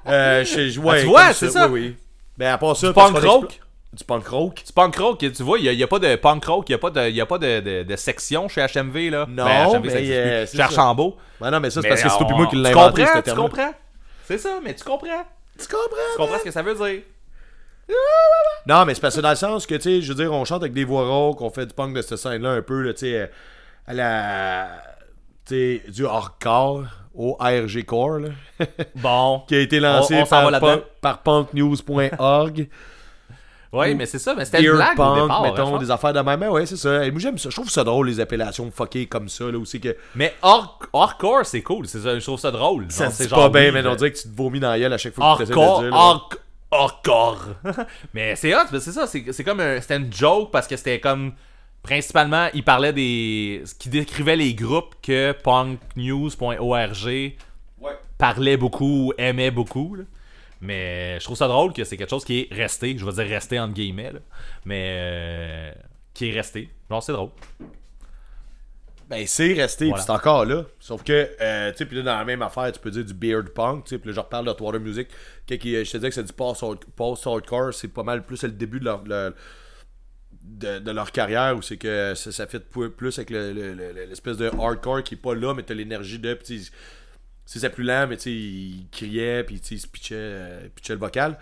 euh, je, je- ouais, Ah, tu vois, c'est ça. Oui, oui. Ben, à part ça, Du punk rock? Du punk rock. C'est punk rock, tu vois, il n'y a, pas de punk rock, il n'y a pas, de, y a pas de, de, de section chez HMV, là. Non, Ben, HMV, mais, euh, Chez. Archambault. Ben non, mais ça, c'est Mais parce que c'est toi et moi qui l'ai inventé, comprends, ce tu comprends? C'est ça, mais tu comprends. Tu comprends? Tu comprends ce que ça veut dire. Non, mais c'est parce que dans le sens que, tu sais, je veux dire, on chante avec des voix rauques, on fait du punk de cette scène-là un peu, tu sais, euh, à la. Tu sais, du hardcore, au ARG Core, là, [laughs] Bon. qui a été lancé On- on s'en va par, là-dedans. punk- par punknews.org. [laughs] Oui, mais c'est ça, mais c'était une blague au punk, départ. je mettons, des affaires de même. Mais ouais, c'est ça. Et moi, j'aime ça. Je trouve ça drôle, les appellations fuckées comme ça, là, aussi que. Mais hard- hardcore, c'est cool. C'est ça, je trouve ça drôle. Ça c'est pas bien, mais on dirait que tu te vomis dans la gueule à chaque fois que tu essaies de dire. Hardcore. [laughs] mais c'est hot, c'est ça, c'est comme un, c'était une joke parce que c'était comme principalement, il parlait des ce qui décrivait les groupes que punknews.org Ouais. parlait beaucoup, aimait beaucoup. là. Mais je trouve ça drôle que c'est quelque chose qui est resté, je vais dire resté entre guillemets, là. mais euh, qui est resté. Genre c'est drôle. Ben, c'est resté, Voilà. c'est encore là. Sauf que, euh, tu sais, puis là, dans la même affaire, tu peux dire du beard punk, tu sais, puis là, je reparle de Water Music. Qui, qui- je te disais que c'est du post- post-hardcore, c'est pas mal plus le début de leur, de, de leur carrière, où c'est que ça, ça fait plus avec le- le- le- l'espèce de hardcore qui est pas là, mais t'as l'énergie de, puis c'est plus lent, mais tu sais, il criait, puis tu sais, il se pitchait, euh, pitchait le vocal.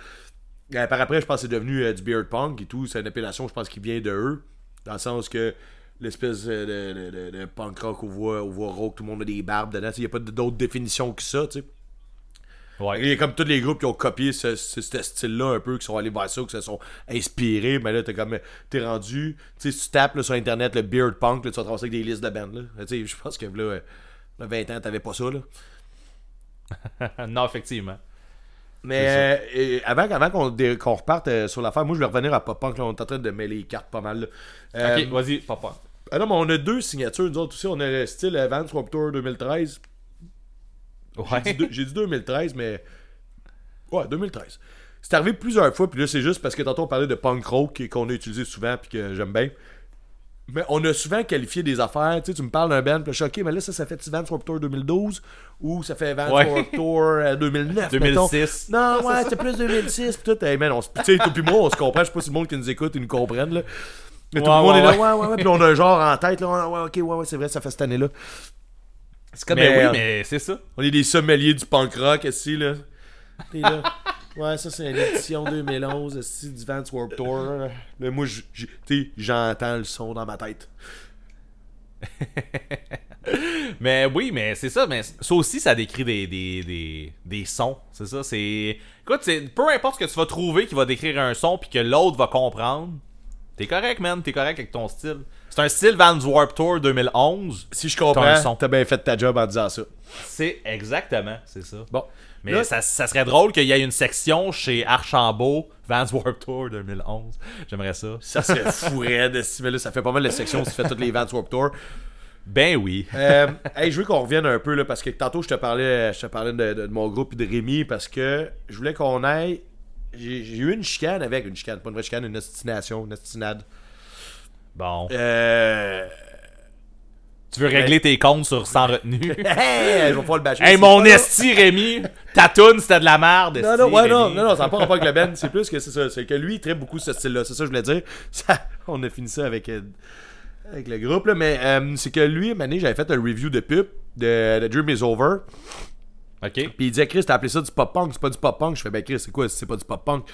Euh, par après, je pense que c'est devenu euh, du beard punk et tout. C'est une appellation, je pense, qui vient de eux. Dans le sens que l'espèce euh, de, de- de- punk rock voix, aux voix rauques, tout le monde a des barbes dedans. Il n'y a pas d'autre définition que ça, tu sais. Ouais. Il y a comme tous les groupes qui ont copié ce, ce- ce style-là un peu, qui sont allés vers ça, qui se sont inspirés. Mais là, t'es comme, t'es rendu, tu tu tapes là, sur Internet le beard punk, là, tu vas te ramasser avec des listes de bandes. Là. Tu sais, je pense que là, euh, là, 20 ans, t'avais pas ça. Là. [laughs] non, effectivement. Mais euh, avant, avant qu'on, reparte euh, sur l'affaire, moi je vais revenir à Pop Punk. Là, on est en train de mêler les cartes pas mal. là. Euh, ok, vas-y, papa. Ah non, mais on a deux signatures, nous autres aussi. On a le style euh, Vans Warped Tour 2013. J'ai Ouais. j'ai dit 2013, mais. Ouais, 2013. C'est arrivé plusieurs fois, puis là, c'est juste parce que tantôt on parlait de punk rock qu'on a utilisé souvent, puis que j'aime bien. Mais on a souvent qualifié des affaires. Tu sais, tu me parles d'un band, puis je suis ok, mais là, ça, ça fait Vans Warped Tour 2012 ou ça fait Vans Ouais. Warped Tour euh, 2009. mettons? 2006. Non, ouais, c'est plus 2006. Pis tout, hey, man, on se. Tu sais, toi pis moi, on se comprend. Je sais pas si le monde qui nous écoute, ils nous comprennent, là. Mais tout le monde ouais, est là, ouais. ouais, ouais. Puis on a un genre en tête, là. Ouais, ouais, ok, ouais, ouais, c'est vrai, ça fait cette année-là. C'est comme. Mais euh, oui, mais c'est ça. On est des sommeliers du punk rock, ici, là. T'es là. Ouais, ça, c'est l'édition 2011, ici, du Vans Warped Tour. Là, moi, j'entends le son dans ma tête. [laughs] Mais oui, mais c'est ça. Mais ça aussi, ça décrit des, des, des, des sons. C'est ça. C'est. Écoute, c'est peu importe ce que tu vas trouver qui va décrire un son puis que l'autre va comprendre. T'es correct, man. T'es correct avec ton style. C'est un style Vans Warp Tour 2011. Si je comprends, t'as bien fait ta job en disant ça. C'est exactement, c'est ça. Bon. Mais Là- ça, ça serait drôle qu'il y ait une section chez Archambault, Vans Warp Tour 2011. J'aimerais ça. Ça serait fou mais là, ça fait pas mal de sections si tu fais toutes les Vans Warped Tour. Ben oui. Euh, hey, je veux qu'on revienne un peu là, parce que tantôt je te parlais, je te parlais de, de- de mon groupe et de Rémi parce que je voulais qu'on aille. J'ai eu une chicane avec une chicane, pas une vraie chicane, une ostination, une ostinade. Bon. Euh. Tu veux régler tes comptes sur sans [laughs] retenue? Hey, je vais pas le bâcher. hey, mon esti, Rémi! Ta toune, c'était de la merde, Non, non, ouais, non, Rémi. non, non, ça n'a pas rapport avec le Ben. C'est plus que c'est ça. C'est que lui, il traite beaucoup ce style-là. C'est ça que je voulais dire. Ça, on a fini ça avec, euh, avec le groupe, là. Mais euh, c'est que lui, une j'avais fait un review de pub de, de Dream is Over. Ok. Puis il disait, Chris, t'as appelé ça du pop-punk, c'est pas du pop-punk. Je fais, ben Chris, c'est quoi si c'est pas du pop-punk?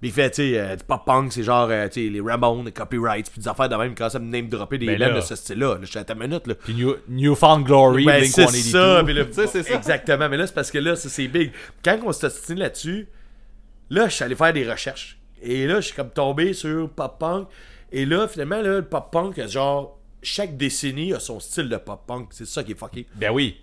Puis il fait, tu sais, euh, du pop-punk, c'est genre, euh, tu sais, les Ramones, les copyrights, puis des affaires de même, quand ça me name-dropper des Ben bands de ce style-là. Là, je suis à ta minute, là. Puis New, Newfound Glory, Ben, c'est 182. ça, puis là, Tu sais, [laughs] c'est ça. Exactement, mais là, c'est parce que là, c'est big. Quand on s'est là-dessus, là, je suis allé faire des recherches. Et là, je suis comme tombé sur pop-punk. Et là, finalement, là, le pop-punk, genre, chaque décennie a son style de pop-punk. C'est ça qui est fucké. Ben oui.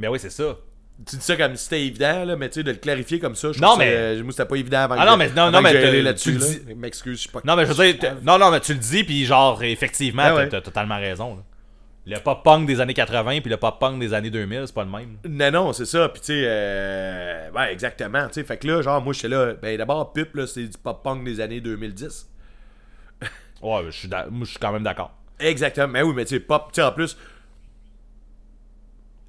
Ben oui, c'est ça. Tu dis ça comme si c'était évident, là, mais tu sais, de le clarifier comme ça, je Non, mais- euh, moi, c'était pas évident avant Ah que non, mais non, avant non, que mais là-dessus. tu le là. dis- M'excuse, je suis pas. Non, mais je veux dire, non, non, mais tu le dis, puis genre, effectivement, t'as ouais. t'as totalement raison. là. le pop-punk des années 80 puis le pop-punk des années 2000, c'est pas le même. Non, non, c'est ça. Puis, tu sais, euh, ouais, exactement. Tu sais, fait que là, genre, moi, j'étais là. Ben, d'abord, Pup, là, c'est du pop-punk des années 2010. Ouais, je suis moi, je suis quand même d'accord. Exactement. Mais oui, mais tu sais, pop, tu sais, en plus.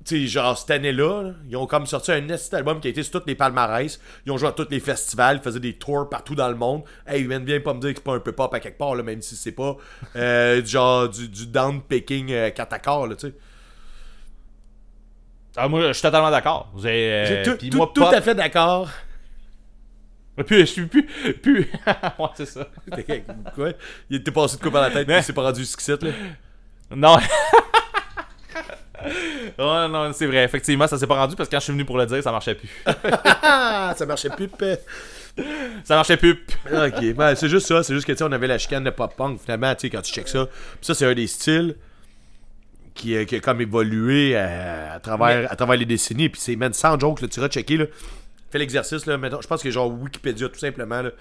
Sais, genre, cette année-là, là, ils ont comme sorti un album qui a été sur toutes les palmarès. Ils ont joué à tous les festivals, ils faisaient des tours partout dans le monde. Hey, viens bien pas me dire que c'est pas un peu pop à quelque part, là, même si c'est pas euh, genre du, du down-picking euh, catacor, là, tu sais. Ah, moi, je suis totalement d'accord. Vous avez, euh, J'ai tout, moi, tout pop- à fait d'accord. Puis, je suis plus. plus... [laughs] ouais, c'est ça. [laughs] Quoi? Il était passé de quoi par la tête, puis il s'est pas rendu jusqu'ici, là. Non. [laughs] ouais, non, c'est vrai. Effectivement, ça s'est pas rendu parce que quand je suis venu pour le dire, ça marchait plus. Ah, [laughs] ça marchait plus, ça marchait plus. Ok, ben, c'est juste ça. C'est juste que, tu sais, on avait la chicane de pop-punk, finalement, tu sais, quand tu checkes ça. Puis ça, c'est un des styles qui, a- qui a comme évolué euh, à, travers, à travers les décennies. Puis c'est, man, sans joke, là, tu vas checker, là. Fais l'exercice, là. Mettons, je pense que genre Wikipédia, tout simplement, là.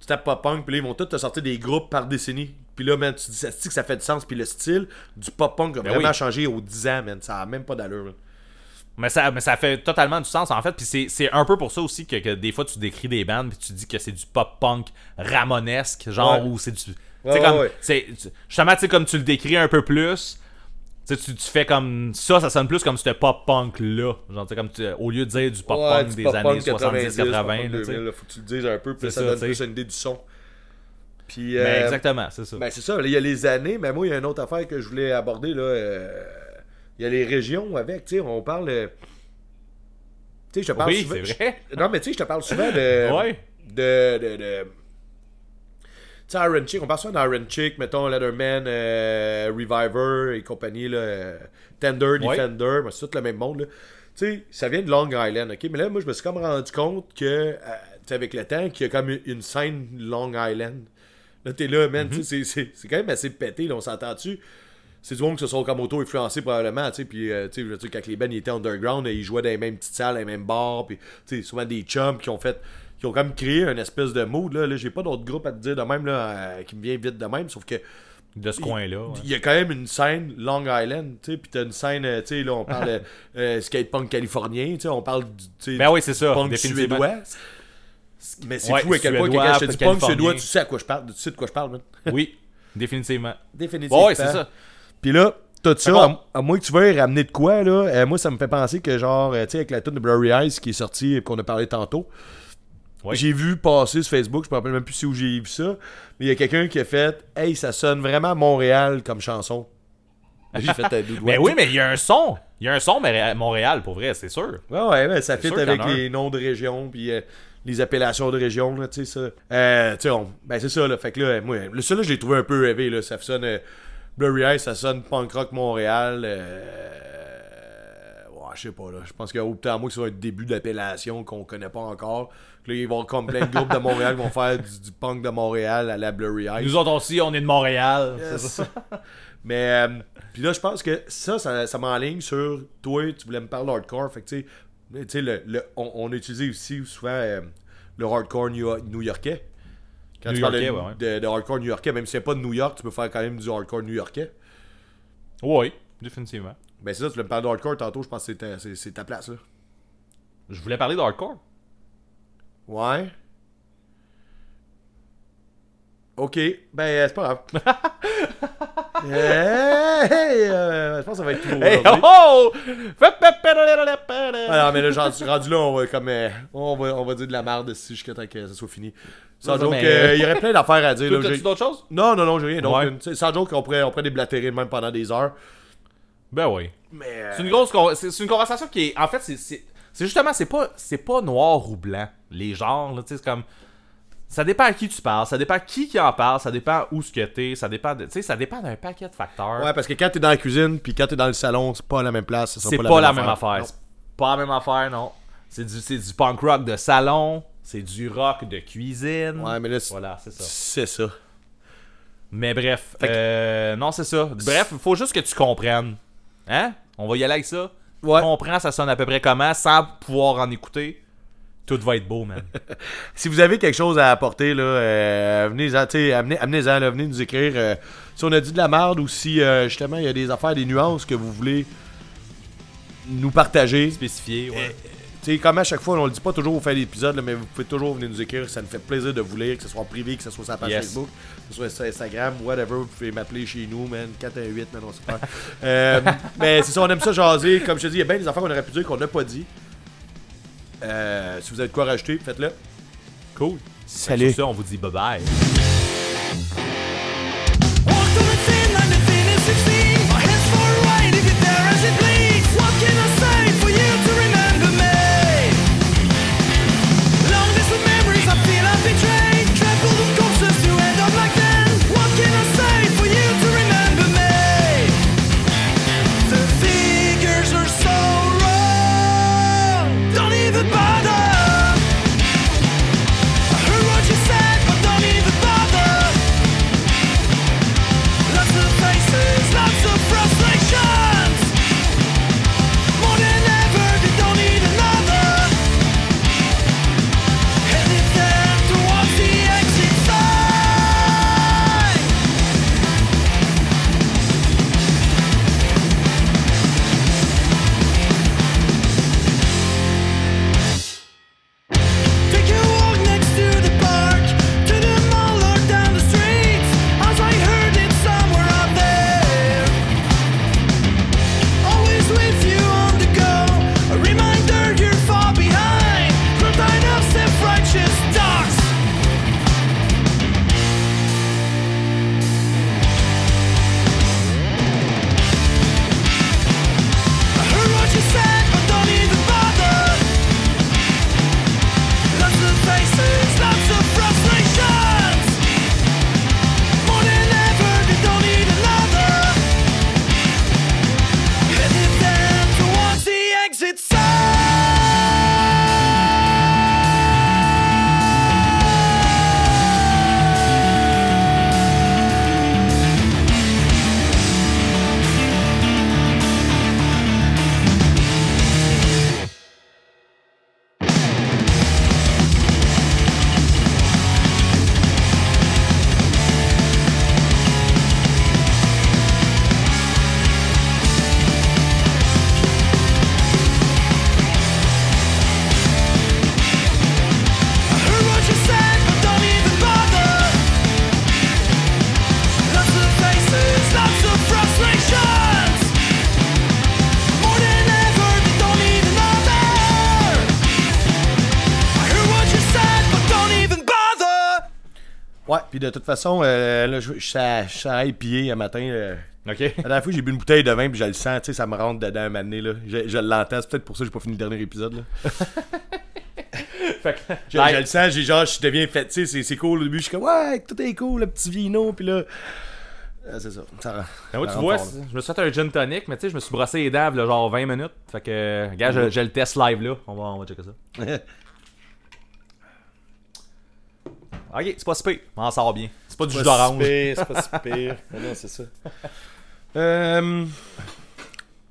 Tu tapes pop-punk, puis là, ils vont tous te sortir des groupes par décennie. Puis là, man, tu dis, ça, que ça fait du sens? Puis le style du pop-punk a Ben vraiment oui. changé aux 10 ans, man. Ça a même pas d'allure, là. Mais ça, mais ça fait totalement du sens en fait. Puis c'est, c'est un peu pour ça aussi que, que des fois tu décris des bandes puis tu dis que c'est du pop-punk ramonesque, genre Ouais. ou c'est du. Ouais, comme. c'est- justement, tu sais, comme tu le décris un peu plus. tu Tu, fais comme ça, ça sonne plus comme ce pop-punk là. Genre, tu sais, comme tu- au lieu de dire du pop-punk des pop-punk années 90, 70-80, pop-punk là, tu 2000, sais. là, faut que tu le dises un peu, puis ça, ça, donne plus une idée du son. Puis, Mais euh, exactement, c'est ça. Ben c'est ça, il y a les années, mais moi il y a une autre affaire que je voulais aborder là. euh, Il y a les régions avec, tu sais, on parle. euh, Tu sais, je te parle oui, souvent. vrai. [laughs] Non, mais tu sais, je te parle souvent de. [laughs] Ouais. De. de, de- Tu sais, Iron Chick, on parle souvent d'Iron Chick, mettons Leatherman, euh, Reviver et compagnie, là, euh, Tender, Ouais. Defender, ben, c'est tout le même monde. Tu sais, ça vient de Long Island, ok? Mais là, moi, je me suis comme rendu compte que, euh, tu sais, avec le temps, qu'il y a comme une scène Long Island. Là, t'es là, man, sais, c'est- quand même assez pété, là, on s'entend-tu? C'est du monde qui se sont comme auto-influencés probablement, tu sais, puis, euh, tu sais, quand les bands ils étaient underground, ils jouaient dans les mêmes petites salles, les mêmes bars, puis, tu sais, souvent des chums qui ont fait, qui ont comme créé un espèce de mood, là, là j'ai pas d'autres groupes à te dire de même, là, euh, qui me vient vite de même, sauf que De ce coin-là. ouais. il y a quand même une scène Long Island, tu sais, puis t'as une scène, euh, tu sais, là, on parle [laughs] euh, skatepunk californien, tu sais, on parle du, tu sais, Ben oui, c'est ça. punk suédois. Mais c'est Ouais, fou à quel point que suédois, quand je te dis punk suédois, tu sais à quoi je parle, tu sais de quoi je parle, man. [laughs] Oui, définitivement. Définitivement. Ouais, c'est ça. Puis là, tout ça, à, à moins que tu veuilles ramener de quoi, là, euh, moi, ça me fait penser que, genre, euh, tu sais, avec la tune de Blurry Eyes qui est sortie et qu'on a parlé tantôt, Oui. j'ai vu passer sur Facebook, je me rappelle même plus si où j'ai vu ça, mais il y a quelqu'un qui a fait « Hey, ça sonne vraiment Montréal comme chanson. [laughs] » J'ai fait un. Mais oui, mais il y a un son. Il y a un son mais à Montréal, pour vrai, c'est sûr. Ouais, ouais, ouais, ça fit avec les noms de régions, puis euh, les appellations de régions, là, tu sais, ça. Euh, tu sais, ben c'est ça, là, fait que là, moi, le seul là, je l'ai trouvé un peu rêvé, là, ça sonne, euh, Blurry Eyes, ça sonne punk rock Montréal, euh, ouais, je sais pas, là, je pense qu'au bout de moi que ça va être le début d'appellation qu'on connaît pas encore, là, ils vont avoir comme plein de groupes de Montréal qui vont faire du, du punk de Montréal à la Blurry Eyes. Nous autres aussi, on est de Montréal. Yes. Ça. [laughs] Mais, euh, puis là, je pense que ça, ça, ça m'enligne sur toi, tu voulais me parler hardcore. Fait que, tu sais, tu sais, le, le- on, on a utilisé aussi souvent euh, le hardcore new- new-yorkais. Quand tu parles de, New-Yorkais, ouais, de- de hardcore new-yorkais, même si c'est pas de New York, tu peux faire quand même du hardcore new-yorkais. Oui, définitivement. Ben, c'est ça, tu voulais me parler de hardcore tantôt, je pense que c'est ta, ta place, là. Je voulais parler de hardcore. Ouais. Ok, ben, euh, c'est pas grave. [laughs] hey, euh, je pense que ça va être tout Hey, oh! Ah non, mais là, rendu, rendu là, on va comme. euh, on, va, on va dire de la merde ici jusqu'à temps que ça soit fini. Sans Non, joke, euh, il y aurait plein d'affaires à dire. [laughs] T'as-tu d'autres choses? non, non, non, j'ai rien d'autre. Ouais. Sans joke, on pourrait, on pourrait déblatérer même pendant des heures. Ben oui. Mais. euh, C'est une grosse c'est une conversation qui est en fait c'est justement c'est pas c'est pas noir ou blanc les genres là tu sais c'est comme ça dépend à qui tu parles, ça dépend qui qui en parle, ça dépend où ce que t'es, ça dépend de, tu sais ça dépend d'un paquet de facteurs. Ouais, parce que quand t'es dans la cuisine, puis quand t'es dans le salon, c'est pas la même place. c'est pas, la même affaire. C'est pas la même affaire non. C'est du c'est du punk rock de salon, c'est du rock de cuisine. Ouais, mais là, Voilà, c'est ça. c'est ça. Mais bref, que- euh, non, c'est ça. Bref, il faut juste que tu comprennes. Hein? On va y aller avec ça. Ouais. Comprends, ça sonne à peu près comment, sans pouvoir en écouter. Tout va être beau, man. [laughs] Si vous avez quelque chose à apporter, là, euh, venez-en, amenez, amenez-en, là, venez nous écrire euh, si on a dit de la merde ou si euh, justement il y a des affaires, des nuances que vous voulez nous partager. Spécifié, ouais. Tu sais, comme à chaque fois, on le dit pas toujours au fin d'épisode, là, mais vous pouvez toujours venir nous écrire. Ça nous fait plaisir de vous lire, que ce soit en privé, que ce soit sur la page Yes. Facebook, que ce soit sur Instagram, whatever. Vous pouvez m'appeler chez nous, man. 418, man, on se perd. euh, [laughs] mais c'est ça, on aime ça jaser. Comme je te dis, il y a bien des affaires qu'on aurait pu dire qu'on n'a pas dit. Euh, si vous avez de quoi rajouter, faites-le. Cool. Salut. Sur ça, on vous dit bye bye. Puis de toute façon, euh, là, je je suis à- suis à IPA un matin. euh, Ok. La dernière fois, j'ai bu une bouteille de vin, puis je le sens, tu sais, ça me rentre dedans un moment donné, là. Je, je l'entends, c'est peut-être pour ça que j'ai pas fini le dernier épisode, là. [laughs] Fait que- Je, le sens, j'ai genre, je deviens fait, tu sais, c'est- c'est cool au début, je suis comme, ouais, tout est cool, le petit vino, puis là. euh, c'est ça, ça rend. Ben ça tu vois, fort, je me suis fait un gin tonic, mais tu sais, je me suis brossé les dents, là, genre 20 minutes. Fait que, gars, je, je le teste live là. On va, on va checker ça. [laughs] Ok, c'est pas si pire. On en sort bien. C'est pas du jus C'est pas si d'orange. C'est pas si pire. [laughs] Non, c'est ça. Euh,